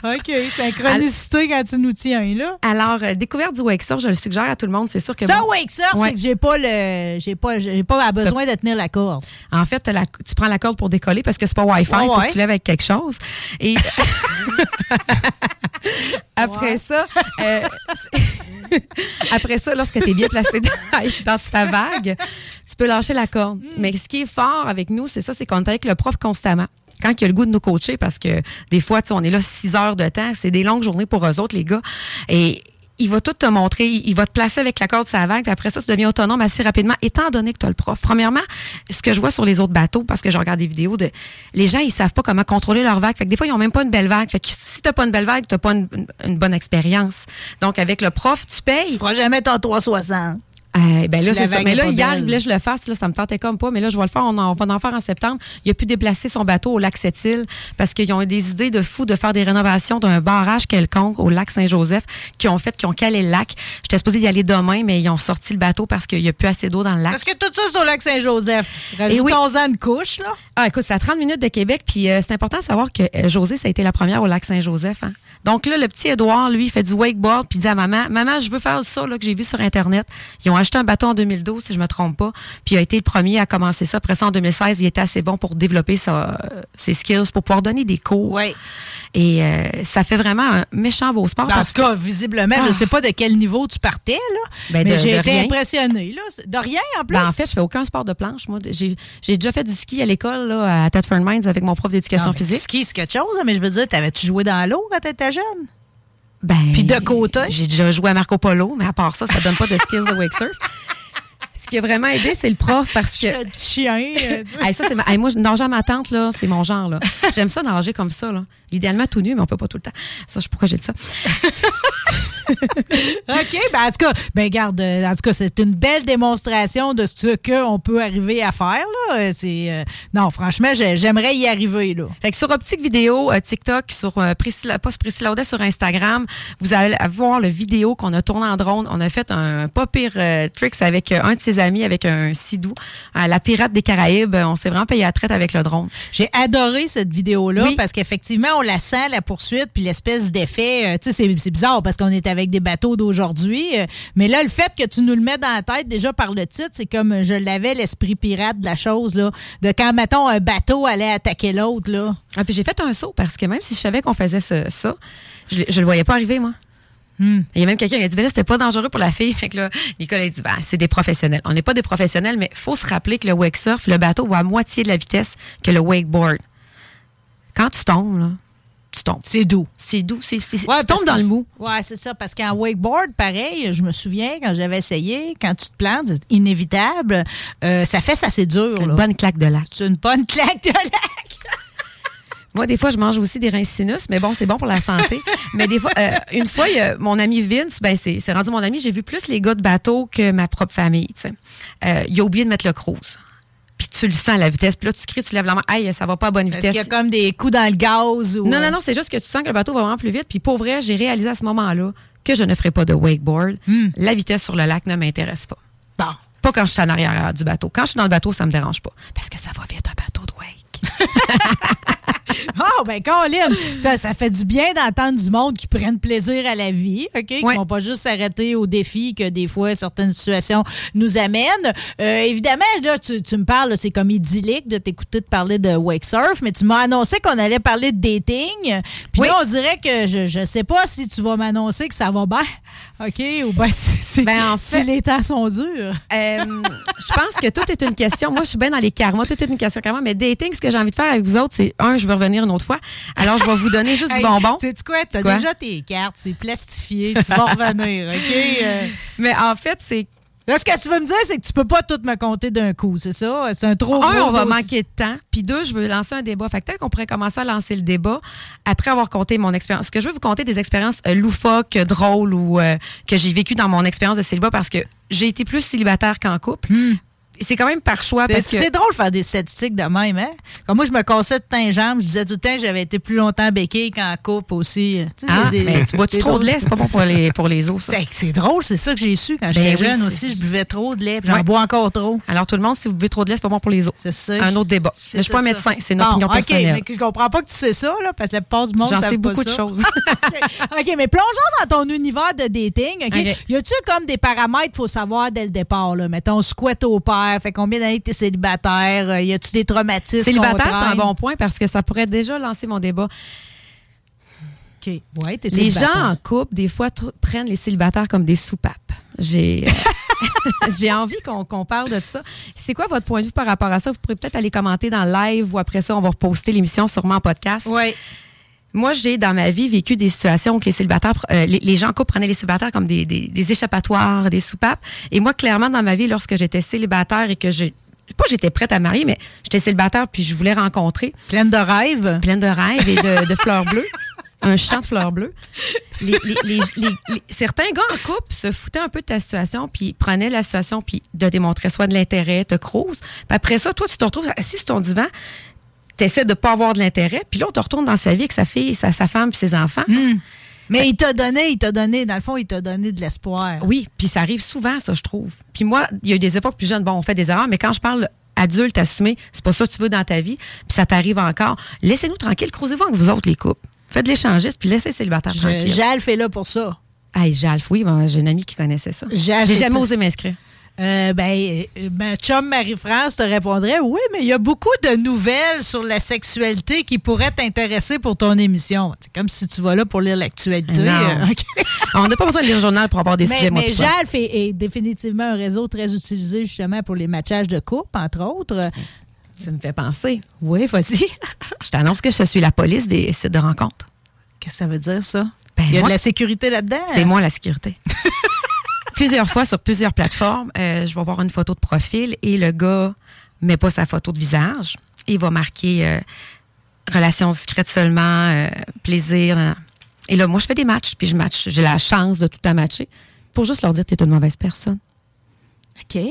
OK. Synchronicité quand tu nous tiens, là. Alors, euh, découverte du wake surf, je le suggère à tout le monde. C'est sûr que. Ça, moi- wake surf, Ouais. c'est que j'ai pas le. J'ai pas, j'ai pas besoin de tenir la corde. En fait, la- tu prends la corde pour décoller parce que c'est pas Wi-Fi, Ouais, faut ouais. que tu lèves avec quelque chose. Et [laughs] après ça, euh, [laughs] après ça, lorsque tu es bien placé dans, ta vague, tu peux lâcher la corde. Mais ce qui est fort avec nous, c'est ça, c'est qu'on est avec le prof constamment. Quand il a le goût de nous coacher, parce que des fois, on est là six heures de temps, c'est des longues journées pour eux autres, les gars. Et il va tout te montrer, il va te placer avec la corde la vague, puis après ça, tu deviens autonome assez rapidement, étant donné que tu as le prof. Premièrement, ce que je vois sur les autres bateaux, parce que je regarde des vidéos de. Les gens, ils savent pas comment contrôler leur vague. Fait que des fois, ils ont même pas une belle vague. Fait que si t'as pas une belle vague, t'as pas une bonne expérience. Donc, avec le prof, tu payes. Tu feras jamais ton 360. Eh ben là, c'est ça. Mais là, hier, il voulait que je le fasse. Là, ça me tentait comme pas. Mais là, je vais le faire. On, en- on va en faire en septembre. Il a pu déplacer son bateau au lac Sept-Îles parce qu'ils ont eu des idées de fou de faire des rénovations d'un barrage quelconque au lac Saint-Joseph qui ont fait, qui ont calé le lac. J'étais supposée y aller demain, mais ils ont sorti le bateau parce qu'il n'y a plus assez d'eau dans le lac. Parce que tout ça, c'est au lac Saint-Joseph. Et oui. Rajoutons-en une couche, là. Ah, écoute, c'est à 30 minutes de Québec, puis euh, c'est important de savoir que euh, José, ça a été la première au lac Saint-Joseph. hein. Donc là, le petit Édouard, lui, il fait du wakeboard, puis il dit à maman, maman, je veux faire ça là, que j'ai vu sur Internet. Ils ont acheté un bateau en 2012, si je me trompe pas, puis il a été le premier à commencer ça. Après ça, en 2016, il était assez bon pour développer sa- euh, ses skills, pour pouvoir donner des cours. Et euh, ça fait vraiment un méchant beau sport. Ben, en parce tout cas, visiblement, je Ah. sais pas de quel niveau tu partais, là. Ben, mais j'ai été rien. impressionnée, là. De rien, en plus. Ben, en fait, je fais aucun sport de planche. Moi, j'ai déjà fait du ski à l'école là, à Thetford Mines avec mon prof d'éducation physique. Du ski, c'est quelque chose, mais je veux dire, t'avais-tu joué dans l'eau quand t'étais jeune? Ben, Puis de côté? J'ai déjà joué à Marco Polo, mais à part ça, ça donne pas de skills de wake surf. Ce qui a vraiment aidé, c'est le prof parce que. chien. euh, Hey, ça, c'est ma- hey, moi, je nager à ma tante, là, c'est mon genre. là. J'aime ça nager comme ça. Là. Idéalement tout nu, mais on peut pas tout le temps. Ça, je sais pourquoi j'ai dit ça? [laughs] OK, ben en tout cas, ben garde, en tout cas, c'est une belle démonstration de ce qu'on peut arriver à faire, là. Euh, C'est, euh, non, franchement, j'ai- j'aimerais y arriver, là. Fait que sur Optique Vidéo, euh, TikTok, sur euh, Priscilla, pas Priscilla Audet, sur Instagram, vous allez voir le vidéo qu'on a tourné en drone. On a fait un pas pire tricks avec un de ses amis, avec un sidou, la pirate des Caraïbes. On s'est vraiment payé à traite avec le drone. J'ai adoré cette vidéo-là Oui. parce qu'effectivement, on la sent, la poursuite, puis l'espèce d'effet. euh, tu sais, c'est- bizarre parce qu'on est avec des bateaux d'aujourd'hui. euh, mais là, le fait que tu nous le mets dans la tête, déjà par le titre, c'est comme euh, je l'avais, l'esprit pirate de la chose, là. De quand, mettons, un bateau allait attaquer l'autre, là. Ah, puis j'ai fait un saut parce que même si je savais qu'on faisait ce- ça, je, je le voyais pas arriver, moi. Hmm. Il y a même quelqu'un qui a dit, ben là, c'était pas dangereux pour la fille. [laughs] Fait que là, Nicole a dit, ben, c'est des professionnels. On n'est pas des professionnels, mais faut se rappeler que le wake surf, le bateau va à moitié de la vitesse que le wakeboard. Quand tu tombes, là, tu tombes. C'est doux. C'est doux. C'est, c'est- Ouais, tu tombes dans que- le mou. Ouais, c'est ça. Parce qu'en wakeboard, pareil, je me souviens quand j'avais essayé, quand tu te plantes, c'est inévitable, euh, ça fait ça assez dur. Une là. bonne claque de lac. C'est une bonne claque de lac. [laughs] Moi, des fois, je mange aussi des reins sinus, mais bon, c'est bon pour la santé. mais des fois, euh, une fois, il y a mon ami Vince, ben c'est c'est rendu mon ami, j'ai vu plus les gars de bateau que ma propre famille. Euh, il a oublié de mettre le cruise. Puis tu le sens à la vitesse. Puis là, tu cries, tu lèves la main. Aïe, ça va pas à bonne vitesse. qu'il y a comme des coups dans le gaz? Ou, Non, non, non, c'est juste que tu sens que le bateau va vraiment plus vite. Puis pour vrai, j'ai réalisé à ce moment-là que je ne ferai pas de wakeboard. La vitesse sur le lac ne m'intéresse pas. Bon. Pas quand je suis en arrière du bateau. Quand je suis dans le bateau, ça me dérange pas. Parce que ça va vite, un bateau de wake. [laughs] Oh, [laughs] ben, Colin, ça, ça fait du bien d'entendre du monde qui prennent plaisir à la vie, OK? Qui Ouais. vont pas juste s'arrêter aux défis que des fois certaines situations nous amènent. Euh, évidemment, là, tu, tu me parles, c'est comme idyllique de t'écouter te parler de wake surf, mais tu m'as annoncé qu'on allait parler de dating. Puis Oui. là, on dirait que je, je sais pas si tu vas m'annoncer que ça va bien, OK? Ou bien si, si- Ben, en si fait- les temps sont durs. Euh, je pense que tout est une question. Moi, je suis bien dans les karmas. Tout est une question karma. Mais dating, ce que j'ai envie de faire avec vous autres, c'est un, je veux revenir une autre fois. Alors, je vais vous donner juste Hey, du bonbon. Sais-tu quoi? T'as Quoi? déjà tes cartes, c'est plastifié, tu vas revenir, OK? [laughs] Euh, Mais en fait, c'est. Là, ce que tu veux me dire, c'est que tu peux pas tout me compter d'un coup, c'est ça? C'est un trop Un, on va manquer de temps. Puis deux, je veux lancer un débat. Fait que peut-être qu'on pourrait commencer à lancer le débat après avoir compté mon expérience. Parce que je veux vous compter des expériences euh, loufoques, drôles ou euh, que j'ai vécues dans mon expérience de célibat parce que j'ai été plus célibataire qu'en couple. C'est quand même par choix C'est parce que. c'est drôle de faire des statistiques de même, hein? Comme moi, je me cassais tout le temps les jambes. Je disais tout le temps que j'avais été plus longtemps béquille qu'en coupe aussi. Tu sais, Ah, des- mais tu bois-tu c'est trop de lait? C'est pas bon pour les, pour les os. C'est drôle, c'est ça que j'ai su quand j'étais Ben oui, jeune aussi. Je buvais trop de lait. J'en Ouais. bois encore trop. Alors, tout le monde, si vous buvez trop de lait, c'est pas bon pour les os. C'est ça. Un autre débat. Je suis pas ça. médecin, c'est une Bon, opinion OK, personnelle. mais que je comprends pas que tu sais ça, là, parce que la plupart du monde J'en sais beaucoup de choses. [laughs] OK, mais plongeons dans ton univers de dating. Y a-tu comme des paramètres qu'il faut savoir dès le départ? Mettons, squat au père, fait combien d'années que t'es célibataire? Euh, Y a-tu des traumatismes? Célibataire, c'est un bon point parce que ça pourrait déjà lancer mon débat. OK. Ouais, Les célibataire. gens en couple, des fois, prennent les célibataires comme des soupapes. J'ai euh, [laughs] [laughs] j'ai envie qu'on qu'on parle de ça. C'est quoi votre point de vue par rapport à ça? Vous pourrez peut-être aller commenter dans le live ou après ça, on va reposter l'émission sûrement en podcast. Oui. Moi, j'ai dans ma vie vécu des situations où les célibataires, euh, les, les gens en couple prenaient les célibataires comme des, des- des échappatoires, des soupapes. Et moi, clairement, dans ma vie, lorsque j'étais célibataire et que je pas j'étais prête à marier, mais j'étais célibataire puis je voulais rencontrer. Pleine de rêves. Pleine de rêves et de, de fleurs bleues. Un champ de fleurs bleues. Les- certains gars en couple se foutaient un peu de ta situation, puis prenaient la situation, puis de démontrer soit de l'intérêt, te crouse. Puis après ça, toi, tu te retrouves assis sur ton divan, tu essaies de pas avoir de l'intérêt, puis là, on te retourne dans sa vie avec sa fille, sa, sa femme, puis ses enfants. Mais il t'a donné, il t'a donné, dans le fond, il t'a donné de l'espoir. Oui, puis ça arrive souvent, ça, je trouve. Puis moi, il y a eu des époques plus jeunes, bon, on fait des erreurs, mais quand je parle adulte, assumé, c'est pas ça que tu veux dans ta vie, puis ça t'arrive encore. Laissez-nous tranquille, croisez-vous avec vous autres, les couples. Faites l'échangiste, puis laissez les célibataires Je- tranquilles. Jalf est là pour ça. Hey, Jalf, oui, ben, j'ai une amie qui connaissait ça. J'ai jamais osé m'inscrire. Euh, ben, euh, ma chum Marie-France te répondrait oui, mais il y a beaucoup de nouvelles sur la sexualité qui pourraient t'intéresser pour ton émission. C'est comme si tu vas là pour lire l'actualité. Non. euh. [laughs] On n'a pas besoin de lire le journal pour avoir des mais sujets, mais. Jalf est, est définitivement un réseau très utilisé justement pour les matchages de couple, entre autres. Tu me fais penser. Oui, vas-y. [laughs] Je t'annonce que je suis la police des sites de rencontres. Qu'est-ce que ça veut dire, ça? Ben, il y a moi, de la sécurité là-dedans? C'est moi la sécurité. [laughs] plusieurs fois sur plusieurs plateformes, euh, je vais voir une photo de profil et le gars met pas sa photo de visage. Il va marquer euh, relations discrètes seulement, euh, plaisir. euh. Et là, moi, je fais des matchs, puis je match. J'ai la chance de tout à matcher pour juste leur dire que tu es une mauvaise personne.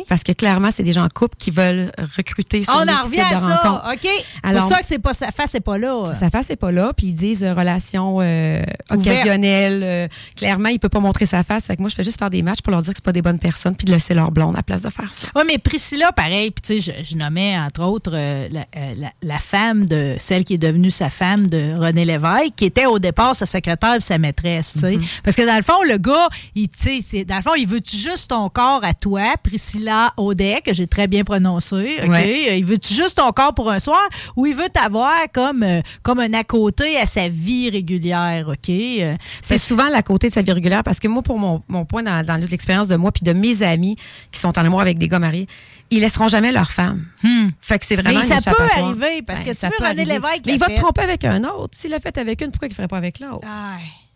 Parce que clairement, c'est des gens en couple qui veulent recruter sur On les en revient à de ça. rencontres. OK? Alors- pour ça que c'est pas sa face, c'est pas là. Sa face n'est pas là, puis ils disent euh, relation euh, occasionnelle. euh, clairement, il peut pas montrer sa face. Fait que moi, je fais juste faire des matchs pour leur dire que c'est pas des bonnes personnes, puis de laisser leur blonde à la place de faire ça. Oui, mais Priscilla, pareil, puis tu sais, je, je nommais entre autres euh, la, la- la femme de celle qui est devenue sa femme de René Lévesque, qui était au départ sa secrétaire et sa maîtresse. Mm-hmm. Parce que dans le fond, le gars, il, tu sais, c'est- dans le fond, il veut-tu juste ton corps à toi, Priscilla? Audet, que j'ai très bien prononcé, OK? Ouais. Euh, Il veut-tu juste ton corps pour un soir ou il veut t'avoir comme, euh, comme un à côté à sa vie régulière, OK? Euh, C'est souvent la côté de sa vie régulière parce que moi, pour mon, mon point dans, dans l'expérience de moi puis de mes amis qui sont en amour avec des gars mariés, ils laisseront jamais leur femme. Fait que c'est vraiment Mais ça peut arriver, parce que tu ça veux, René. Lévesque Mais il va te tromper avec un autre. S'il l'a fait avec une, pourquoi il ne ferait pas avec l'autre?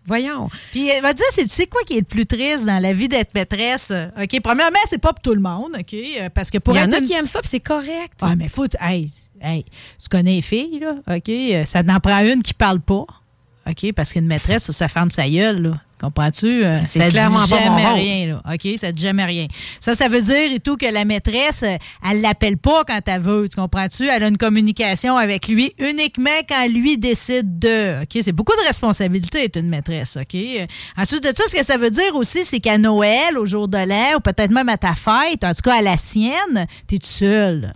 Voyons. Puis elle va dire, c'est tu sais quoi qui est le plus triste dans la vie d'être maîtresse? euh, OK, premièrement, c'est pas pour tout le monde, OK? euh, Parce que pour Il y en a une- qui aiment ça, puis c'est correct. Ah, mais faut. Hey, hey, tu connais les filles, là? OK? euh, Ça n'en prend une qui parle pas. OK? Parce qu'une maîtresse, ça ferme sa gueule, là. Comprends-tu? Euh, C'est ça clairement dit pas mon jamais rôle. rien, là. OK? Ça dit jamais rien. Ça, ça veut dire et tout que la maîtresse, euh, elle l'appelle pas quand elle veut. Tu comprends-tu? Elle a une communication avec lui uniquement quand lui décide de. OK? C'est beaucoup de responsabilité être une maîtresse. OK? Euh, Ensuite de tout, ce que ça veut dire aussi, c'est qu'à Noël, au jour de l'an, ou peut-être même à ta fête, en tout cas à la sienne, t'es tout seul.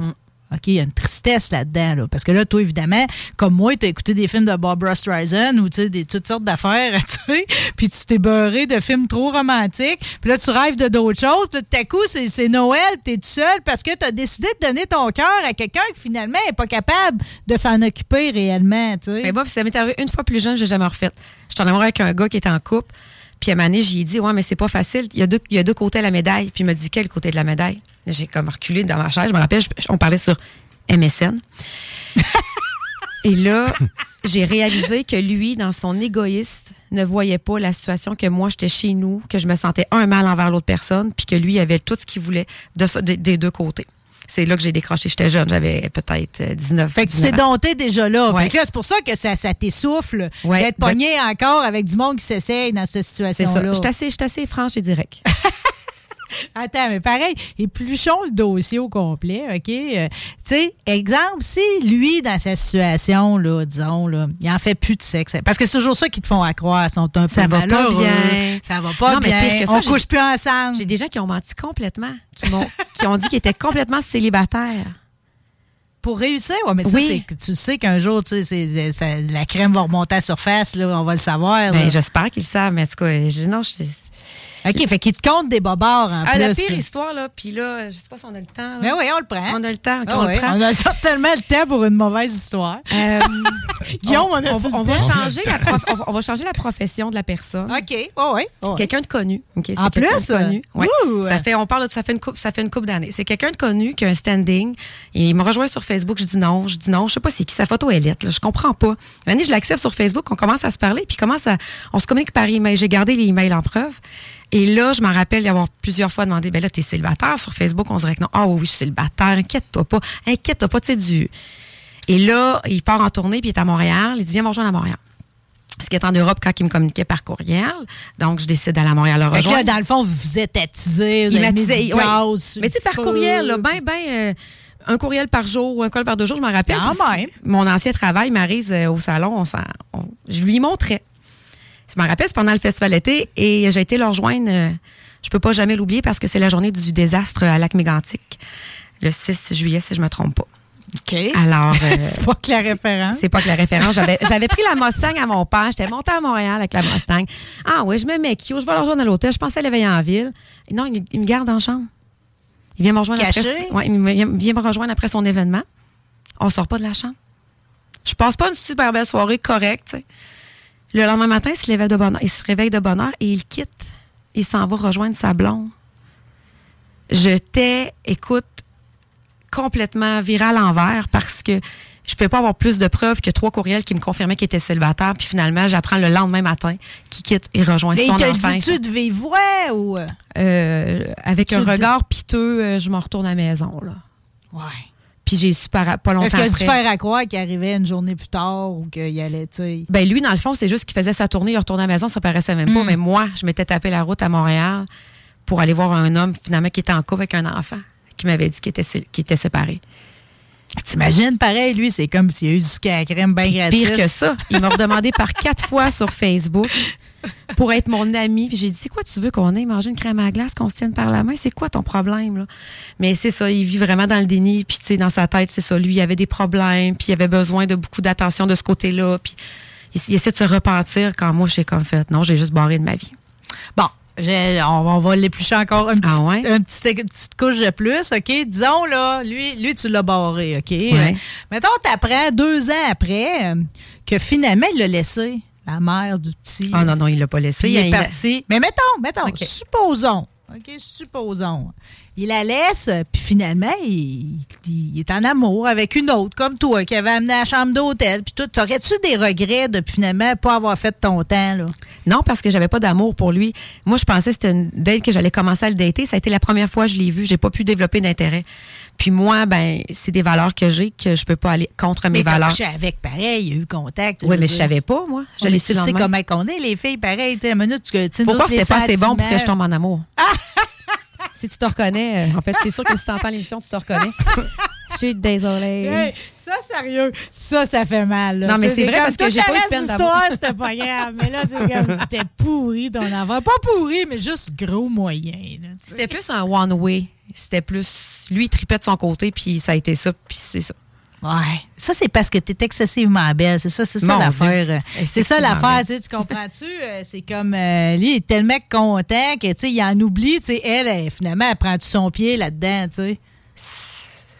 OK, il y a une tristesse là-dedans. Là, parce que là, toi, évidemment, comme moi, tu as écouté des films de Barbara Streisand ou des, toutes sortes d'affaires, [laughs] puis tu t'es beurré de films trop romantiques. Puis là, tu rêves de d'autres choses. Tout à coup, c'est Noël, tu es tout seul parce que tu as décidé de donner ton cœur à quelqu'un qui finalement n'est pas capable de s'en occuper réellement. Mais moi, puis ça m'est arrivé une fois plus jeune, j'ai jamais refait. J'étais en amour avec un gars qui était en couple. Puis à un moment donné, j'ai dit, ouais, mais c'est pas facile. Il y, a deux, il y a deux côtés à la médaille. Puis il m'a dit, quel côté de la médaille? J'ai comme reculé dans ma chaise. Je me rappelle, je- on parlait sur MSN. [laughs] Et là, j'ai réalisé que lui, dans son égoïste, ne voyait pas la situation que moi, j'étais chez nous, que je me sentais un mal envers l'autre personne, puis que lui avait tout ce qu'il voulait de, ça- de- des deux côtés. C'est là que j'ai décroché. J'étais jeune, j'avais peut-être euh, 19 Fait que tu 19 t'es dompté déjà là. Ouais. Fait que là, c'est pour ça que ça, ça t'essouffle Ouais. d'être pogné encore avec du monde qui s'essaye dans cette C'est ça. situation-là. Je suis assez, assez franche et direct. Attends, mais pareil, épluchons le dossier au complet, OK? Euh, tu sais, exemple, si lui, dans sa situation, là, disons, là, il en fait plus de sexe, parce que c'est toujours ça qui te font accroire, sont un peu Ça va pas bien. Ça va pas Non, mais pire que ça, On couche plus ensemble. J'ai des gens qui ont menti complètement, qui, m'ont- qui ont dit qu'ils étaient complètement célibataires. Pour réussir, ouais, mais ça, Oui. tu sais qu'un jour, tu sais, ça- la crème va remonter à la surface, là, on va le savoir. Ben, j'espère qu'ils le savent, mais en tout cas, je, non, je, OK, fait qu'il te compte des bobards en Ah, plus. la pire histoire, là, puis là, je sais pas si on a le temps. là. Ben oui, on le prend. On a le temps, Ah on oui, le prend. on a tellement le temps pour une mauvaise histoire. Euh, [laughs] Guillaume, on, a on, on va changer la prof- on, va- on va changer la profession de la personne. OK, oh, oui. oh, oui. Quelqu'un de connu. OK, c'est En plus, de connu. euh, Ouais. ouh. Ça fait, on parle de ça fait une coupe, ça fait une couple d'années. C'est quelqu'un de connu qui a un standing. Et il me rejoint sur Facebook. Je dis non, je dis non. Je sais pas c'est qui sa photo est lettre. Là. Je comprends pas. Une année, je l'accepte sur Facebook. On commence à se parler, puis commence à, on se communique par email. J'ai gardé les emails en preuve. Et là, je m'en rappelle d'y avoir plusieurs fois demandé, ben là, t'es célibataire sur Facebook. On dirait que non. Ah oui, je suis célibataire. Inquiète-toi pas. Inquiète-toi pas. Tu sais du. Et là, il part en tournée, puis il est à Montréal. Il dit, viens me rejoindre à Montréal. Parce qu'il est en Europe quand il me communiquait par courriel. Donc, je décide d'aller à Montréal le que là, rejoindre. dans le fond, vous vous êtes attisé, vous sur Mais tu sais, par courriel, là, ben, ben, euh, un courriel par jour ou un courriel par deux jours, je m'en rappelle. Quand même. Mon ancien travail, Marise, euh, au salon, on- je lui montrais. Je m'en rappelle, c'est pendant le festival été et j'ai été le rejoindre. euh, je peux pas jamais l'oublier parce que c'est la journée du désastre à lac mégantic le 6 juillet, si je me trompe pas. OK. Alors, [laughs] euh, c'est pas que la référence. c'est pas que la référence. J'avais, pris la Mustang à mon père. J'étais montée à Montréal avec la Mustang. Ah oui, je me mets cute. Je vais le rejoindre à l'hôtel. Je pensais l'éveiller en ville. Et non, il, il me garde en chambre. Il vient me rejoindre Caché? après. Ouais, il vient me rejoindre après son événement. On sort pas de la chambre. Je passe pas une super belle soirée correcte. tu sais. Le lendemain matin, il se, réveille de bonne heure, il se réveille de bonne heure et il quitte. Il s'en va rejoindre sa blonde. J'étais, écoute, complètement virée à l'envers parce que je ne pouvais pas avoir plus de preuves que trois courriels qui me confirmaient qu'il était célibataire. Puis finalement, j'apprends le lendemain matin qu'il quitte et rejoint Mais son enfant. le dit-tu de vive voix ou? euh? Euh, avec Tu un regard piteux, euh, je m'en retourne à la maison. Là. Ouais. Puis j'ai su par- pas longtemps Est-ce qu'il a dû après. faire à croire qu'il arrivait une journée plus tard ou qu'il allait, tu sais? Ben lui, dans le fond, c'est juste qu'il faisait sa tournée, il retournait à la maison, ça paraissait même pas. Mm. Mais moi, je m'étais tapé la route à Montréal pour aller voir un homme, finalement, qui était en couple avec un enfant, qui m'avait dit qu'il était, séparé. T'imagines, pareil, lui, c'est comme s'il y a eu du sucre à la crème bien gratis. Pire que ça, il m'a redemandé par quatre fois sur Facebook pour être mon ami. Puis j'ai dit, c'est quoi tu veux qu'on aille manger une crème à glace, qu'on se tienne par la main? C'est quoi ton problème? Là? Mais c'est ça, il vit vraiment dans le déni. Puis tu sais, dans sa tête, c'est ça. Lui, il avait des problèmes, puis il avait besoin de beaucoup d'attention de ce côté-là. Puis il, il essaie de se repentir quand moi, j'ai comme fait, non, j'ai juste barré de ma vie. Bon, on, on va l'éplucher encore un petit, Ah ouais? un petit- une petite couche de plus, OK? Disons, là, lui, lui tu l'as barré, OK? Ouais. Euh, mettons, t'apprends deux ans après euh, que finalement, il l'a laissé, la mère du petit. Ah non, non, il l'a pas laissé. Il est parti. Mais mettons, mettons, supposons. OK, supposons. Il la laisse, puis finalement, il, il est en amour avec une autre, comme toi, qui avait amené à la chambre d'hôtel. Puis tout. T'aurais-tu des regrets de finalement pas avoir fait ton temps, là? Non, parce que j'avais pas d'amour pour lui. Moi, je pensais que c'était une date que j'allais commencer à le dater. Ça a été la première fois que je l'ai vu. J'ai pas pu développer d'intérêt. Puis moi, ben, c'est des valeurs que j'ai que je peux pas aller contre mes Mais valeurs. couché avec, pareil, il y a eu contact. Oui, mais je savais pas, moi. Je l'ai mais su tu sais comment qu'on est, les filles, pareil. tu sais, une minute, tu, tu Pourquoi c'était pas assez bon pour que je tombe en amour? Si tu te reconnais, euh, en fait, c'est sûr que si tu entends l'émission, tu te reconnais. [laughs] Je suis désolée. Hey, ça, sérieux, ça, ça fait mal. là. Non, mais c'est vrai parce que j'ai pas eu de peine d'amour. C'était pas grave. Mais là, c'est comme [laughs] c'était pourri ton enfant. Pas pourri, mais juste gros moyen. C'était plus un one-way. C'était plus. Lui, il tripait de son côté, puis ça a été ça, puis c'est ça. Ouais. Ça, c'est parce que tu es excessivement belle. C'est ça, c'est ça l'affaire. Euh, C'est ça l'affaire. tu sais, Tu comprends-tu? Euh, C'est comme euh, lui, il est tellement content que tu sais, il en oublie. Tu sais, elle, elle, finalement, elle prend-tu son pied là-dedans? tu sais?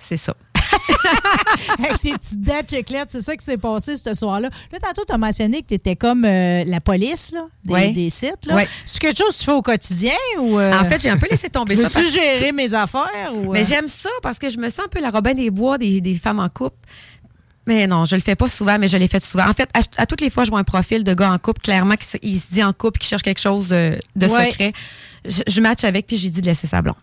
C'est ça. [laughs] Avec tes petites dents chiclettes, c'est ça qui s'est passé ce soir-là. Là, tantôt, tu as mentionné que tu étais comme euh, la police là, des, Ouais. des sites. Ouais. C'est quelque chose que tu fais au quotidien ou. euh, En fait, j'ai un peu laissé tomber ça. Veux-tu parce- gérer mes affaires? Ou, Mais euh? j'aime ça parce que je me sens un peu la Robin des Bois des, des femmes en couple. Mais non, je le fais pas souvent, mais je l'ai fait souvent. En fait, à, à toutes les fois, je vois un profil de gars en couple, clairement, qui se- il se dit en couple, qui cherche quelque chose de Ouais. secret. Je, je match avec, puis j'ai dit de laisser sa blonde.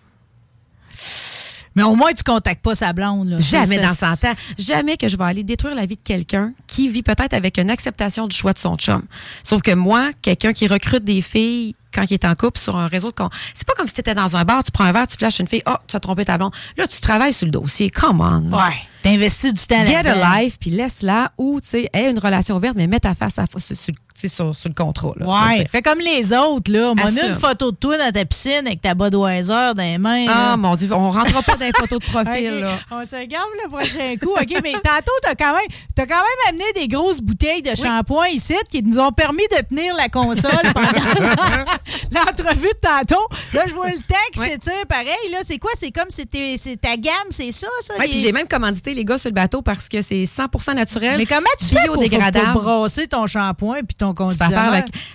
Mais au moins, tu contactes pas sa blonde. Là. Jamais dans ça, 100 ans. Jamais que je vais aller détruire la vie de quelqu'un qui vit peut-être avec une acceptation du choix de son chum. Sauf que moi, quelqu'un qui recrute des filles quand il est en couple sur un réseau de con. C'est pas comme si tu étais dans un bar, tu prends un verre, tu flashes une fille, oh, tu as trompé ta blonde. Là, tu travailles sur le dossier. Come on. Ouais. T'investis du temps Get a life, puis laisse-la ou, tu sais, aie une relation ouverte, mais mets ta face à sur, sur, sur, sur le contrat. Là, Ouais, fais comme les autres, là. Moi, Assume. une photo de toi dans ta piscine avec ta Budweiser dans les mains. Ah, là. mon Dieu, on rentrera pas dans les photos de [laughs] profil, là. On se regarde le prochain coup. OK, mais tantôt, t'as quand même, t'as quand même amené des grosses bouteilles de shampoing ici qui nous ont permis de tenir la console pendant [laughs] l'entrevue de tantôt. Là, je vois le texte, Ouais. c'est pareil. Là, c'est quoi? C'est comme c'était c'est ta gamme, c'est ça, ça? Les- puis j'ai même commandité les gars sur le bateau parce que c'est 100% naturel. Mais comment tu fais pour brasser ton shampoing puis ton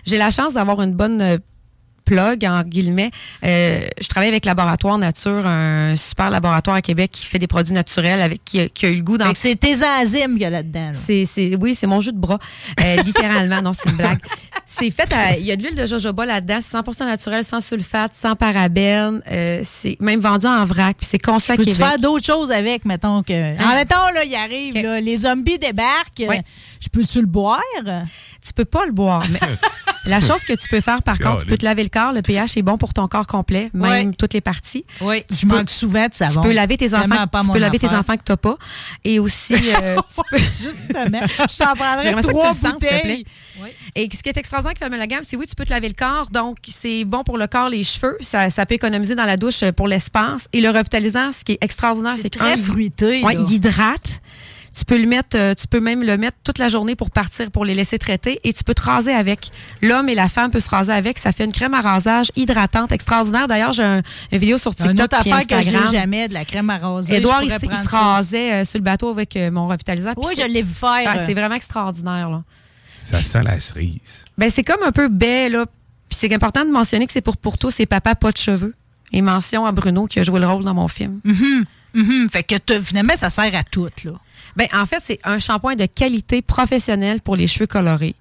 J'ai la chance d'avoir une bonne euh, plug, en guillemets. Euh, je travaille avec Laboratoire Nature, un super laboratoire à Québec qui fait des produits naturels avec qui, a- qui a eu le goût dans C'est tes enzymes qu'il y a là-dedans. là. c'est, c'est, oui, c'est mon jus de bras. Euh, [laughs] littéralement, non, c'est une blague. C'est fait Il y a de l'huile de jojoba là-dedans, c'est 100% naturel, sans sulfate, sans parabènes. Euh, c'est même vendu en vrac, puis c'est conçu à Québec. faire d'autres choses avec, mettons que. En mettons, là, il arrive, là, les zombies débarquent. Ouais. Je peux-tu le boire? Tu peux pas le boire, mais [laughs] la chose que tu peux faire, par contre, tu peux te laver le corps. Le pH est bon pour ton corps complet, même toutes les parties. Oui, Tu je peux- manque souvent de savon. Tu peux laver tes enfants, pas tu peux laver tes enfants que t'as pas. Et aussi, euh, [laughs] tu peux... [laughs] Justement. Je t'en prendrais J'aimerais ça que tu trois le sens, s'il te plaît. bouteilles. Et ce qui est extraordinaire avec l'amalgame, c'est oui, tu peux te laver le corps, donc c'est bon pour le corps, les cheveux, ça, ça peut économiser dans la douche euh, pour l'espace. Et le revitalisant, ce qui est extraordinaire, c'est très qu'un, il- fruité, Ouais, il hydrate. Tu peux le mettre, euh, tu peux même le mettre toute la journée pour partir, pour les laisser traiter, et tu peux te raser avec. L'homme et la femme peuvent se raser avec. Ça fait une crème à rasage hydratante extraordinaire. D'ailleurs, j'ai un, une vidéo sur Une TikTok autre puis affaire que j'ai Instagram. jamais, de la crème à raser. Édouard, je il, il se rasait euh, sur le bateau avec euh, mon revitalisant. Oui, je l'ai vu faire. C'est vraiment extraordinaire. Là. Ça sent la cerise. Ben, c'est comme un peu baie, là. Puis c'est important de mentionner que c'est pour, pour tous ces papas pas de cheveux. Et mention à Bruno qui a joué le rôle dans mon film. Mhm, mhm. Fait que finalement, ça sert à tout, là. Ben, en fait, c'est un shampoing de qualité professionnelle pour les cheveux colorés.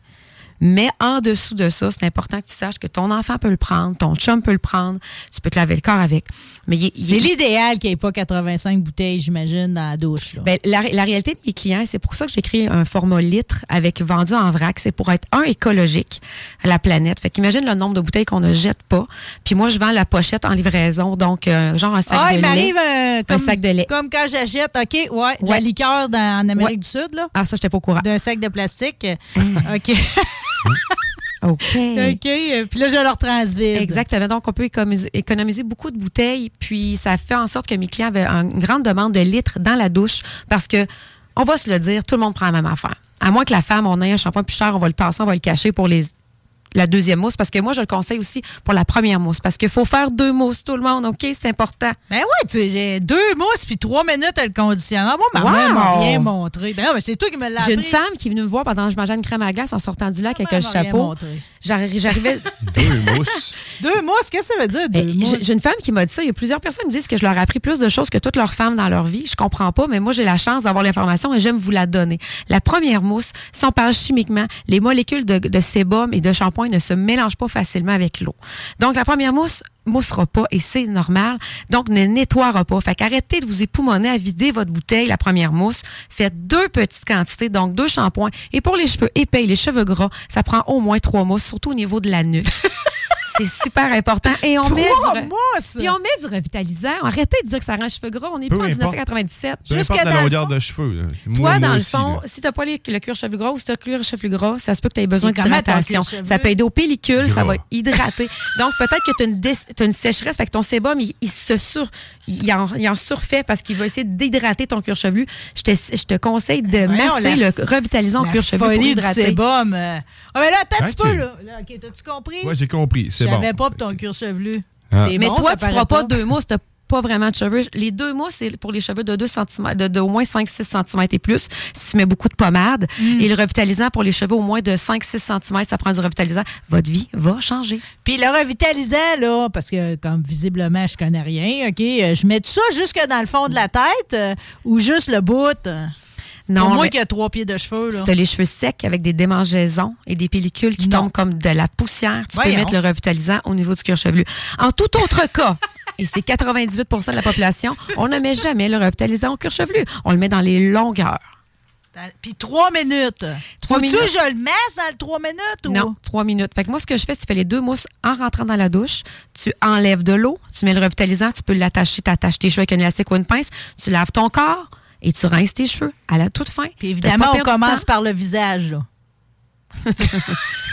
Mais en dessous de ça, c'est important que tu saches que ton enfant peut le prendre, ton chum peut le prendre, tu peux te laver le corps avec. Mais il, il- C'est l'idéal qu'il n'y ait pas 85 bouteilles, j'imagine, dans la douche. Là. Ben, la, la réalité de mes clients, c'est pour ça que j'ai créé un format litre avec vendu en vrac. C'est pour être, un, écologique à la planète. Fait qu'imagine le nombre de bouteilles qu'on ne jette pas. Puis moi, je vends la pochette en livraison. Donc, euh, genre un sac ah, de il lait. m'arrive euh, comme, sac de lait. Comme quand j'achète, OK, ouais, de la liqueur dans- en Amérique Ouais. du Sud, là. Ah, ça, j'étais pas au courant. D'un sac de plastique. [laughs] OK. [laughs] OK. OK. euh, Puis là, je leur transvide. Exactement. Donc, on peut économiser, économiser beaucoup de bouteilles. Puis, ça fait en sorte que mes clients avaient une grande demande de litres dans la douche parce que, on va se le dire, tout le monde prend la même affaire. À moins que la femme, on ait un shampoing plus cher, on va le tasser, on va le cacher pour les la deuxième mousse parce que moi je le conseille aussi pour la première mousse parce qu'il faut faire deux mousses tout le monde OK? C'est important Ben ouais, tu j'ai deux mousses puis trois minutes à le conditionneur. Moi, ma Wow! mère m'a rien montré. Ben non, mais c'est toi qui me l'as j'ai une femme qui est venue me voir pendant que je mangeais une crème à glace en sortant du lac avec rien chapeau j'arrivais [laughs] [laughs] Deux mousses. Deux mousses, qu'est-ce que ça veut dire, deux Ben, mousses? j'ai j'ai une femme qui m'a dit ça. Il y a plusieurs personnes qui me disent que je leur ai appris plus de choses que toutes leurs femmes dans leur vie. Je comprends pas, mais moi, j'ai la chance d'avoir l'information et j'aime vous la donner. La première mousse, si on parle chimiquement, les molécules de, de sébum et de shampoing ne se mélangent pas facilement avec l'eau. Donc, la première mousse moussera pas et c'est normal. Donc, ne nettoiera pas. Fait qu'arrêtez de vous époumoner à vider votre bouteille, la première mousse. Faites deux petites quantités, donc deux shampoings. Et pour les cheveux épais, les cheveux gras, ça prend au moins trois mousses, surtout au niveau de la nuque. [laughs] c'est super important. Et on met du mousses! Puis on met du revitalisant. Arrêtez de dire que ça rend les cheveux gras. On n'est pas en importe. 1997. Peu importe la longueur de cheveux. Toi, moi, dans le fond, là. si tu n'as pas les- le cuir chevelu gras ou si tu as le cuir chevelu gras, ça se peut que tu aies besoin d'hydratation. Ça peut aider aux pellicules, ça va hydrater. Donc, peut-être que tu as une sécheresse, fait que ton sébum, il, il se sur, il en, il en surfait parce qu'il va essayer d'hydrater ton cuir chevelu. Je te, je te conseille de Voyons, masser la- le revitalisant cuir chevelu pour folie du hydrater. sébum. euh. Ah, mais là, attends un petit peu, là. là OK, t'as-tu compris? Ouais, j'ai compris. C'est Je bon. savais pas pour ton cuir chevelu. Ah. Mais bon, toi, tu paraît feras pas deux mousses, t'as pas vraiment de cheveux. Les deux mousses, c'est pour les cheveux de 2 cm, de, de au moins 5-6 cm et plus, si tu mets beaucoup de pommade. Mm. Et le revitalisant pour les cheveux au moins de 5-6 cm, ça prend du revitalisant. Votre vie va changer. Puis le revitalisant, là, parce que comme visiblement, je connais rien, OK, euh, je mets ça jusque dans le fond de la tête euh, ou juste le bout? euh? Non, Pour moi mais- qui a trois pieds de cheveux, là. Si tu as les cheveux secs avec des démangeaisons et des pellicules qui Non. tombent comme de la poussière, tu Voyons. peux mettre le revitalisant au niveau du cuir chevelu. En tout autre [laughs] cas, et c'est 98% de la population, on ne met jamais le revitalisant au cuir chevelu. On le met dans les longueurs. Puis trois minutes. Trois minutes. que je le messe dans le trois minutes ou? Non, trois minutes. Fait que moi, ce que je fais, tu fais les deux mousses en rentrant dans la douche. Tu enlèves de l'eau, tu mets le revitalisant, tu peux l'attacher, t'attaches tes cheveux avec un élastique ou une pince. Tu laves ton corps et tu rinces tes cheveux à la toute fin. Puis évidemment, on commence par le visage, là.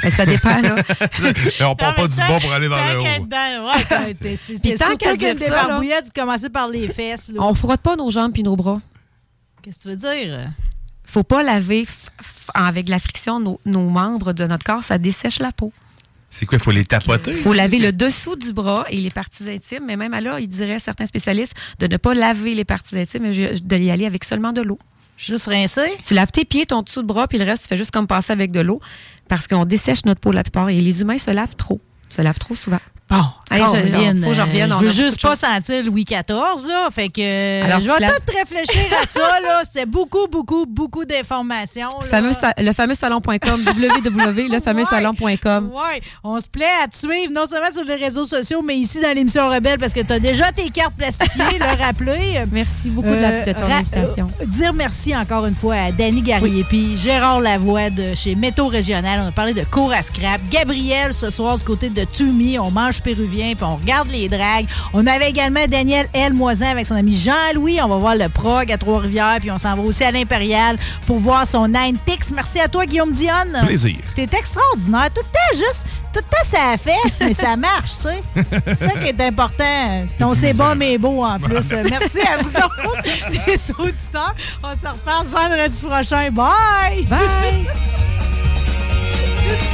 Mais ça dépend, là. [laughs] Et on part pas du bas pour aller vers le haut. ouais, Puis tant qu'à que dire ça, là- commençais par les fesses. là. On frotte pas nos jambes puis nos bras. Qu'est-ce que tu veux dire? Faut pas laver avec la friction nos, nos membres de notre corps, ça dessèche la peau. C'est quoi, il faut les tapoter? Il faut laver le dessous du bras et les parties intimes, mais même à là, il dirait certains spécialistes de ne pas laver les parties intimes, mais de y aller avec seulement de l'eau. Juste rincer? Tu laves tes pieds, ton dessous de bras, puis le reste, tu fais juste comme passer avec de l'eau parce qu'on dessèche notre peau la plupart et les humains se lavent trop. Se lavent trop souvent. Bon, Hey, je- Caroline, faut que je revienne, euh, Je veux juste pas sentir Louis XIV, là. Fait que euh, Alors, je vais la- tout réfléchir à ça, là. C'est beaucoup, beaucoup, beaucoup d'informations. là. Fameux le fameux salon.com, [laughs] www.lefameuxsalon.com. Ouais, on se plaît à te suivre, non seulement sur les réseaux sociaux, mais ici dans l'émission Rebelle, parce que tu as déjà tes cartes plastifiées, [laughs] le rappeler. Merci beaucoup de, la- de ton ra- invitation. euh, dire merci encore une fois à Danny Garrier, puis Gérard Lavoie de chez Métaux Régional. On a parlé de cours à scrap. Gabriel, ce soir, du côté de Tumi, on mange péruvien, puis on regarde les dragues. On avait également Daniel L. Moisin avec son ami Jean-Louis. On va voir le prog à Trois-Rivières, puis on s'en va aussi à l'Impérial pour voir son Nine Pix. Merci à toi, Guillaume Dionne. Plaisir. T'es extraordinaire. Tout le temps, juste, tout le temps, ça fesse, mais ça marche, tu sais. C'est ça qui est important. Ton c'est bon, mais beau en plus. Merci à vous autres, les auditeurs. On se reparle vendredi prochain. Bye! Bye! [laughs]